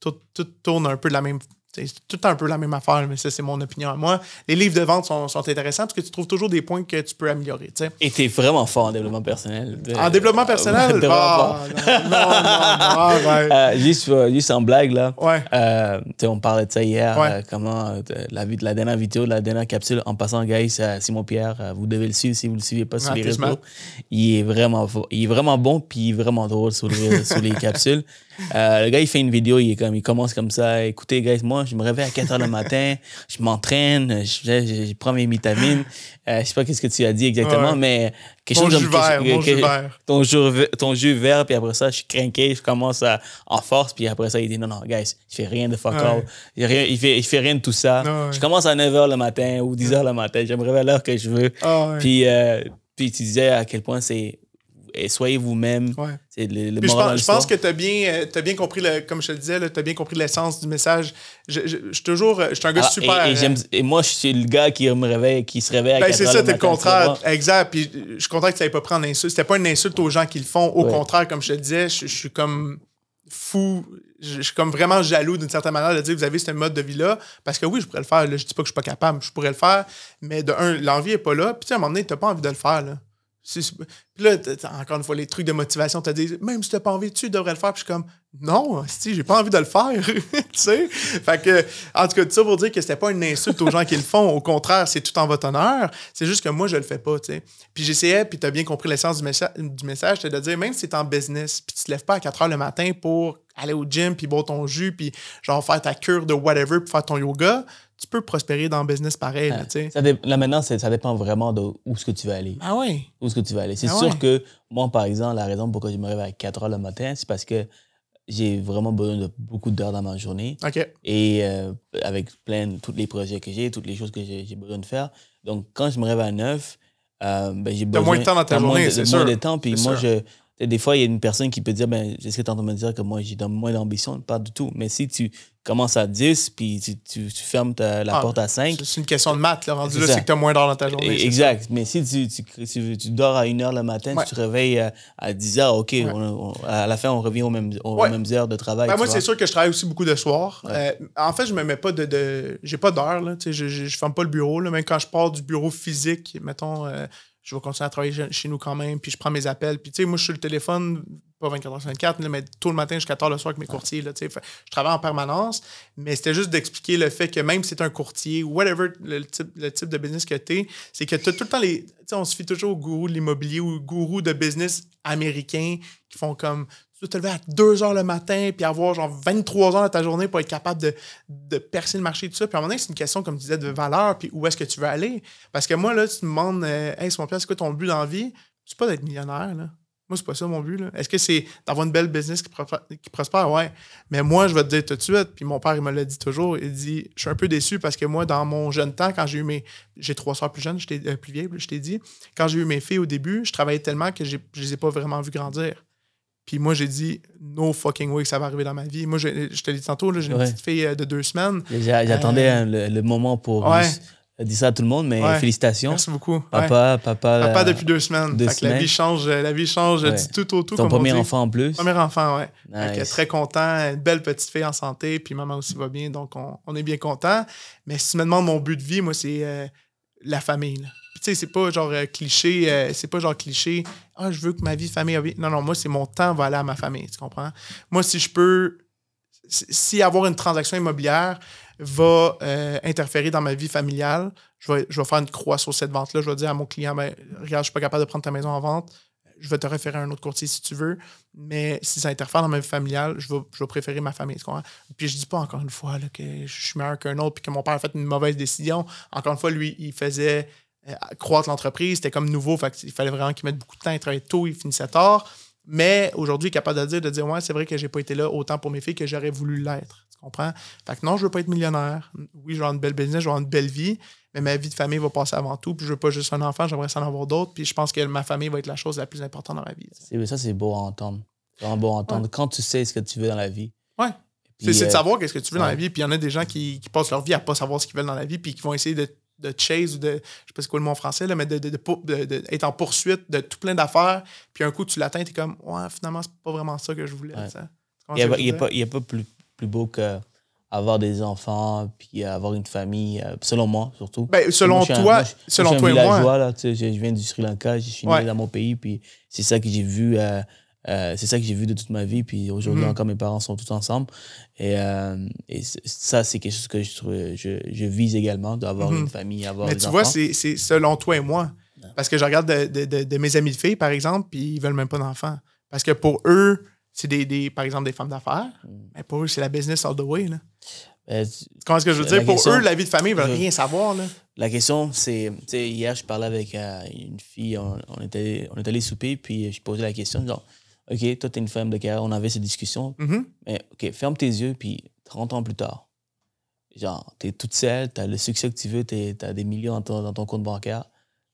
tout, tout tourne un peu de la même c'est tout un peu la même affaire, mais ça, c'est mon opinion à moi. Les livres de vente sont, sont, intéressants parce que tu trouves toujours des points que tu peux améliorer. T'sais. Et tu es vraiment fort en développement personnel. En développement personnel? Ah, non, non, non, euh, juste, euh, juste, en blague, là. Ouais. Euh, on parlait de ça hier. Euh, comment la, la dernière vidéo, la dernière capsule. En passant, guys, Simon Pierre, vous devez le suivre si vous ne le suivez pas sur les réseaux. Il est vraiment Il est vraiment bon, puis il est vraiment drôle sur les, sur les capsules. Le gars, il fait une vidéo, il, est comme, il commence comme ça. Écoutez, guys, moi, je me réveille à 4 h le matin, je m'entraîne, je, prends mes vitamines. Euh, je sais pas qu'est-ce que tu as dit exactement, mais quelque chose comme vert, ton, jus, ton jus vert, puis après ça, je suis craqué, je commence à, en force, puis après ça, il dit non, non, guys, je fais rien de fuck all. Il, il, fait, il fait rien de tout ça. Je commence à 9 h le matin ou 10 h le matin, je me réveille à l'heure que je veux. Ah puis, euh, puis tu disais à quel point c'est et soyez vous-même. C'est le, le je pense, que tu as bien, euh, bien compris, le, comme je te le disais, tu as bien compris l'essence du message. Je, suis toujours, je suis un gars ah, super. Et, euh, et, moi, je suis le gars qui me réveille, qui se réveille ben, C'est ça, t'es le contraire. Exact. Puis je suis content que tu n'avais pas pris en insulte. C'était pas une insulte aux gens qui le font. Au contraire, comme je te disais, je, suis comme fou. Je, suis comme vraiment jaloux d'une certaine manière de dire que vous avez ce mode de vie-là. Parce que oui, je pourrais le faire. Là. Je dis pas que je suis pas capable. Je pourrais le faire. Mais de un, l'envie est pas là. Puis à un moment donné, tu n'as pas envie de le faire. Là. Puis là, encore une fois, les trucs de motivation te disent même si tu n'as pas envie, tu devrais le faire. Puis je suis comme non, si j'ai pas envie de le faire. tu sais? Fait que, en tout cas, tout ça pour dire que c'était pas une insulte aux gens qui le font. Au contraire, c'est tout en votre honneur. C'est juste que moi, je le fais pas. Puis j'essayais, puis tu as bien compris l'essence du, du message, c'est de dire même si tu es en business, puis tu te lèves pas à 4 heures le matin pour aller au gym, puis boire ton jus, puis genre faire ta cure de whatever, puis faire ton yoga, tu peux prospérer dans le business pareil. là, ça là, maintenant, ça dépend vraiment de où est-ce que tu vas aller. Ah oui? Où est-ce que tu vas aller. C'est ah sûr que moi, par exemple, la raison pourquoi je me réveille à 4 heures le matin, c'est parce que j'ai vraiment besoin de beaucoup d'heures dans ma journée. OK. Et euh, avec plein de tous les projets que j'ai, toutes les choses que j'ai besoin de faire. Donc, quand je me réveille à 9, euh, ben, j'ai besoin... moins de temps dans ta journée, c'est sûr. moins de temps, puis moi, je des fois, il y a une personne qui peut dire, ben, est-ce que tu entends me dire que moi, j'ai moins d'ambition? Pas du tout. Mais si tu commences à 10, puis tu, tu, fermes la ah, porte à 5. C'est une question de maths, là. Rendu là, c'est que tu as moins d'heures dans ta journée. Exact. Mais si tu, tu, tu, dors à 1 heure le matin, tu te réveilles à, 10 heures, OK, à la fin, on revient aux mêmes, aux mêmes heures de travail. Ben, moi, c'est sûr que je travaille aussi beaucoup de soir. Euh, en fait, je me mets pas de. de j'ai pas d'heure, là. Je, je, je ferme pas le bureau, là. Même quand je pars du bureau physique, mettons. Euh, je vais continuer à travailler chez nous quand même, puis je prends mes appels. Puis, tu sais, moi, je suis le téléphone, pas 24 h 24, mais tôt le matin jusqu'à tard le soir avec mes courtiers. Là, je travaille en permanence, mais c'était juste d'expliquer le fait que même si c'est un courtier, whatever le type, le type de business que tu es, c'est que tu as tout le temps les. Tu sais, on se fie toujours au gourou de l'immobilier ou au gourou de business américain qui font comme tu te lever à 2 heures le matin puis avoir genre 23 heures de ta journée pour être capable de, de percer le marché tout ça. Puis à un moment donné, c'est une question, comme tu disais, de valeur puis où est-ce que tu veux aller. Parce que moi, là, tu me demandes, euh, hey, mon père, c'est quoi ton but dans la vie? C'est pas d'être millionnaire, là. Moi, c'est pas ça mon but. Est-ce que c'est d'avoir une belle business qui, qui, prospère? Ouais. Mais moi, je vais te dire tout de suite, puis mon père, il me l'a dit toujours, il dit Je suis un peu déçu parce que moi, dans mon jeune temps, quand j'ai eu mes. J'ai trois soeurs plus jeunes, euh, plus vieille, je t'ai dit. Quand j'ai eu mes filles au début, je travaillais tellement que je les ai pas vraiment vues grandir. Puis moi, j'ai dit, no fucking way que ça va arriver dans ma vie. Moi, je, te l'ai dit tantôt, j'ai une petite fille euh, de deux semaines. J'attendais euh, le, moment pour ouais. dire ça à tout le monde, mais félicitations. Merci beaucoup. Papa, papa. Papa depuis deux semaines. La vie change, la vie change du tout au tout. Ton premier enfant en plus. Premier enfant, ouais. Nice. très content, une belle petite fille en santé, puis maman aussi va bien, donc on, est bien content. Mais si tu me demandes mon but de vie, moi, c'est euh, la famille sais, c'est pas genre euh, cliché, euh, c'est pas genre cliché, ah, je veux que ma vie famille. Non, non, moi, c'est mon temps va aller à ma famille, tu comprends? Moi, si je peux, si avoir une transaction immobilière va euh, interférer dans ma vie familiale, je vais, je vais faire une croix sur cette vente-là. Je vais dire à mon client, ben, regarde, je suis pas capable de prendre ta maison en vente, je vais te référer à un autre courtier si tu veux. Mais si ça interfère dans ma vie familiale, je vais, je vais préférer ma famille. Puis je dis pas encore une fois que je suis meilleur qu'un autre puis que mon père a fait une mauvaise décision. Encore une fois, lui, il faisait croître l'entreprise. C'était comme nouveau. Fait il fallait vraiment qu'il mette beaucoup de temps. Il travaillait tôt, il finissait tard. Mais aujourd'hui, capable de dire, de dire Ouais, c'est vrai que j'ai pas été là autant pour mes filles que j'aurais voulu l'être. Tu comprends? Fait que non, je veux pas être millionnaire. Oui, je veux avoir une belle business, je veux avoir une belle vie, mais ma vie de famille va passer avant tout. Puis je veux pas juste un enfant, j'aimerais en avoir d'autres. Puis je pense que ma famille va être la chose la plus importante dans ma vie. Ça, c'est beau à entendre. C'est vraiment beau à entendre. Quand tu sais ce que tu veux dans la vie. Ouais. C'est de euh, savoir qu'est-ce que tu veux dans la vie. Puis il y en a des gens qui, qui, passent leur vie à pas savoir ce qu'ils veulent dans la vie, puis qui vont essayer de de chase ou de, je sais pas c'est quoi le mot en français, là, mais de, de, de, en poursuite de tout plein d'affaires. Puis un coup, tu l'atteins, tu es comme, ouais, finalement, c'est pas vraiment ça que je voulais. Il n'y a, a, pas, a pas plus, plus beau qu'avoir des enfants, puis avoir une famille, euh, selon moi surtout. Ben, selon toi, selon toi et moi. Là, je, je viens du Sri Lanka, je suis né dans mon pays, puis c'est ça que j'ai vu. Euh, euh, c'est ça que j'ai vu de toute ma vie. Puis aujourd'hui, mhm. encore, mes parents sont tous ensemble. Et, euh, et ça, c'est quelque chose que je, je, je vise également, d'avoir mhm. une famille, avoir Mais tu vois, c'est selon toi et moi. Parce que je regarde de, de, de, mes amis de filles, par exemple, puis ils veulent même pas d'enfants. Parce que pour eux, c'est des, des, par exemple des femmes d'affaires. Mm. Mais pour eux, c'est la business all the way. Là. Ben, Comment est-ce que je veux dire? Pour eux, la vie de famille, ils veulent rien savoir. Là. La question, c'est, tu sais, hier, je parlais avec euh, une fille, on, on, était, on est allé souper, puis je posais la question, genre, OK, toi, tu es une femme de carrière, on avait cette discussion. Mm-hmm. Mais OK, ferme tes yeux, puis 30 ans plus tard, genre, tu es toute seule, tu as le succès que tu veux, tu as des millions dans ton, compte bancaire,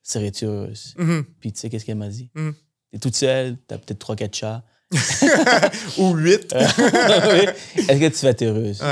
serais-tu heureuse? Mm-hmm. Puis tu sais, qu'est-ce qu'elle m'a dit? Mm-hmm. Tu es toute seule, tu as peut-être 3-4 chats. Ou 8. Est-ce que tu vas être heureuse?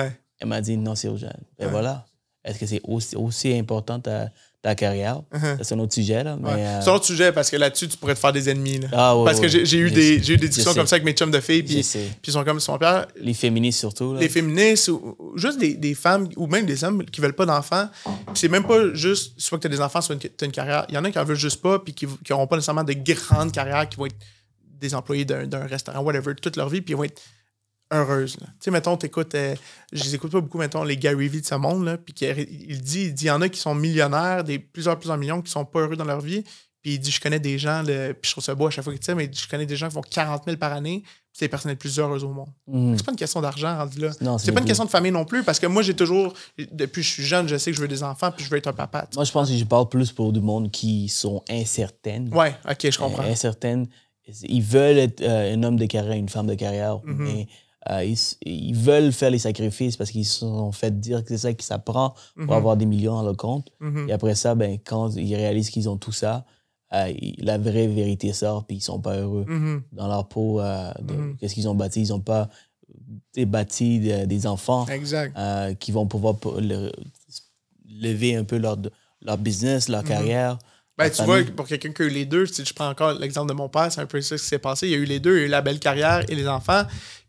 Elle m'a dit non, c'est urgent. Ben voilà. Est-ce que c'est aussi, aussi important ta, ta carrière. Uh-huh. C'est un autre sujet. Là, mais, euh, C'est un autre sujet parce que là-dessus, tu pourrais te faire des ennemis. Là. Ah, parce que j'ai eu, des, eu des discussions comme ça avec mes chums de filles. Puis, puis ils sont comme son père. Les féministes surtout. Là. Les féministes ou, juste des, des, femmes ou même des hommes qui veulent pas d'enfants. c'est même pas juste soit que tu as des enfants, soit que tu as une carrière. Il y en a qui en veulent juste pas puis qui n'auront pas nécessairement de grandes carrières, qui vont être des employés d'un restaurant, whatever, toute leur vie, puis ils vont être heureuse. Tu sais, mettons, t'écoutes, euh, je les écoute pas beaucoup, mettons, les Gary Vee de ce monde, là, puis il dit, il dit, y en a qui sont millionnaires, des plusieurs, plusieurs millions, qui sont pas heureux dans leur vie, puis il dit, je connais des gens, puis je trouve ça beau à chaque fois qu'il dit mais je connais des gens qui font 40 000 par année, c'est les personnes les plus heureuses au monde. Mm. C'est pas une question d'argent rendu là. C'est pas une question de famille non plus, parce que moi, j'ai toujours, depuis que je suis jeune, je sais que je veux des enfants, puis je veux être un papa. Moi, je pense que je parle plus pour du monde qui sont incertaines. Ouais, ok, je comprends. incertaines. Ils veulent être euh, un homme de carrière, une femme de carrière, mm-hmm. mais euh, ils, veulent faire les sacrifices parce qu'ils se sont fait dire que c'est ça qui s'apprend pour mhm. avoir des millions dans le compte. Mhm. Et après ça, ben, quand ils réalisent qu'ils ont tout ça, euh, la vraie vérité sort, puis ils sont pas heureux Mhm. dans leur peau. euh. Qu'est-ce qu'ils ont bâti? Ils ont pas bâti de- des enfants Exact. qui vont pouvoir po- le- lever un peu leur, leur business, leur carrière. Ben, tu vois, pour quelqu'un qui a eu les deux, si je prends encore l'exemple de mon père, c'est un peu ça qui s'est passé. Il y a eu les deux, il y a eu la belle carrière et les enfants.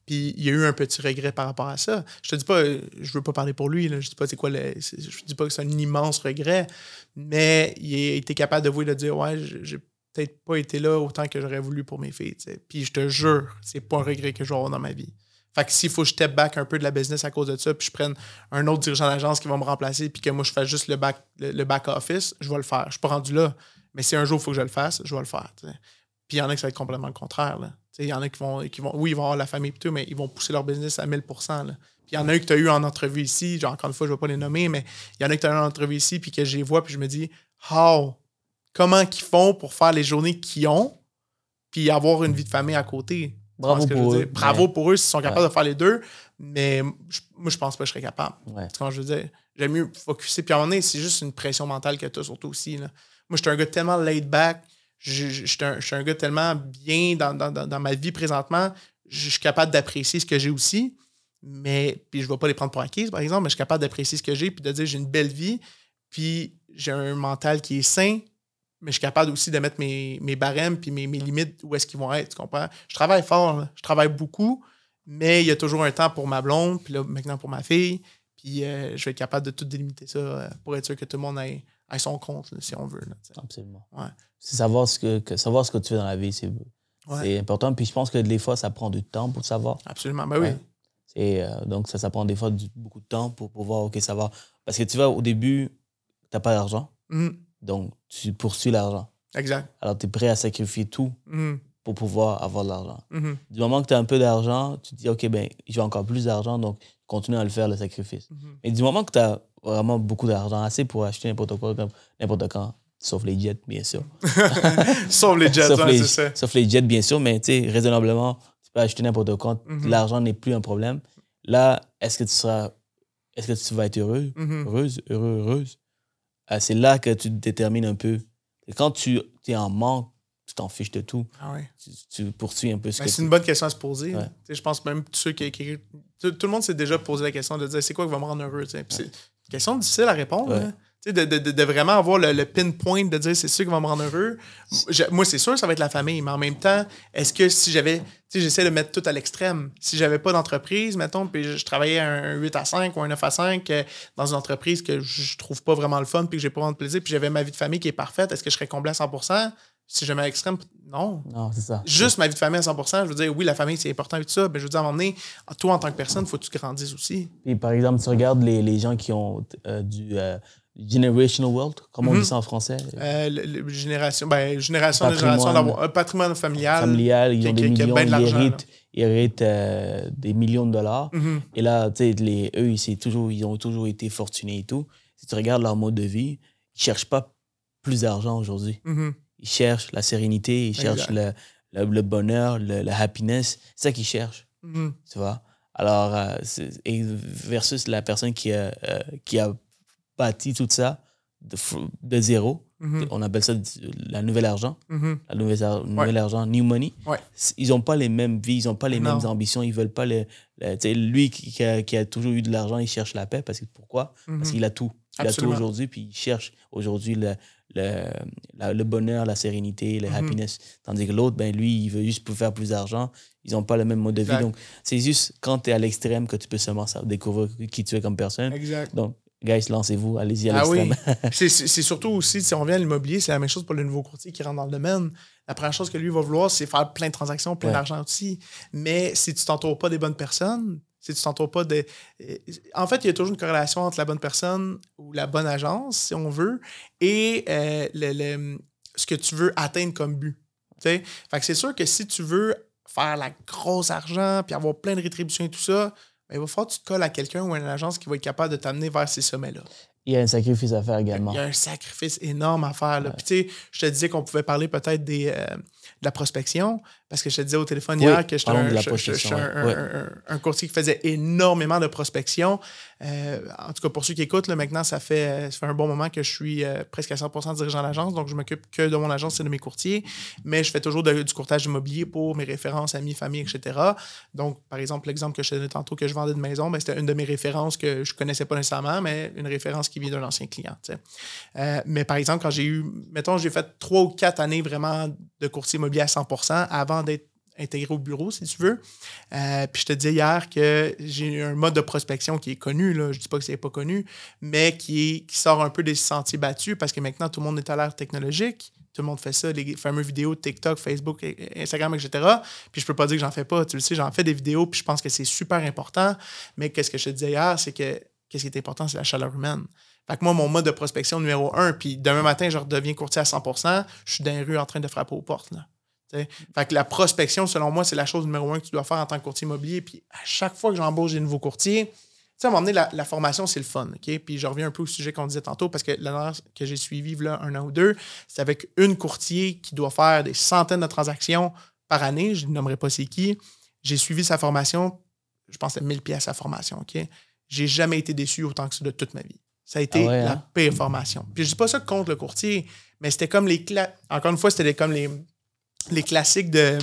Puis il y a eu un petit regret par rapport à ça. Je te dis pas, je veux pas parler pour lui, là, je dis pas c'est quoi le. Je dis pas que c'est un immense regret, mais il a été capable de vous dire Ouais, j'ai- peut-être pas été là autant que j'aurais voulu pour mes filles. Puis je te jure, c'est pas un regret que je vais avoir dans ma vie. Fait que s'il faut que je step back un peu de la business à cause de ça, puis je prenne un autre dirigeant d'agence qui va me remplacer, puis que moi je fasse juste le back, le, back office, je vais le faire. Je suis pas rendu là. Mais si un jour il faut que je le fasse, je vais le faire. Puis il y en a qui ça va être complètement le contraire. là. Il y en a qui vont, qui vont. Oui, ils vont avoir la famille et tout, mais ils vont pousser leur business à 1000 là. Puis il y en a eu que tu as eu en entrevue ici, genre encore une fois, je ne vais pas les nommer, mais il y en a que tu as eu en entrevue ici, puis que je les vois, puis je me dis, how? Comment qu'ils font pour faire les journées qu'ils ont, puis avoir une vie de famille à côté? Bravo pour eux. Bravo Ouais. pour eux s'ils sont capables de faire les deux, mais je- moi, je pense pas que je serais capable. Ouais. Tu vois, je veux dire, j'aime mieux focuser. Puis à un moment donné, c'est juste une pression mentale que tu as surtout aussi. Là. Moi, j'étais un gars tellement laid back. Je- je- J'étais un, un gars tellement bien dans, dans- dans- dans ma vie présentement. Je suis capable d'apprécier ce que j'ai aussi. Mais, puis je ne vais pas les prendre pour acquises, par exemple, mais je suis capable d'apprécier ce que j'ai puis de dire j'ai une belle vie. Puis j'ai un mental qui est sain, mais je suis capable aussi de mettre mes, mes barèmes puis mes, mes limites où est-ce qu'ils vont être. Tu comprends? Je travaille fort, là. je travaille beaucoup, mais il y a toujours un temps pour ma blonde, puis là, maintenant pour ma fille. Puis euh, je vais être capable de tout délimiter ça euh, pour être sûr que tout le monde ait, ait son compte, là, si on veut. là. Absolument. Ouais. C'est savoir ce que, que- savoir ce que tu fais dans la vie, c'est Ouais. important. Puis je pense que des fois, ça prend du temps pour savoir. Absolument. Ben oui. Ouais. Et euh, donc, ça, ça prend des fois du- beaucoup de temps pour pouvoir, OK, savoir. Parce que tu vois, au début, tu n'as pas d'argent. Mhm. Donc, tu poursuis l'argent. Exact. Alors, tu es prêt à sacrifier tout Mhm. pour pouvoir avoir de l'argent. Mhm. Du moment que tu as un peu d'argent, tu te dis, OK, ben, j'ai encore plus d'argent, donc continue à le faire, le sacrifice. Mhm. Et du moment que tu as vraiment beaucoup d'argent, assez pour acheter n'importe quoi, n'importe quand, sauf les jets, bien sûr. Sauf les jets, sauf, ouais, les, ça. sauf les jets, bien sûr, mais tu sais, raisonnablement, tu peux acheter n'importe quoi. Mhm. L'argent n'est plus un problème. Là, est-ce que tu seras. Est-ce que tu vas être heureux, Mhm. heureuse, heureux, heureuse? Euh, c'est là que tu détermines un peu. Et quand tu es en manque, tu t'en fiches de tout. Ah ouais. Tu, tu poursuis un peu ce Ben, c'est une bonne question à se poser. Ouais. Je pense même tous ceux qui, qui- tout, tout le monde s'est déjà posé la question de dire c'est quoi qui va me rendre heureux. Puis C'est une question difficile à répondre. Ouais. De, de- de- de vraiment avoir le, le pinpoint de dire c'est ça qui va me rendre heureux. Je- moi, c'est sûr, ça va être la famille, mais en même temps, est-ce que si j'avais. Tu sais, j'essaie de mettre tout à l'extrême. Si j'avais pas d'entreprise, mettons, puis je, je travaillais un 8 à 5 ou un 9 à 5 euh, dans une entreprise que je trouve pas vraiment le fun puis que j'ai pas vraiment de plaisir, puis j'avais ma vie de famille qui est parfaite, est-ce que je serais comblé à 100 Si je mets à l'extrême, non. Non, c'est ça. Juste ma vie de famille à 100 je veux dire, oui, la famille, c'est important et tout ça, mais je veux dire, à un moment donné, toi, en tant que personne, il faut que tu grandisses aussi. Et par exemple, tu regardes les, les gens qui ont euh, du euh, generational wealth, comment on Mhm. dit ça en français? Euh, le- le- génération, ben, génération Patrimoine. génération d'avoir un patrimoine familial. Familial, ils ont des millions, de ils héritent, ils héritent, euh, des millions de dollars. Mhm. Et là, tu sais, les- eux, ils, toujours, ils ont toujours été fortunés et tout. Si tu regardes leur mode de vie, ils cherchent pas plus d'argent aujourd'hui. Mhm. Ils cherchent la sérénité, ils cherchent le, le, le bonheur, le, happiness. C'est ça qu'ils cherchent, Mhm. tu vois. Alors, euh, et versus la personne qui a, qui a bâti tout ça de, de zéro. Mhm. On appelle ça la nouvelle argent. Mhm. La nouvelle, nouvelle argent, new money. Ouais. Ils n'ont pas les mêmes vies, ils n'ont pas les Non. mêmes ambitions, ils veulent pas le. le- tu sais, lui qui, a, qui a toujours eu de l'argent, il cherche la paix. Parce que, pourquoi? Parce Mhm. qu'il a tout. Il Absolument. a tout aujourd'hui, puis il cherche aujourd'hui le, le, la- le bonheur, la sérénité, le Mhm. happiness. Tandis que l'autre, ben, lui, il veut juste pour faire plus d'argent. Ils n'ont pas le même mode de vie. Exact. Donc, c'est juste quand tu es à l'extrême que tu peux seulement découvrir qui tu es comme personne. Exact. Donc, guys, lancez-vous, allez-y à Ah oui. C'est- surtout aussi, si on revient à l'immobilier, c'est la même chose pour le nouveau courtier qui rentre dans le domaine. La première chose que lui va vouloir, c'est faire plein de transactions, plein Ouais. d'argent aussi. Mais si tu t'entoures pas des bonnes personnes, si tu t'entoures pas de. euh, En fait, il y a toujours une corrélation entre la bonne personne ou la bonne agence, si on veut, et euh, le- le- ce que tu veux atteindre comme but. Fait que c'est sûr que si tu veux faire la grosse argent puis avoir plein de rétributions et tout ça, ben, il va falloir que tu te colles à quelqu'un ou à une agence qui va être capable de t'amener vers ces sommets-là. Il y a un sacrifice à faire également. Il y a un sacrifice énorme à faire. Là. Puis, tu sais, je te disais qu'on pouvait parler peut-être des, euh, de la prospection, parce que je te disais au téléphone Oui, hier que j'étais un, un, ouais. un- un- un courtier qui faisait énormément de prospection. Euh, en tout cas, pour ceux qui écoutent, là, maintenant, ça fait, euh, ça fait un bon moment que je suis euh, presque à 100% dirigeant d'agence, donc je m'occupe que de mon agence et de mes courtiers, mais je fais toujours de- du courtage immobilier pour mes références, amis, famille, etc. Donc, par exemple, l'exemple que je te donnais tantôt que je vendais de maison, ben, c'était une de mes références que je connaissais pas nécessairement, mais une référence qui vient d'un ancien client. Euh, mais par exemple, quand j'ai eu, mettons, j'ai fait trois ou quatre années vraiment de courtier immobilier à 100% avant d'être intégré au bureau, si tu veux. Euh, puis je te disais hier que j'ai un mode de prospection qui est connu, là. je dis pas que c'est pas connu, mais qui, sort un peu des sentiers battus parce que maintenant, tout le monde est à l'ère technologique. Tout le monde fait ça, les fameuses vidéos TikTok, Facebook, Instagram, etc. Puis je peux pas dire que j'en fais pas. Tu le sais, j'en fais des vidéos, puis je pense que c'est super important. Mais qu'est-ce que je te disais hier, c'est que qu'est-ce qui est important, c'est la chaleur humaine. Fait que moi, mon mode de prospection numéro un, puis demain matin, je redeviens courtier à 100% je suis dans les rues en train de frapper aux portes. Là. Fait que la prospection, selon moi, c'est la chose numéro un que tu dois faire en tant que courtier immobilier. Puis à chaque fois que j'embauche des nouveaux courtiers, tu sais, à un moment donné, la, la formation, c'est le fun. OK? Puis je reviens un peu au sujet qu'on disait tantôt, parce que la dernière que j'ai suivi, là, un an ou deux, c'est avec une courtier qui doit faire des centaines de transactions par année. Je ne nommerai pas c'est qui. J'ai suivi sa formation, je pense c'était 1000 pièces sa formation. OK? J'ai jamais été déçu autant que ça de toute ma vie. Ça a été Ah ouais, la hein? pire formation. Puis je dis pas ça contre le courtier, mais c'était comme les cla- encore une fois, c'était comme les, les classiques de,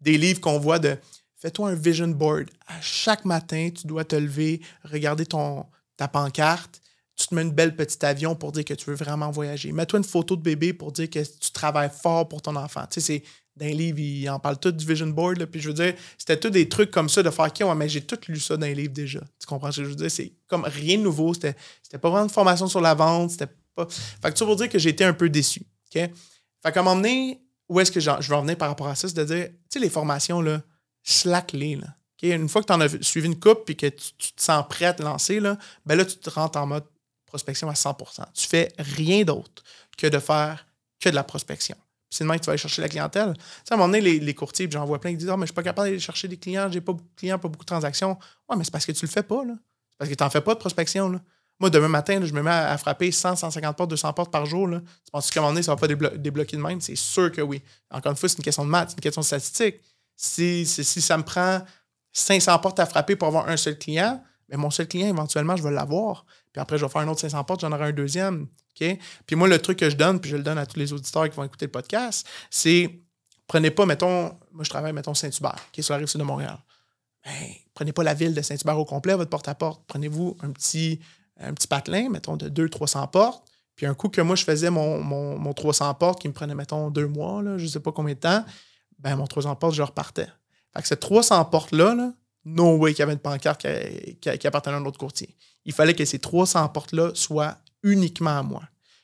des livres qu'on voit de fais-toi un vision board. À chaque matin, tu dois te lever, regarder ton, ta pancarte. Tu te mets une belle petite avion pour dire que tu veux vraiment voyager. Mets-toi une photo de bébé pour dire que tu travailles fort pour ton enfant. Tu sais, c'est dans les livres, ils en parlent tout du vision board. puis je veux dire, c'était tous des trucs comme ça de faire OK, ouais, mais j'ai tout lu ça dans les livres déjà. Tu comprends ce que je veux dire? C'est comme rien de nouveau. C'était, c'était pas vraiment de formation sur la vente. C'était pas. Fait que ça pour dire que j'ai été un peu déçu. Fait qu'à un moment donné, où est-ce que je vais en venir par rapport à ça? C'est de dire, tu sais, les formations, là, slack-les. Une fois que tu en as suivi une coupe puis que tu, te sens prêt à te lancer, là, ben là, tu te rentres en mode prospection à 100% Tu fais rien d'autre que de faire que de la prospection. C'est demain que tu vas aller chercher la clientèle. Tu sais, à un moment donné, les, courtiers, j'en vois plein qui disent Ah, mais je suis pas capable d'aller chercher des clients, j'ai pas beaucoup de clients, pas beaucoup de transactions. Ouais, mais c'est parce que tu le fais pas, là. C'est parce que tu n'en fais pas de prospection, là. Moi, demain matin, je me mets à, frapper 100, 150 portes, 200 portes par jour. Là. Tu penses qu'à un moment donné, ça va pas déblo- débloquer de même? C'est sûr que oui. Encore une fois, c'est une question de maths, c'est une question de statistique. Si, si, ça me prend 500 portes à frapper pour avoir un seul client, mais mon seul client, éventuellement, je vais l'avoir. Puis après, je vais faire un autre 500 portes, j'en aurai un deuxième. Puis moi, le truc que je donne, puis je le donne à tous les auditeurs qui vont écouter le podcast, c'est prenez pas, mettons, moi je travaille, mettons, Saint-Hubert, qui est sur la rive sud de Montréal. Ben, prenez pas la ville de Saint-Hubert au complet, votre porte-à-porte. Prenez-vous un petit, un petit patelin, mettons, de 200-300 portes. Puis un coup que moi, je faisais mon, mon, mon 300 portes qui me prenait, mettons, deux mois, là, je sais pas combien de temps, ben mon 300 portes, je repartais. Fait que ces 300 portes-là, là, no way qu'il y avait une pancarte qui, qui- qui appartenait à un autre courtier. Il fallait que ces 300 portes-là soient uniquement à moi.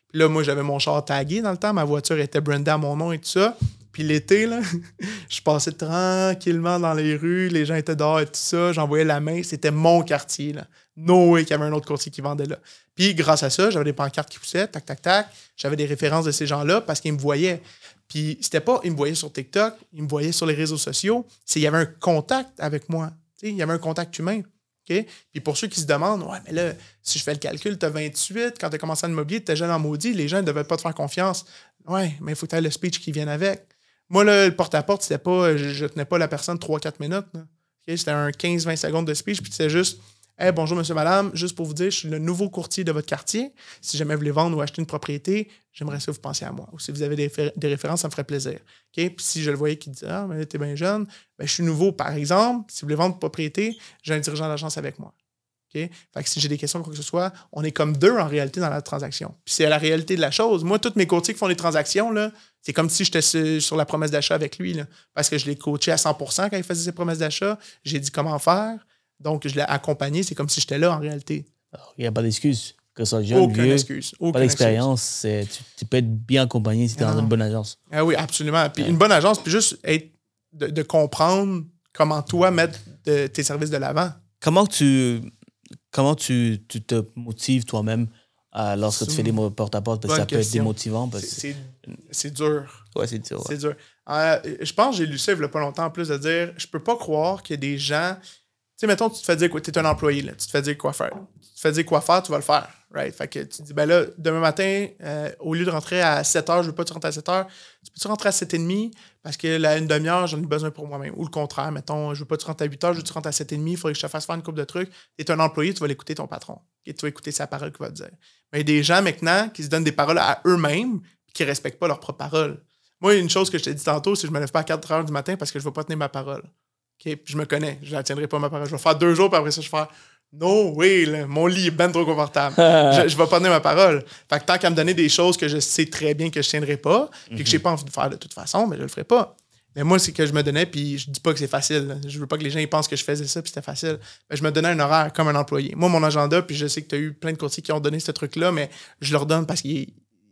Puis là, moi, j'avais mon char tagué dans le temps. Ma voiture était brandée à mon nom et tout ça. Puis l'été, là, je passais tranquillement dans les rues. Les gens étaient dehors et tout ça. J'envoyais la main. C'était mon quartier, là. No way qu'il y avait un autre courtier qui vendait là. Puis grâce à ça, j'avais des pancartes qui poussaient, tac, tac, tac. J'avais des références de ces gens-là parce qu'ils me voyaient. Puis c'était pas, ils me voyaient sur TikTok, ils me voyaient sur les réseaux sociaux. C'est, il y avait un contact avec moi. Il y avait un contact humain. Puis pour ceux qui se demandent, ouais, mais là, si je fais le calcul, tu as 28, quand tu as commencé à l'immobilier, tu étais jeune en maudit, les gens ne devaient pas te faire confiance. Ouais, mais il faut que tu le speech qui vienne avec. Moi, là, le porte-à-porte, c'était pas, je, je tenais pas la personne 3-4 minutes. C'était un 15-20 secondes de speech, puis c'était juste, Hey, bonjour, monsieur, madame, juste pour vous dire, je suis le nouveau courtier de votre quartier. Si jamais vous voulez vendre ou acheter une propriété, j'aimerais que vous pensiez à moi. Ou si vous avez des, réfé- des références, ça me ferait plaisir. Puis si je le voyais qui disait, ah, mais t'es bien jeune, ben, je suis nouveau, par exemple. Si vous voulez vendre une propriété, j'ai un dirigeant d'agence avec moi. Fait que si j'ai des questions, quoi que ce soit, on est comme deux en réalité dans la transaction. Puis c'est la réalité de la chose. Moi, tous mes courtiers qui font des transactions, là, c'est comme si j'étais sur, sur la promesse d'achat avec lui. Là, parce que je l'ai coaché à 100% quand il faisait ses promesses d'achat. J'ai dit comment faire. Donc, je l'ai accompagné. C'est comme si j'étais là en réalité. Alors, Il n'y a pas d'excuse. Que ce soit jeune, Aucune vieux, excuse. pas Aucune d'expérience, c'est- tu, tu peux être bien accompagné si tu es dans une bonne agence. Ah oui, absolument. Puis Ouais. une bonne agence, puis juste être, de, de comprendre comment toi mettre de- tes services de l'avant. Comment tu, comment tu, tu te motives toi-même euh, lorsque tu fais des mots porte-à-porte? Parce que ça peut être démotivant. C'est- dur. ouais, c'est dur. ouais. C'est dur. Euh, je pense que j'ai lu ça il n'y a pas longtemps en plus de dire je peux pas croire qu'il y a des gens sais, mettons, tu te fais dire quoi, tu es un employé, là, tu te fais dire quoi faire. Tu te fais dire quoi faire, tu vas le faire. Right? Fait que tu te dis, ben là, demain matin, euh, au lieu de rentrer à 7 h, je veux pas que tu rentres à 7 h, tu peux-tu rentrer à 7 h 30 parce que là, une demi-heure, j'en ai besoin pour moi-même. Ou le contraire, mettons, je veux pas que tu rentres à 8 h, je veux que tu rentres à 7 h 30, il faudrait que je te fasse faire une coupe de trucs. Tu es un employé, tu vas l'écouter ton patron. Et tu vas écouter sa parole qu'il va te dire. Mais il y a des gens maintenant qui se donnent des paroles à eux-mêmes qui respectent pas leurs propres paroles. Moi, une chose que je t'ai dit tantôt, c'est que je me lève pas à 4 h du matin parce que je ne vais pas tenir ma parole. Puis je me connais, je ne tiendrai pas ma parole. Je vais faire deux jours, puis après ça, je vais faire No way, mon lit est bien trop confortable. je, ne vais pas tenir ma parole. Fait que tant qu'à me donner des choses que je sais très bien que je tiendrai pas, puis que j'ai pas envie de faire de toute façon, mais je le ferai pas. Mais moi, c'est que je me donnais, puis je dis pas que c'est facile. Je veux pas que les gens ils pensent que je faisais ça, puis c'était facile. Mais je me donnais un horaire comme un employé. Moi, mon agenda, puis je sais que tu as eu plein de courtiers qui ont donné ce truc-là, mais je leur donne parce que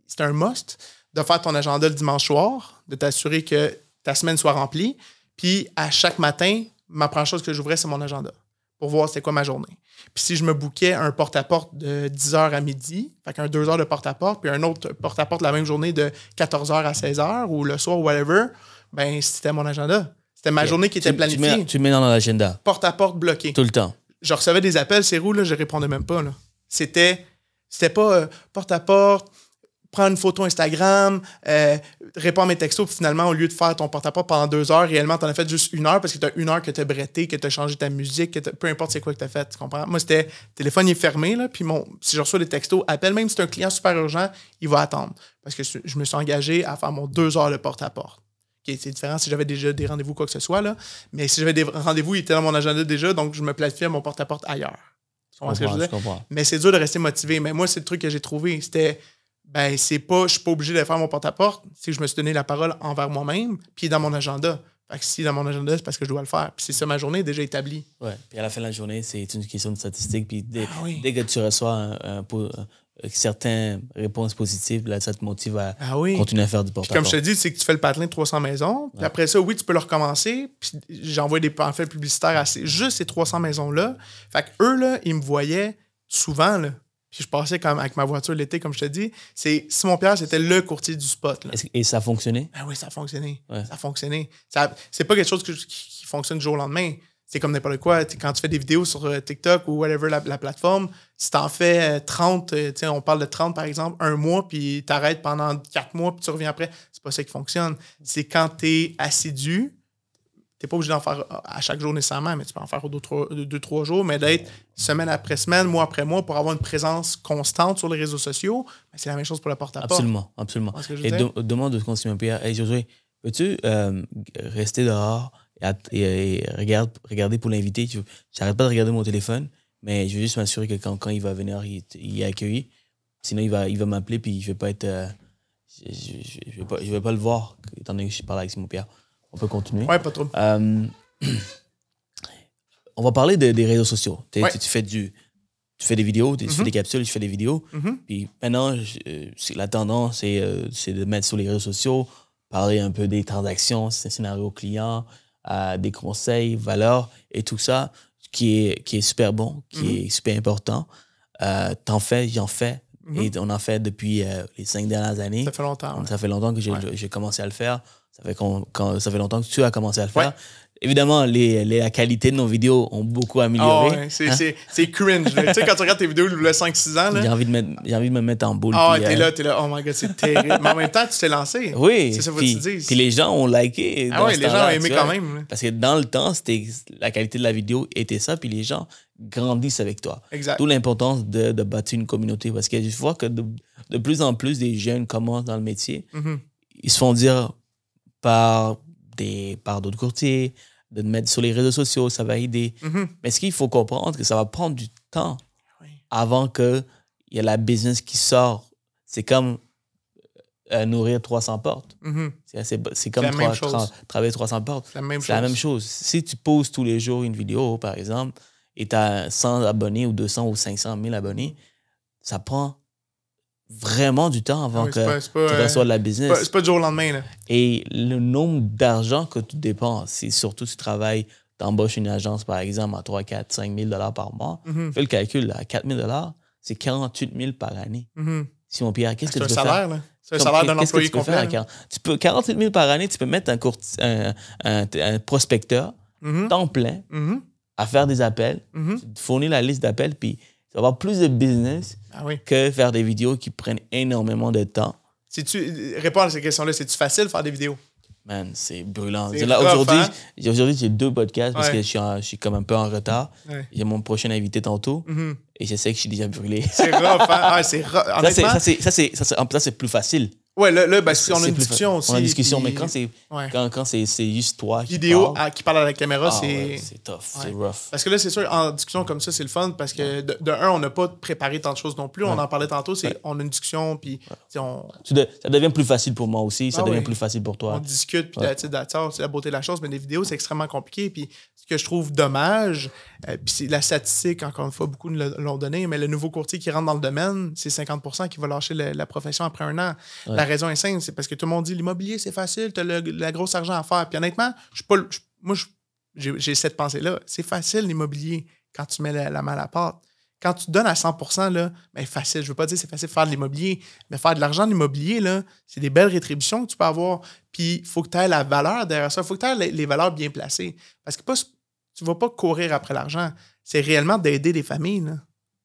c'est un must de faire ton agenda le dimanche soir, de t'assurer que ta semaine soit remplie. Puis à chaque matin, ma première chose que j'ouvrais, c'est mon agenda pour voir c'était quoi ma journée. Puis si je me bouquais un porte-à-porte de 10h à midi, fait qu'un 2 heures de porte-à-porte, puis un autre porte-à-porte la même journée de 14h à 16h ou le soir, whatever, ben c'était mon agenda. C'était ma journée qui était planifiée. Tu mets, dans l'agenda. Porte-à-porte bloqué. Tout le temps. Je recevais des appels, c'est où, là, je répondais même pas. C'était, c'était pas euh, porte-à-porte, prends une photo Instagram, euh, réponds à mes textos, puis finalement, au lieu de faire ton porte-à-porte pendant deux heures, réellement, tu en as fait juste une heure parce que tu as une heure que tu as bretté, que tu as changé ta musique, que peu importe c'est quoi que tu as fait, tu comprends? Moi, c'était téléphone est fermé, là, puis mon, si je reçois des textos, appelle, même si c'est un client super urgent, il va attendre. Parce que je me suis engagé à faire mon deux heures de porte-à-porte. C'est différent si j'avais déjà des rendez-vous, quoi que ce soit, là. Mais si j'avais des rendez-vous, il était dans mon agenda déjà, donc je me planifiais mon porte-à-porte ailleurs. Tu comprends ce que je veux Mais c'est dur de rester motivé. Mais moi, c'est le truc que j'ai trouvé. C'était ben c'est pas, je suis pas obligé de faire mon porte-à-porte, c'est que je me suis donné la parole envers moi-même, puis dans mon agenda. Fait que si dans mon agenda, c'est parce que je dois le faire. Puis c'est ça, ma journée est déjà établie. Ouais. Puis à la fin de la journée, c'est une question de statistique. Puis dès, ah dès que tu reçois un, certaines réponses positives, là, ça te motive à ah continuer à faire du porte-à-porte. Comme je te dis, c'est que tu fais le patelin de 300 maisons. Puis après ça, oui, tu peux le recommencer. Puis j'envoie des pamphlets publicitaires à juste ces 300 maisons-là. Fait que eux, là, ils me voyaient souvent, là. Puis je passais comme avec ma voiture l'été, comme je te dis. C'est Simon Pierre, c'était le courtier du spot. Et ça a fonctionné? Ben oui, ça a fonctionné. Ça a fonctionné. c'est pas quelque chose qui, fonctionne du jour au lendemain. C'est comme n'importe quoi. Quand tu fais des vidéos sur euh, TikTok ou whatever la, plateforme, si t'en fais 30, euh, euh, on parle de 30 par exemple, un mois, puis t'arrêtes pendant quatre mois, puis tu reviens après, c'est pas ça qui fonctionne. C'est quand t'es assidu, n'es pas obligé d'en faire à chaque jour nécessairement, mais tu peux en faire deux, trois, deux, trois jours, mais d'être semaine après semaine, mois après mois, pour avoir une présence constante sur les réseaux sociaux, ben, c'est la même chose pour le porte-à-porte. Absolument, absolument. Et demande de continuer un peu. Hey Josué, peux-tu euh, rester dehors et, regarder pour l'inviter? J'arrête pas de regarder mon téléphone, mais je veux juste m'assurer que quand, quand, il va venir, il, est accueilli. Sinon, il va, il va m'appeler, puis je vais pas être... Euh, je, je, vais pas, je vais pas le voir, étant donné que je parle avec Simon Pierre. On peut continuer. Ouais, pas trop. Euh, on va parler des réseaux sociaux. Tu, fais du, tu fais des vidéos, tu fais mhm. des capsules, tu fais des vidéos. Mhm. Puis maintenant, euh, la tendance, c'est de mettre sur les réseaux sociaux, parler un peu des transactions, des scénarios des conseils, valeurs et tout ça, qui est, qui est super bon, qui mhm. est super important. T'en fais, j'en fais. Et on en fait depuis les cinq dernières années. Ça fait longtemps. Ça fait longtemps que j'ai commencé à le faire. Ça fait, quand, ça fait longtemps que tu as commencé à le faire. Évidemment, les, la qualité de nos vidéos ont beaucoup amélioré. Oh, c'est cringe. tu sais, quand tu regardes tes vidéos il y a 5-6 ans. J'ai envie, de envie de me mettre en boule. Ah, oh, t'es euh, là, t'es là. Oh my god, c'est terrible. Mais en même temps, tu t'es lancé. Oui. C'est ça que tu dis. Puis les gens ont liké. Ah oui, les gens ont aimé quand même. Parce que dans le temps, c'était la qualité de la vidéo était ça, puis les gens grandissent avec toi. Exact. D'où l'importance de, de bâtir une communauté. Parce que je vois que de, de, plus en plus des jeunes commencent dans le métier. Mm-hmm. Ils se font dire par des par d'autres courtiers, de mettre sur les réseaux sociaux, ça va aider. Mm-hmm. Mais ce qu'il faut comprendre, que ça va prendre du temps avant qu'il y ait la business qui sort. C'est comme euh, nourrir 300 portes. Mm-hmm. C'est comme travailler 300 portes. C'est la, même chose. la même chose. Si tu poses tous les jours une vidéo, par exemple, et tu as 100 abonnés ou 200 ou 500 000 abonnés, ça prend vraiment du temps avant que tu reçois de la business. C'est pas, du jour au lendemain. Là. Et le nombre d'argent que tu dépenses, c'est surtout si tu travailles, tu embauches une agence, par exemple, à 3, 4, 5 000 par mois. Mm-hmm. Fais le calcul, à 4 000 c'est 48 000 par année. Mm-hmm. Si on Pierre, qu'est-ce que tu peux salaire, faire? C'est un salaire d'un employé complet. Tu peux, 48 000 par année, tu peux mettre un, un, un, prospecteur, mm-hmm. temps plein, à faire des appels, tu fournis la liste d'appels, puis tu vas avoir plus de business Ah oui. que faire des vidéos qui prennent énormément de temps. C'est-tu, réponds à ces questions-là. C'est-tu facile de faire des vidéos? Man, c'est brûlant. Aujourd'hui, hein? j'ai- deux podcasts parce Ouais. que je suis, en- je suis comme un peu en retard. Ouais. J'ai mon prochain invité tantôt Mhm. et je sais que je suis déjà brûlé. C'est rough, hein? Ah. Ça, ça, ça, ça, c'est, ça, c'est plus facile. Ouais, là, là parce C'est- qu'on a une discussion aussi. On a une discussion, puis- mais quand c'est, Ouais. quand, quand c'est, juste toi qui Vidéo parles, à- qui parle à la caméra, ah c'est. ouais, c'est tough, c'est rough. Parce que là, c'est sûr, en discussion comme ça, c'est le fun parce que de, de un, on n'a pas préparé tant de choses non plus. On en parlait tantôt, c'est on a une discussion, puis on, ça devient plus facile pour moi aussi, ça Ah devient plus facile pour on toi. discute, puis all, c'est la beauté de la chose. Mais les vidéos, c'est extrêmement compliqué. Puis ce que je trouve dommage, euh, puis c'est la statistique, encore une fois, beaucoup nous l'ont donné, mais le nouveau courtier qui rentre dans le domaine, c'est 50 qui va lâcher la profession après un an. La raison est simple, c'est parce que tout le monde dit l'immobilier, c'est facile, tu as le, la grosse argent à faire. Puis honnêtement, je pas, moi, j'ai cette pensée-là. C'est facile l'immobilier quand tu mets la, main à la pâte. Quand tu donnes à 100% là, ben facile. Je veux pas dire c'est facile de faire de l'immobilier, mais faire de l'argent de l'immobilier, là, c'est des belles rétributions que tu peux avoir. Puis il faut que tu aies la valeur derrière ça. Il faut que tu aies les, valeurs bien placées. Parce que pas, tu vas pas courir après l'argent. C'est réellement d'aider des familles.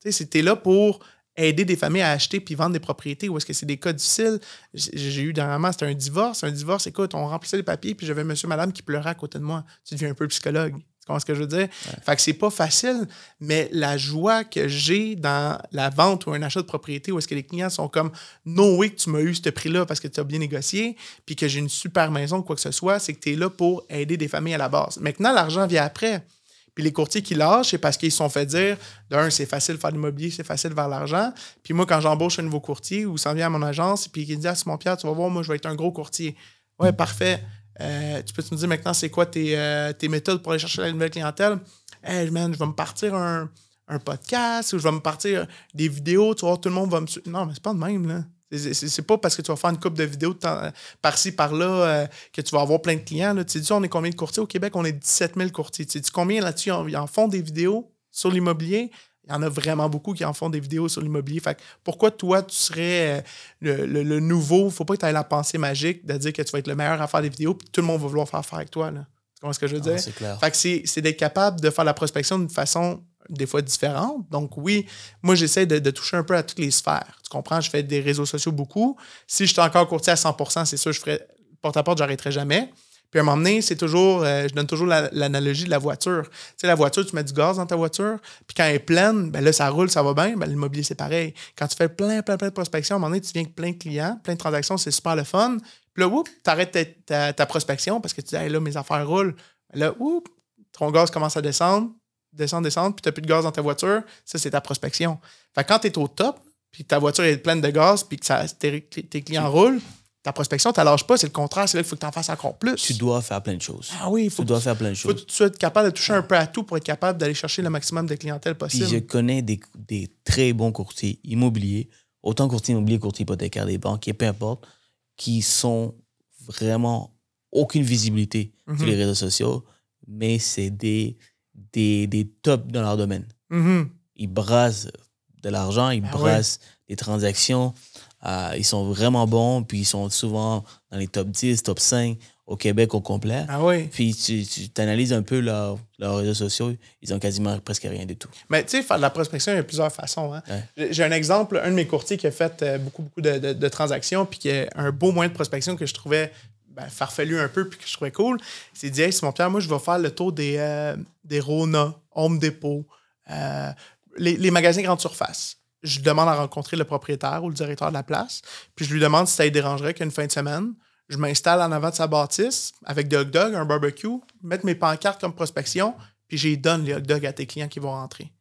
tu es là pour aider des familles à acheter puis vendre des propriétés ou est-ce que c'est des cas difficiles? J'ai eu dernièrement, c'était un divorce. Un divorce, écoute, on remplissait les papiers puis j'avais monsieur, madame qui pleurait à côté de moi. Tu deviens un peu psychologue. Tu comprends ce que je veux dire? Fait que c'est pas facile, mais la joie que j'ai dans la vente ou un achat de propriété où est-ce que les clients sont comme No way que tu m'as eu ce prix-là parce que tu as bien négocié, puis que j'ai une super maison ou quoi que ce soit, c'est que tu es là pour aider des familles à la base. Maintenant, l'argent vient après. Puis les courtiers qui lâchent, c'est parce qu'ils se sont fait dire d'un, c'est facile de faire de l'immobilier, c'est facile de faire de l'argent. Puis moi, quand j'embauche un nouveau courtier ou s'en vient à mon agence, puis qu'il dit Ah, Simon Pierre, tu vas voir, moi, je vais être un gros courtier. Ouais, parfait. Euh, tu peux me dire maintenant, c'est quoi tes, euh, tes méthodes pour aller chercher la nouvelle clientèle? Hey, man, je vais me partir un, un podcast ou je vais me partir des vidéos, tu voir, tout le monde va me suivre. Non, mais c'est pas de même, là. C'est- pas parce que tu vas faire une coupe de vidéos par-ci, par-là euh, que tu vas avoir plein de clients. Là. Tu sais, on est combien de courtiers au Québec? On est 17 000 courtiers. Tu sais combien là-dessus ils en font des vidéos sur l'immobilier? Il y en a vraiment beaucoup qui en font des vidéos sur l'immobilier. Fait que pourquoi toi, tu serais euh, le, le- le nouveau? Faut pas que tu aies la pensée magique de dire que tu vas être le meilleur à faire des vidéos puis tout le monde va vouloir faire affaire avec toi. Là. Tu comprends ce que je veux Ah, dire? c'est clair. Fait que c'est d'être capable de faire la prospection d'une façon des fois différente. Donc oui, moi j'essaie de, toucher un peu à toutes les sphères. Tu comprends? Je fais des réseaux sociaux beaucoup. Si je suis encore courtier à 100%, c'est sûr, je ferais porte-à-porte, j'arrêterai jamais. Puis à un moment donné, c'est toujours, euh, je donne toujours la- l'analogie de la voiture. Tu sais, la voiture, tu mets du gaz dans ta voiture, puis quand elle est pleine, ben là, ça roule, ça va bien. Ben, l'immobilier, c'est pareil. Quand tu fais plein, plein, plein de prospection, à un moment donné, tu viens avec plein de clients, plein de transactions, c'est super le fun. Puis là, oups, t'arrêtes ta, ta, prospection parce que tu dis, là, mes affaires roulent. Là, oups, ton gaz commence à descendre, descendre, descendre, puis tu n'as plus de gaz dans ta voiture. Ça, c'est ta prospection. Fait que quand tu es au top, puis ta voiture est pleine de gaz, puis que ça, tes, tes clients roulent, ta prospection, tu ne lâches pas. C'est le contraire. C'est là qu'il faut que tu en fasses encore plus. Tu dois faire plein de choses. Ah oui, il faut tu dois faire plein de faut choses. que tu sois capable de toucher un peu à tout pour être capable d'aller chercher le maximum de clientèle Puis possible. je connais des, des très bons courtiers immobiliers, autant courtiers immobiliers, courtiers hypothécaires, des banquiers, peu importe, qui sont vraiment aucune visibilité sur Mhm. les réseaux sociaux, mais c'est des, des, des tops dans leur domaine. Mhm. Ils brassent de l'argent, ils Ah ouais. brassent des transactions. euh, ils sont vraiment bons, puis ils sont souvent dans les top 10, top 5 au Québec au complet. Ah oui. Puis tu, tu analyses un peu leur- leurs réseaux sociaux, ils ont quasiment presque rien du tout. Mais tu sais, faire de la prospection, il y a plusieurs façons. hein. Ouais. J'ai- J'ai un exemple, un de mes courtiers qui a fait euh, beaucoup, beaucoup de, de- de transactions, puis qui a un beau moyen de prospection que je trouvais ben, farfelu un peu, puis que je trouvais cool. Il s'est dit, hey, Simon Pierre, moi, je vais faire le tour des, euh, des Rona, Home Depot, euh, les, les magasins grande surface. Je demande à rencontrer le propriétaire ou le directeur de la place, puis je lui demande si ça lui dérangerait qu'une fin de semaine, je m'installe en avant de sa bâtisse avec des hot dogs, un barbecue, mettre mes pancartes comme prospection, puis j'ai donne les hot dogs à tes clients qui vont rentrer.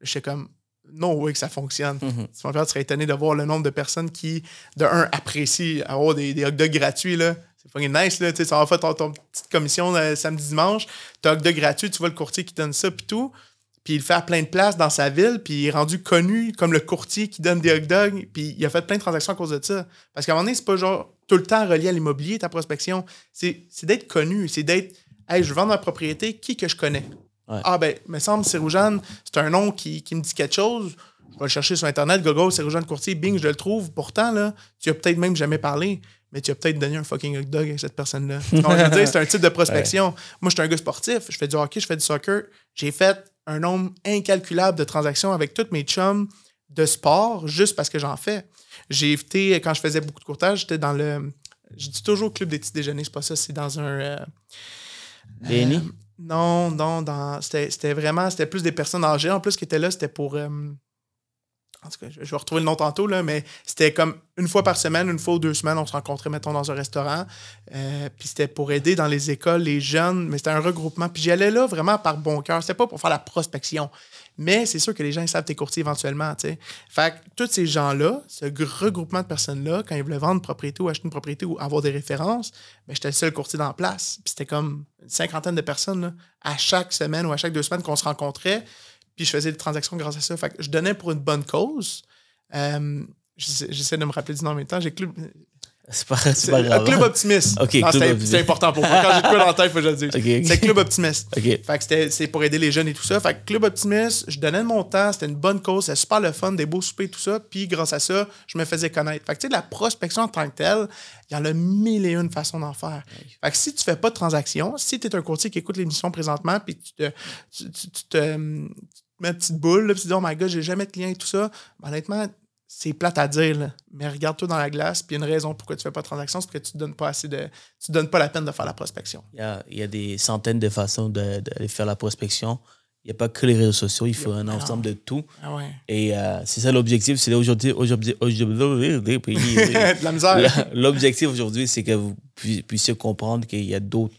Je suis comme, non, oui, que ça fonctionne. Simon Pierre, tu serais étonné de voir le nombre de personnes qui, de un, apprécient avoir des, des hot dogs gratuits. Là. C'est fucking nice. Là. Tu sais, ça va faire ton, ton petite commission euh, samedi, dimanche. Tu as dog gratuit, tu vois le courtier qui donne ça, puis tout. Puis il fait à plein de places dans sa ville, puis il est rendu connu comme le courtier qui donne des hot dogs, puis il a fait plein de transactions à cause de ça. Parce qu'à un moment donné, c'est pas genre tout le temps relié à l'immobilier, ta prospection. C'est c'est d'être connu, c'est d'être, hey, je veux vendre ma propriété, qui que je connais? Ouais. Ah ben, me semble, Céroujane, c'est un nom qui, qui me dit quelque chose. Je vais le chercher sur Internet, Gogo, Céroujane Courtier, bing, je le trouve. Pourtant, là, tu as peut-être même jamais parlé. Mais tu as peut-être donné un fucking hot dog à cette personne-là. je veux dire, c'est un type de prospection. Moi, je suis un gars sportif, je fais du hockey, je fais du soccer. J'ai fait un nombre incalculable de transactions avec tous mes chums de sport juste parce que j'en fais. J'ai été, quand je faisais beaucoup de courtage, j'étais dans le. Je dis toujours club des petits déjeuners, c'est pas ça, c'est dans un. Euh, euh, non, non, dans. C'était c'était vraiment. C'était plus des personnes âgées. En plus, qui étaient là, c'était pour. euh, en tout cas, je vais retrouver le nom tantôt, là, mais c'était comme une fois par semaine, une fois ou deux semaines, on se rencontrait, mettons, dans un restaurant. Euh, puis c'était pour aider dans les écoles, les jeunes, mais c'était un regroupement. Puis j'y allais là vraiment par bon cœur. C'était pas pour faire la prospection. Mais c'est sûr que les gens ils savent tes courtiers éventuellement, tu sais. Fait que tous ces gens-là, ce gr- regroupement de personnes-là, quand ils voulaient vendre une propriété ou acheter une propriété ou avoir des références, ben, j'étais le seul courtier dans la place. Puis c'était comme une cinquantaine de personnes, à chaque semaine ou à chaque deux semaines qu'on se rencontrait. Puis je faisais des transactions grâce à ça. Fait que je donnais pour une bonne cause. Euh, j'essaie de me rappeler du nom en même temps. J'ai club, C'est pas, grave. Club Optimiste. C'est- important pour moi. Quand j'ai quoi dans la tête, il faut que je le dise. C'est Club Optimiste. OK. Fait que c'était- c'est pour aider les jeunes et tout ça. Fait que Club Optimiste, je donnais de mon temps, c'était une bonne cause, c'était super le fun, des beaux soupers, tout ça. Puis grâce à ça, je me faisais connaître. Fait que tu sais, la prospection en tant que telle, il y en a mille et une façons d'en faire. Fait que si tu fais pas de transaction, si tu es un courtier qui écoute l'émission présentement, puis tu te, tu, tu- tu te, une petite boule, là, puis tu dis, oh my god, j'ai jamais de clients et tout ça, ben, honnêtement, c'est plate à dire, là. mais regarde-toi dans la glace, puis il y a une raison pourquoi tu fais pas de transaction, c'est parce que tu te donnes pas assez de. Tu te donnes pas la peine de faire la prospection. Il y a, il y a des centaines de façons de, de faire la prospection. Il n'y a pas que les réseaux sociaux, il faut un ensemble de tout. Ah ouais. Et euh, c'est ça l'objectif. C'est aujourd'hui, aujourd'hui, aujourd'hui, L'objectif aujourd'hui, c'est que vous pu- puissiez comprendre qu'il y a d'autres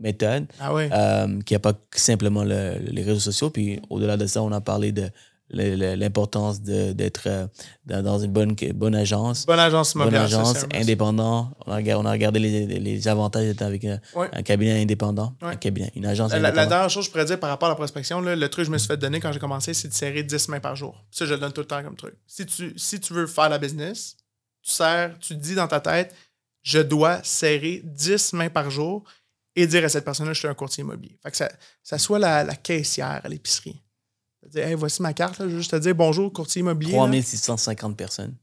méthodes, Ah euh, qu'il n'y a pas simplement le- les réseaux sociaux. Puis au-delà de ça, on a parlé de l'importance d'être euh, dans une bonne, bonne agence. Bonne agence Bonne agence, indépendant. On a, regardé- on a regardé les, les avantages d'être avec un, Ouais. un cabinet indépendant. Un cabinet, une agence La, dernière chose que je pourrais dire par rapport à la prospection, là, le truc que je me suis fait donner quand j'ai commencé, c'est de serrer 10 mains par jour. Ça, je le donne tout le temps comme truc. Si tu, si tu veux faire la business, tu serres, tu dis dans ta tête, je dois serrer 10 mains par jour et dire à cette personne-là, je suis un courtier immobilier. Fait que ça, ça soit la, la caissière à l'épicerie. Dire, hey, voici ma carte, là, je veux juste te dire bonjour, courtier immobilier. là. 3650 personnes.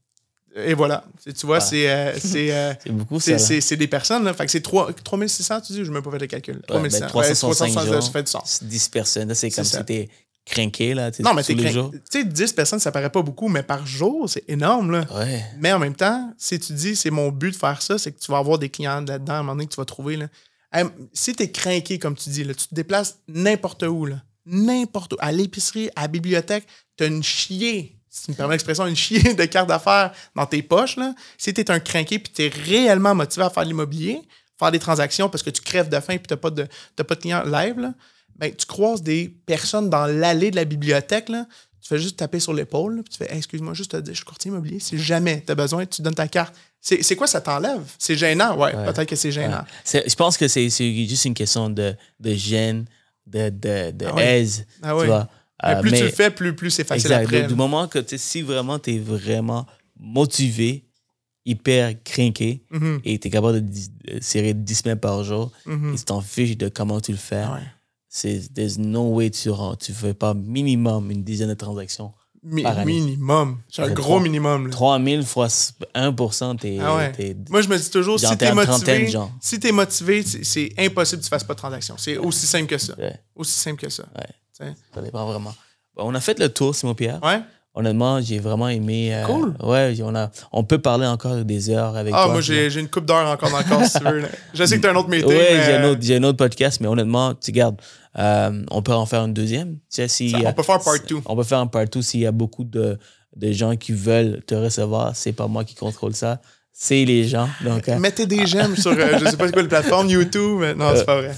Et voilà. Tu vois, c'est. euh, c'est, euh, C'est beaucoup, c'est, des personnes, là. Fait que c'est 3, 3600, tu dis, je ne même pas fait le calcul. Ouais, 3600. ben, 365 Ouais, jours. ça fait du sens. 10 personnes. C'est comme ça. si t'es craqué, là. Non, mais t'es. Tu sais, 10 personnes, ça paraît pas beaucoup, mais par jour, c'est énorme, là. Ouais. Mais en même temps, si tu dis, c'est mon but de faire ça, c'est que tu vas avoir des clients là-dedans à un moment donné que tu vas trouver, là. Si t'es craqué, comme tu dis, là, tu te déplaces n'importe où, là. N'importe où. À l'épicerie, à la bibliothèque, t'as une chier, si tu me permets l'expression, une chier de cartes d'affaires dans tes poches, là. Si t'es un craqué puis t'es réellement motivé à faire de l'immobilier, faire des transactions parce que tu crèves de faim puis t'as pas de, t'as pas de clients live, là, ben, tu croises des personnes dans l'allée de la bibliothèque, là, tu fais juste taper sur l'épaule, puis tu fais excuse-moi, juste te dire, je suis courtier immobilier. Si jamais tu as besoin, tu donnes ta carte. C'est quoi ça t'enlève? C'est gênant, ouais, Ouais. peut-être que c'est gênant. Je pense que c'est juste une question de, de gêne, de, de, de Ah aise. Ah tu vois. Mais Euh, plus tu le fais, plus, plus c'est facile Exact. après. Du, moment que tu si vraiment tu es vraiment motivé, hyper craqué, Mhm, et tu es capable de, serrer 10 semaines par jour, mhm. et tu t'en fiches de comment tu le fais, Ah ouais. c'est there's no way tu ne tu fais pas minimum une dizaine de transactions. Mi- par année. minimum. C'est un gros minimum. là. 3000 fois 1%, t'es. Ah ouais. Moi, je me dis toujours, si t'es motivé, si t'es motivé, c'est- impossible que tu fasses pas de transaction. C'est aussi simple que ça. Ouais. Aussi simple que ça. Ça dépend vraiment. Bon, on a fait le tour, Simon Pierre. Ouais? Honnêtement, j'ai vraiment aimé. euh, Cool. Ouais, on, a, on peut parler encore des heures avec Ah, toi. moi, j'ai j'ai une coupe d'heure encore dans le corps, si tu veux. Je sais que t'as un autre meeting. Ouais, mais, j'ai un, autre, j'ai un autre podcast, mais honnêtement, tu gardes. euh, on peut en faire une deuxième. Tu sais, si, Ça, on peut faire part two. On peut faire un part 2 s'il y a beaucoup de, de gens qui veulent te recevoir. C'est pas moi qui contrôle ça. C'est les gens. Donc, euh, Mettez des j'aime sur, euh, je sais pas quoi la plateforme, YouTube. mais Non, c'est pas vrai.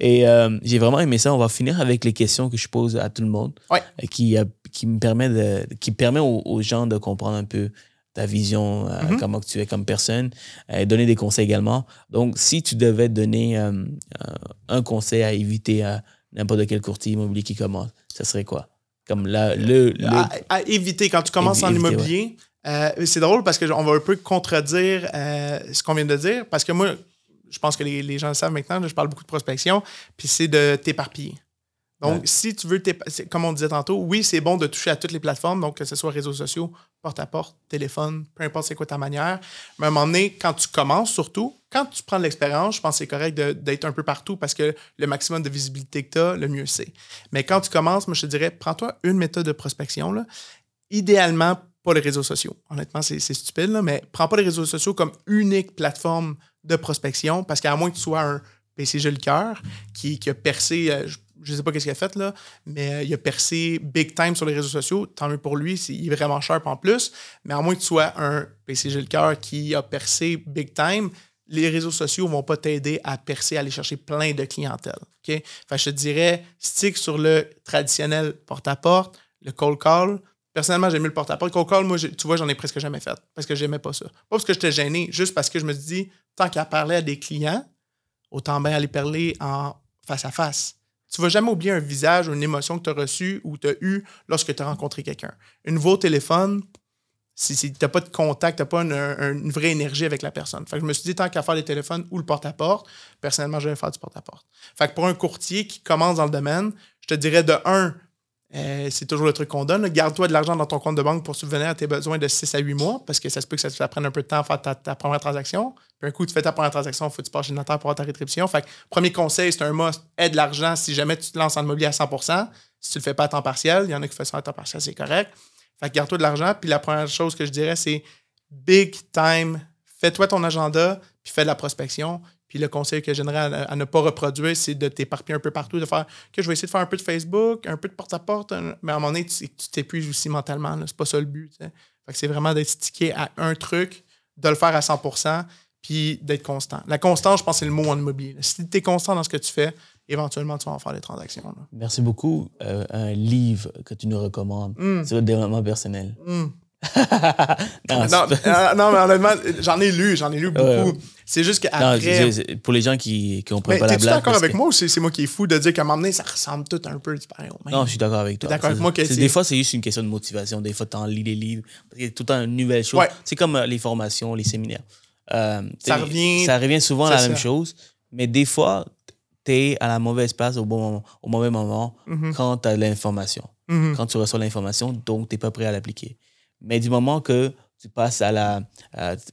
Et euh, j'ai vraiment aimé ça. On va finir avec les questions que je pose à tout le monde. Ouais. Qui, qui me permet de, qui permet aux, aux gens de comprendre un peu ta vision, euh, Mhm. comment tu es comme personne, euh, et donner des conseils également. Donc, si tu devais donner euh, un conseil à éviter à n'importe quel courtier immobilier qui commence, ça serait quoi? Comme la, le, le- À, à éviter quand tu commences Évi- en éviter, immobilier. euh, c'est drôle parce qu'on va un peu contredire ce qu'on vient de dire. Parce que moi, je pense que les, les gens le savent maintenant, là, je parle beaucoup de prospection, puis c'est de t'éparpiller. Donc, si tu veux, comme on disait tantôt, oui, c'est bon de toucher à toutes les plateformes, donc que ce soit réseaux sociaux, porte-à-porte, téléphone, peu importe c'est quoi ta manière. Mais à un moment donné, quand tu commences surtout, quand tu prends de l'expérience, je pense que c'est correct d'être un peu partout parce que le maximum de visibilité que tu as, le mieux c'est. Mais quand tu commences, moi, je te dirais, prends-toi une méthode de prospection. Là. Idéalement, pas les réseaux sociaux. Honnêtement, c'est stupide, là, mais prends pas les réseaux sociaux comme unique plateforme de prospection parce qu'à moins que tu sois un PCG le cœur qui, qui, a percé, euh, je sais pas qu'est-ce qu'il a fait, là, mais euh, il a percé big time sur les réseaux sociaux. Tant mieux pour lui, il est vraiment sharp en plus. Mais à moins que tu sois un PCG le cœur qui a percé big time, les réseaux sociaux vont pas t'aider à percer, à aller chercher plein de clientèle. Je te dirais, stick sur le traditionnel porte-à-porte, le cold call. Personnellement, j'ai mis le porte-à-porte. Cold call, moi, tu vois, j'en ai presque jamais fait parce que j'aimais pas ça. Pas parce que j'étais gêné, juste parce que je me dit, tant qu'à parler à des clients, autant bien aller parler en face à face. Tu vas jamais oublier un visage ou une émotion que tu as reçue ou tu as eu lorsque tu as rencontré quelqu'un. Un nouveau téléphone, si, tu n'as pas de contact, tu n'as pas une, vraie énergie avec la personne. Fait je me suis dit, tant qu'à faire des téléphones ou le porte-à-porte, personnellement, je vais faire du porte-à-porte. Fait que pour un courtier qui commence dans le domaine, je te dirais de un, euh, c'est toujours le truc qu'on donne. Garde-toi de l'argent dans ton compte de banque pour subvenir à tes besoins de 6 à 8 mois, parce que ça se peut que ça te prenne un peu de temps à faire ta, première transaction. Puis un coup, tu fais ta première transaction, il faut que tu passes chez le pour avoir ta rétribution. Fait premier conseil, c'est un must. Aide l'argent si jamais tu te lances en immobilier à 100 Si tu le fais pas à temps partiel, il y en a qui font ça à temps partiel, c'est correct. Fait que garde-toi de l'argent. Puis la première chose que je dirais, c'est big time. Fais-toi ton agenda, puis fais de la prospection. Puis le conseil que j'aimerais à, ne pas reproduire, c'est de t'éparpiller un peu partout, de faire que je vais essayer de faire un peu de Facebook, un peu de porte-à-porte, mais à un moment donné, tu t'épuises aussi mentalement. C'est pas ça le but. Fait que c'est vraiment d'être stické à un truc, de le faire à 100% puis d'être constant. La constance, je pense, c'est le mot en immobilier. Si tu es constant dans ce que tu fais, éventuellement, tu vas en faire des transactions. Merci beaucoup. Euh, un livre que tu nous recommandes hmm. sur le développement personnel. Hmm. non, euh, non, mais honnêtement, j'en ai lu, j'en ai lu beaucoup. C'est juste qu'après. Pour les gens qui n'ont pas la blague. Tu es d'accord avec moi ou c'est moi qui est fou de dire qu'à un moment donné, ça ressemble tout un peu du pareil Non, je suis d'accord avec toi. D'accord avec moi que Des fois, c'est juste une question de motivation. Des fois, tu en lis des livres. Il y a tout le temps une nouvelle chose. C'est comme euh, les formations, les séminaires. Euh, ça revient. Ça revient souvent à la même chose. Mais des fois, tu es à la mauvaise place au, bon moment, au mauvais moment mm-hmm. quand tu as l'information. Mm-hmm. Quand tu reçois l'information, donc tu n'es pas prêt à l'appliquer. Mais du moment que tu passes à la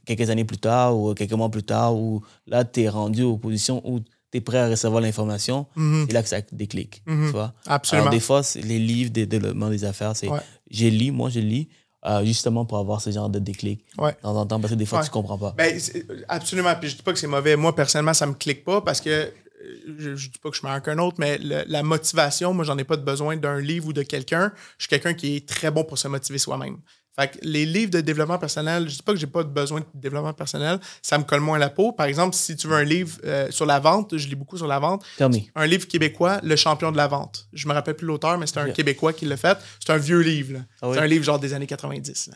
quelques années plus tard ou quelques mois plus tard, où là, tu es rendu aux positions où tu es prêt à recevoir l'information, mhm. c'est là que ça déclic. Mhm. Tu vois? Absolument. Alors, des fois, les livres de développement des affaires, c'est. J'ai lu, moi, je lis. Euh, justement pour avoir ce genre de déclic ouais. de temps en temps, parce que des fois, tu comprends pas. Ben, absolument. Puis je dis pas que c'est mauvais. Moi, personnellement, ça me clique pas parce que je, ne dis pas que je suis meilleur qu'un autre, mais la motivation, moi, j'en ai pas de besoin d'un livre ou de quelqu'un. Je suis quelqu'un qui est très bon pour se motiver soi-même. Fait que les livres de développement personnel, je dis pas que j'ai pas besoin de développement personnel, ça me colle moins la peau. Par exemple, si tu veux un livre euh, sur la vente, je lis beaucoup sur la vente. Un livre québécois, Le champion de la vente. Je me rappelle plus l'auteur, mais c'est un Québécois qui l'a fait. C'est un vieux livre. Ah c'est un livre genre des années 90.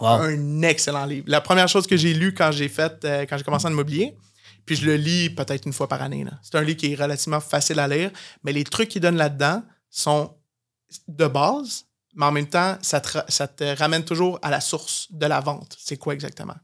Un excellent livre. La première chose que j'ai lu quand j'ai fait, euh, quand j'ai commencé en immobilier, puis je le lis peut-être une fois par année. C'est un livre qui est relativement facile à lire, mais les trucs qu'il donne là-dedans sont de base, mais en même temps, ça te, ramène toujours à la source de la vente. C'est quoi exactement?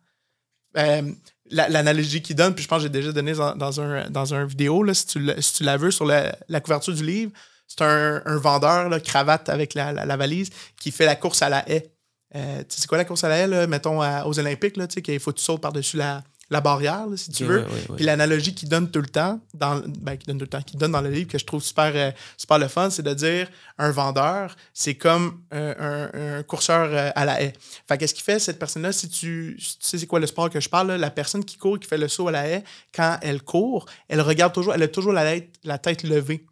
Euh, l'analogie qu'il donne, puis je pense que j'ai déjà donné dans, un, dans un vidéo, là, si tu l'as vu sur la, couverture du livre, c'est un, vendeur, là, cravate avec la, valise, qui fait la course à la haie. Euh, tu sais quoi la course à la haie, mettons aux Olympiques, là, qu'il faut que tu sautes par-dessus la, la barrière, si tu veux. Puis l'analogie qu'il donne tout le temps, dans, ben, qui donne tout le temps, qui donne dans le livre, que je trouve super, euh, super le fun, c'est de dire un vendeur, c'est comme un, un, courseur euh, à la haie. Fait qu'est-ce qu'il fait, cette personne-là, si tu, sais c'est quoi le sport que je parle, la personne qui court, qui fait le saut à la haie, quand elle court, elle regarde toujours, elle a toujours la tête, la tête levée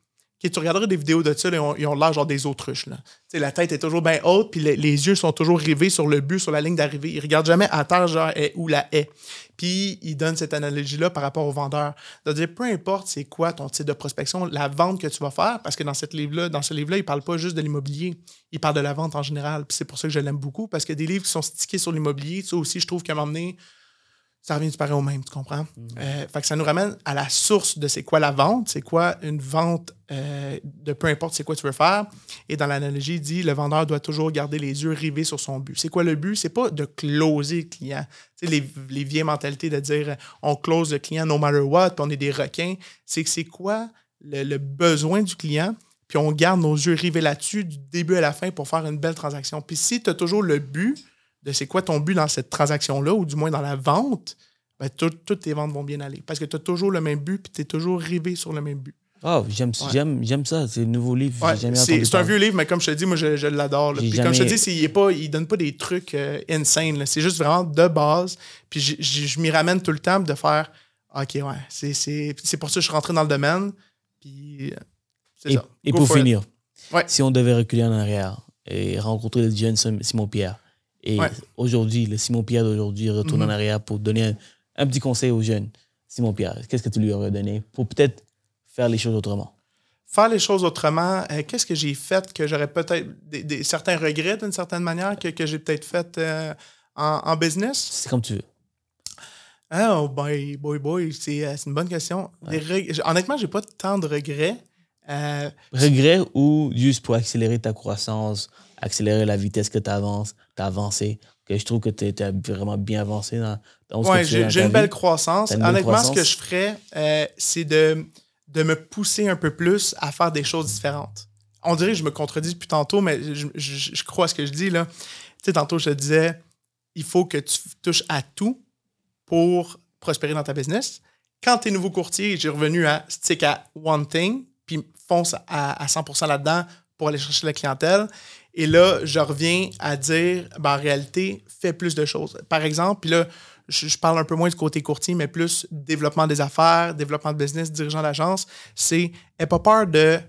tu regarderas des vidéos de ça, ils ont, l'air genre des autruches. Là. la tête est toujours bien haute, puis les, yeux sont toujours rivés sur le but, sur la ligne d'arrivée. Ils regardent jamais à terre, genre, où la haie. Puis, ils donnent cette analogie-là par rapport au vendeur. C'est-à-dire, peu importe c'est quoi ton type de prospection, la vente que tu vas faire, parce que dans, livre -là, dans ce livre-là, il ne parle pas juste de l'immobilier, il parle de la vente en général. Puis c'est pour ça que je l'aime beaucoup, parce que des livres qui sont stickés sur l'immobilier, ça aussi, je trouve qu'à un moment donné, ça revient du pareil au même, tu comprends? Mhm. Euh, fait que ça nous ramène à la source de c'est quoi la vente, c'est quoi une vente euh, de peu importe c'est quoi tu veux faire. Et dans l'analogie, il dit le vendeur doit toujours garder les yeux rivés sur son but. C'est quoi le but? C'est pas de closer le client. Tu sais, les, les vieilles mentalités de dire on close le client no matter what, puis on est des requins. C'est que c'est quoi le, besoin du client? puis on garde nos yeux rivés là-dessus du début à la fin pour faire une belle transaction. Puis si tu as toujours le but de c'est quoi ton but dans cette transaction-là, ou du moins dans la vente, ben, toutes tes ventes vont bien aller. Parce que tu as toujours le même but, puis tu es toujours rivé sur le même but. Oh, j'aime j'aime ça. C'est un nouveau livre. c'est un vieux livre, mais comme je te dis, moi, je, l'adore. Puis comme je te dis, il ne donne pas des trucs euh, insane. C'est juste vraiment de base. Puis je m'y ramène tout le temps de faire OK, ouais, c'est pour ça que je suis rentré dans le domaine. Puis euh, c'est ça. Et pour finir, si on devait reculer en arrière et rencontrer le jeune Simon Pierre, et aujourd'hui, le Simon Pierre d'aujourd'hui retourne en mhm. arrière pour donner un, petit conseil aux jeunes, Simon Pierre, qu'est-ce que tu lui aurais donné pour peut-être faire les choses autrement? Faire les choses autrement, euh, qu'est-ce que j'ai fait que j'aurais peut-être des, certains regrets d'une certaine manière que, que j'ai peut-être fait euh, en, en, business? C'est comme tu veux. Oh, boy, boy, boy, c'est une bonne question. Honnêtement, j'ai pas tant de regrets. Euh, Regret ou juste pour accélérer ta croissance, accélérer la vitesse que tu avances, tu as avancé, que je trouve que tu as vraiment bien avancé dans, dans Oui, j'ai une belle croissance. Honnêtement, ce que je ferais, euh, c'est de, de me pousser un peu plus à faire des choses différentes. On dirait que je me contredis depuis tantôt, mais je, je crois à ce que je dis. là. Tu sais, tantôt, je te disais, il faut que tu touches à tout pour prospérer dans ta business. Quand tu es nouveau courtier, j'ai revenu à stick à one thing, puis fonce à, 100% là-dedans pour aller chercher la clientèle. Et là, je reviens à dire, ben, en réalité, fais plus de choses. Par exemple, puis là, je, parle un peu moins du côté courtier, mais plus développement des affaires, développement de business, dirigeant d'agence, c'est n'aie pas peur de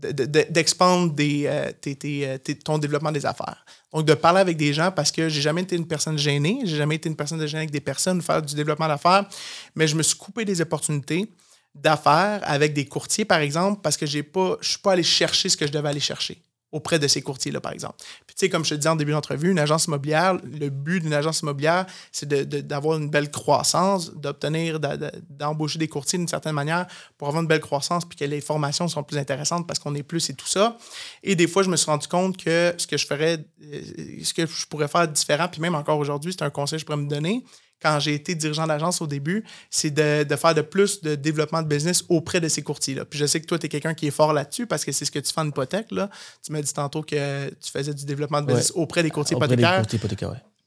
d'expandre euh, euh, ton développement des affaires. Donc, de parler avec des gens parce que j'ai jamais été une personne gênée, j'ai jamais été une personne gênée avec des personnes, faire du développement d'affaires, mais je me suis coupé des opportunités d'affaires avec des courtiers, par exemple, parce que je ne suis pas allé chercher ce que je devais aller chercher auprès de ces courtiers-là, par exemple. Puis, tu sais, comme je te disais en début d'entrevue, une agence immobilière, le but d'une agence immobilière, c'est d'avoir une belle croissance, d'obtenir, d'embaucher des courtiers d'une certaine manière pour avoir une belle croissance, puis que les formations sont plus intéressantes parce qu'on est plus et tout ça. Et des fois, je me suis rendu compte que ce que je ferais, euh, ce que je pourrais faire différent, puis même encore aujourd'hui, c'est un conseil que je pourrais me donner, quand j'ai été dirigeant d'agence au début, c'est de, faire de plus de développement de business auprès de ces courtiers-là. Puis je sais que toi, tu es quelqu'un qui est fort là-dessus parce que c'est ce que tu fais en hypothèque. Là. Tu m'as dit tantôt que tu faisais du développement de business auprès des courtiers auprès hypothécaires. Des courtiers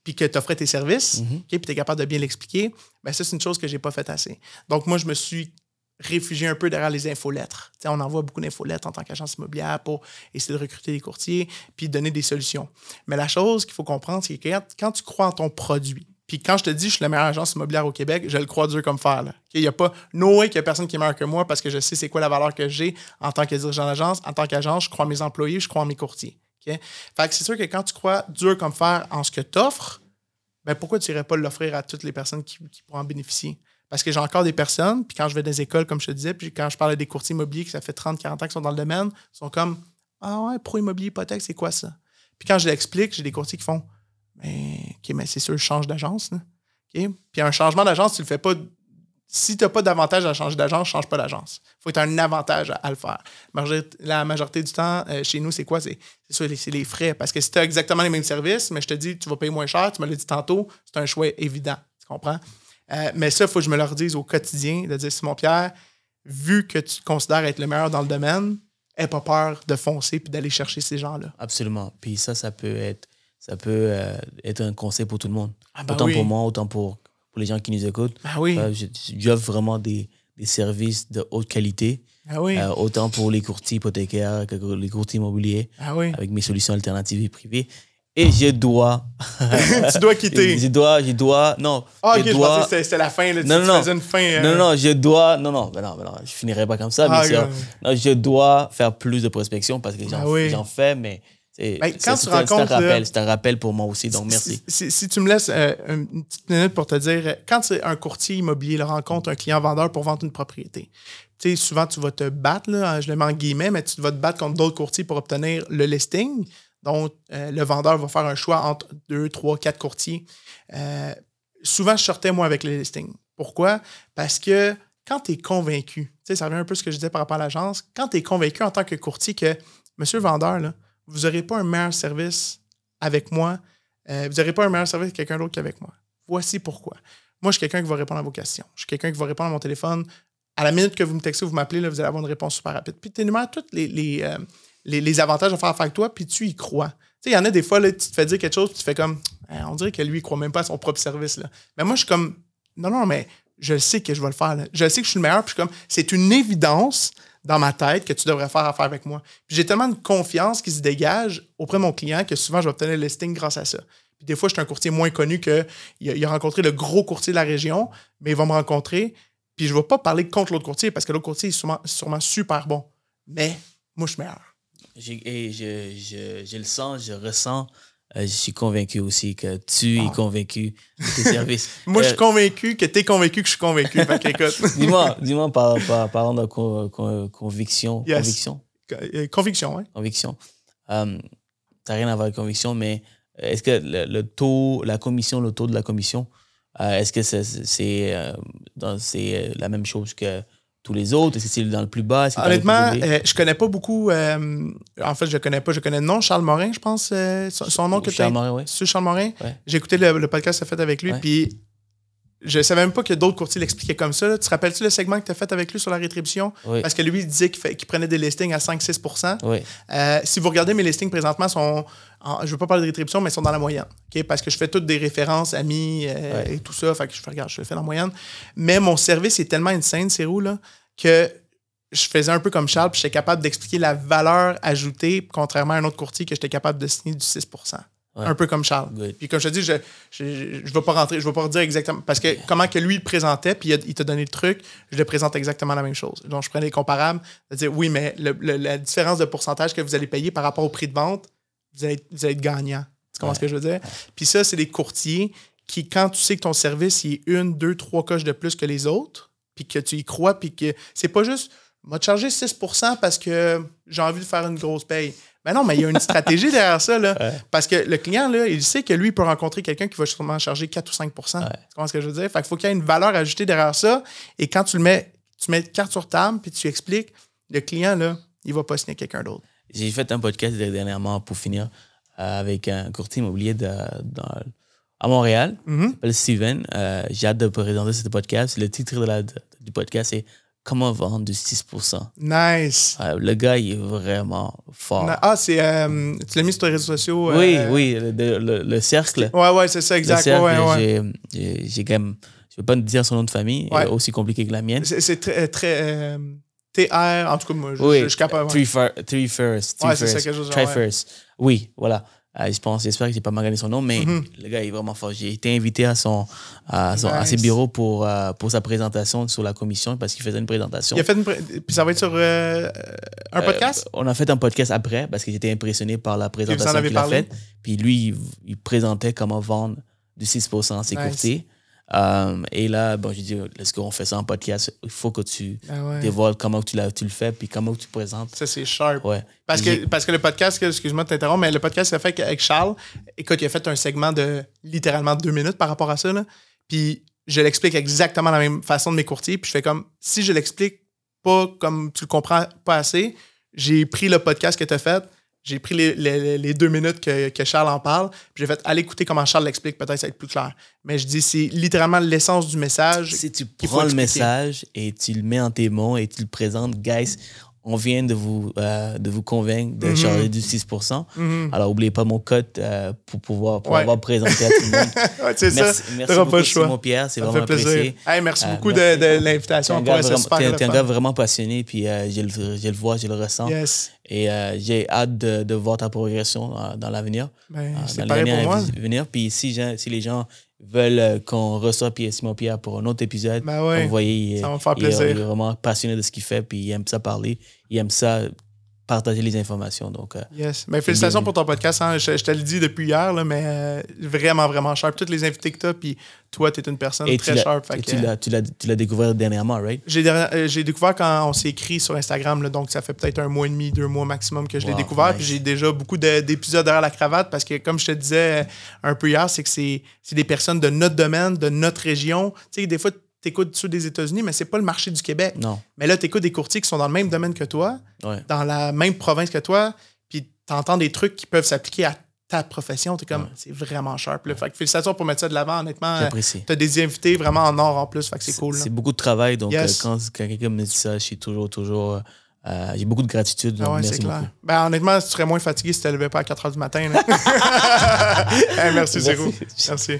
Puis que tu offrais tes services, mm-hmm. puis tu es capable de bien l'expliquer. Bien, ça, c'est une chose que j'ai pas fait assez. Donc, moi, je me suis réfugié un peu derrière les infolettres. on envoie beaucoup d'infolettres en tant qu'agence immobilière pour essayer de recruter des courtiers puis donner des solutions. Mais la chose qu'il faut comprendre, c'est que quand tu crois en ton produit, puis quand je te dis je suis la meilleure agence immobilière au Québec, je le crois dur comme fer. Il n'y a pas no way qu'il y a personne qui est meilleur que moi parce que je sais c'est quoi la valeur que j'ai en tant que dirigeant d'agence. En tant qu'agence, je crois en mes employés, je crois en mes courtiers. Fait que c'est sûr que quand tu crois dur comme fer en ce que tu offres, ben pourquoi tu n'irais pas l'offrir à toutes les personnes qui, pourront en bénéficier? Parce que j'ai encore des personnes, puis quand je vais des écoles, comme je te disais, puis quand je parle des courtiers immobiliers qui ça fait 30-40 ans qu'ils sont dans le domaine, ils sont comme Ah ouais, pro immobilier hypothèque, c'est quoi ça? Puis quand je l'explique, j'ai des courtiers qui font mais, OK, mais c'est sûr, change d'agence. Puis un changement d'agence, tu le fais pas. Si tu n'as pas d'avantage à changer d'agence, change pas d'agence. Il faut être un avantage à, le faire. La majorité du temps, euh, chez nous, c'est quoi? C'est c'est les frais. Parce que si tu as exactement les mêmes services, mais je te dis, tu vas payer moins cher, tu me l'as dit tantôt, c'est un choix évident. Tu comprends? Euh, mais ça, il faut que je me le redise au quotidien, de dire, Simon Pierre, vu que tu te considères être le meilleur dans le domaine, n'aie pas peur de foncer puis d'aller chercher ces gens-là. Absolument. Puis ça, ça peut être ça peut euh, être un conseil pour tout le monde. Ah bah autant pour moi, autant pour, pour les gens qui nous écoutent. Ah oui. Euh, J'offre vraiment des, des, services de haute qualité. Ah oui. Euh, autant pour les courtiers hypothécaires que les courtiers immobiliers. Ah oui. Avec mes solutions alternatives et privées. Et je dois. tu dois quitter. Je dois, je dois. Non. Ah, ok, je, dois... pensais que c'était la fin. Là, non, tu non. faisais une fin. Non, non, je dois. Non, non, ben non, ben non, je finirai pas comme ça. Ah, mais non, je dois faire plus de prospection parce que j'en ah fais, mais ben, quand tu rencontres. C'est un, rappel pour moi aussi, donc merci. Si, tu me laisses euh, une petite minute pour te dire, quand c'est un courtier immobilier le rencontre un client vendeur pour vendre une propriété, tu sais, souvent tu vas te battre, là, je le mets en guillemets, mais tu vas te battre contre d'autres courtiers pour obtenir le listing. Donc, euh, le vendeur va faire un choix entre deux, trois, quatre courtiers. Euh, souvent, je sortais moi avec le listing. Pourquoi? Parce que quand tu es convaincu, tu sais, ça revient un peu à ce que je disais par rapport à l'agence, quand tu es convaincu en tant que courtier que, monsieur le vendeur, là, vous n'aurez pas un meilleur service avec moi. Euh, vous n'aurez pas un meilleur service avec quelqu'un d'autre qu'avec moi. Voici pourquoi. Moi, je suis quelqu'un qui va répondre à vos questions. Je suis quelqu'un qui va répondre à mon téléphone à la minute que vous me textez, vous m'appelez, vous allez avoir une réponse super rapide. Puis tu énumères tous les, euh, avantages de faire avec toi, puis tu y crois. Il y en a des fois, tu te fais dire quelque chose, puis tu fais comme, Eh, on dirait que lui, il croit même pas à son propre service. Mais moi, je suis comme, non, non, mais je sais que je vais le faire. là. Je sais que je suis le meilleur, puis je suis comme, c'est une évidence dans ma tête que tu devrais faire affaire avec moi. J'ai tellement de confiance qui se dégage auprès de mon client que souvent, je vais obtenir le listing grâce à ça. Puis des fois, je suis un courtier moins connu que il a, rencontré le gros courtier de la région, mais il va me rencontrer. Puis je ne vais pas parler contre l'autre courtier parce que l'autre courtier est sûrement, super bon. Mais moi, je suis meilleur. Et je, je, je le sens, je ressens. Euh, je suis convaincu aussi que tu es convaincu de tes services. Moi, je Euh, suis convaincu que tu es convaincu que je suis convaincu. Dis-moi, dis-moi par, par, parlant de con- con- conviction. Yes. Conviction. euh, conviction, hein? Conviction. Euh, ça n'a rien à voir avec conviction, mais est-ce que le, le taux, la commission, le taux de la commission, euh, est-ce que c'est c'est, euh, euh, la même chose que tous les autres? Est-ce que c'est dans le plus bas? Honnêtement, euh, je connais pas beaucoup. euh, en fait, je connais pas. Je connais le nom, Charles Morin, je pense. euh, son, son nom que tu Charles Morin. C'est Charles Morin. Ouais. J'ai écouté le, le podcast que tu as fait avec lui, puis je savais même pas que d'autres courtiers l'expliquaient comme ça. là. Tu te rappelles-tu le segment que tu as fait avec lui sur la rétribution? Oui. Parce que lui, il disait qu'il prenait des listings à 5-6 Oui. Si vous regardez mes listings présentement, sont en- je ne veux pas parler de rétribution, mais ils sont dans la moyenne. Parce que je fais toutes des références, amis euh, Ouais. et tout ça. Fait que je fais, regarde, je le fais dans la moyenne. Mais mon service est tellement insane, c'est où, là, que je faisais un peu comme Charles, puis j'étais capable d'expliquer la valeur ajoutée, contrairement à un autre courtier que j'étais capable de signer du 6 Ouais. Un peu comme Charles. Puis comme je te dis, je ne vais pas rentrer, je vais pas dire exactement. Parce que comment que lui le présentait, puis il, il t'a donné le truc, je le présente exactement la même chose. Donc je prenais les comparables, de dire oui, mais le- le- la différence de pourcentage que vous allez payer par rapport au prix de vente, vous allez, vous allez être gagnant. Tu comprends Ouais. ce que je veux dire? Puis ça, c'est des courtiers qui, quand tu sais que ton service il est une, deux, trois coches de plus que les autres, puis que tu y crois, puis que c'est pas juste, m'a chargé 6% parce que j'ai envie de faire une grosse paye. Ben non, mais il y a une stratégie derrière ça. Là, Ouais. Parce que le client, là, il sait que lui, il peut rencontrer quelqu'un qui va sûrement charger 4 ou 5% Tu comprends ce que je veux dire? Fait qu'il faut qu'il y ait une valeur ajoutée derrière ça. Et quand tu le mets, tu mets carte sur table, puis tu expliques, le client, là, il va pas signer quelqu'un d'autre. J'ai fait un podcast dernièrement pour finir euh, avec un courtier immobilier de, dans- à Montréal. Il s'appelle Steven. Euh, J'ai hâte de présenter ce podcast. Le titre de la- de- du podcast c'est Comment vendre du 6 Nice. Euh, Le gars, il est vraiment fort. Ah, c'est. euh, tu l'as mis sur les réseaux sociaux. Oui, oui, le, le- le cercle. Ouais, ouais, c'est ça, exact. ouais, ouais. j'ai- quand même. Je ne veux pas dire son nom de famille, Ouais. aussi compliqué que la mienne. C'est très. très TR, en tout cas, moi, je, Oui, je, je suis capable. Three, fir- three first. Three Ouais, c'est ça, first. quelque chose de Try ouais. first. Oui, voilà. Euh, je pense, j'espère que j'ai pas mal gagné son nom, mais Mhm. le gars est vraiment fort. J'ai été invité à son, à, son- à ses bureaux pour, euh, pour sa présentation sur la commission parce qu'il faisait une présentation. Il a fait une. Puis ça va être sur euh, un podcast? on a fait un podcast après parce que j'étais impressionné par la présentation qu'il a faite. Puis lui, il, il présentait comment vendre du 6 à ses Nice. Euh, et là, bon, j'ai dit, let's go, on fait ça en podcast. Il faut que tu Ah ouais. dévoiles comment tu, le fais puis comment tu présentes. Ça, c'est sharp. Ouais. Parce que, parce que le podcast, excuse-moi de t'interrompre, mais le podcast s'est fait avec Charles. Écoute, il a fait un segment de littéralement deux minutes par rapport à ça. là. Puis je l'explique exactement de la même façon de mes courtiers. Puis je fais comme, si je l'explique pas comme tu le comprends pas assez, j'ai pris le podcast que tu as fait, j'ai pris les, les- les deux minutes que, que Charles en parle, puis j'ai fait, allez écouter comment Charles l'explique, peut-être ça va être plus clair. Mais je dis, c'est littéralement l'essence du message. Si tu prends le expliquer. message et tu le mets en tes mots et tu le présentes, guys, on vient de vous, euh, de vous convaincre de Mhm. charger du 6 Mhm. Alors, n'oubliez pas mon code euh, pour pouvoir pour Ouais. avoir présenté à tout le monde. Ouais, c'est ça. Merci, merci beaucoup, pas. Simon Pierre. C'est vraiment apprécié. Hey, merci Euh, beaucoup merci. de, de T'es l'invitation. un, pourrait se vraiment, t'es- t'es un gars vraiment passionné, puis euh, je, le, je le vois, je le ressens. Yes. Et euh, j'ai hâte de, de voir ta progression dans, l'avenir. Ben, c'est pareil pour moi. venir. Puis si, si les gens veulent euh, qu'on reçoive Pierre Simon Pierre pour un autre épisode, Ben ouais. vous voyez, il, Ça va me faire il est- plaisir. il est vraiment passionné de ce qu'il fait, puis il aime ça parler, il aime ça partager les informations. Donc, euh, Yes. Mais félicitations bienvenue. pour ton podcast. hein. Je, je te le dis depuis hier, là, mais euh, vraiment, vraiment sharp. Toutes les invités que tu as, puis toi, tu es une personne et très que, tu l'as- découvert dernièrement, right? J'ai euh, j'ai découvert quand on s'est écrit sur Instagram, là, donc ça fait peut-être un mois et demi, deux mois maximum que je l'ai découvert. nice. Puis j'ai déjà beaucoup de- d'épisodes derrière la cravate parce que, comme je te disais un peu hier, c'est que c'est c'est des personnes de notre domaine, de notre région. Tu sais, des fois, tu écoutes ceux des États-Unis, mais c'est pas le marché du Québec. Non. Mais là, tu écoutes des courtiers qui sont dans le même domaine que toi, Ouais. dans la même province que toi, puis tu entends des trucs qui peuvent s'appliquer à ta profession, t'es comme, c'est vraiment sharp. Là. Fait que félicitations pour mettre ça de l'avant, honnêtement. J'apprécie. T'as des invités vraiment en or en plus, fait que c'est cool. C'est beaucoup de travail, donc Yes. euh, quand, quand quelqu'un me dit ça, je suis toujours, toujours. euh, euh, j'ai beaucoup de gratitude. Ah ouais, c'est merci clair. beaucoup. Ben, honnêtement, tu serais moins fatigué si tu ne levais pas à 4 h du matin. Hey, merci, Zéro. Merci.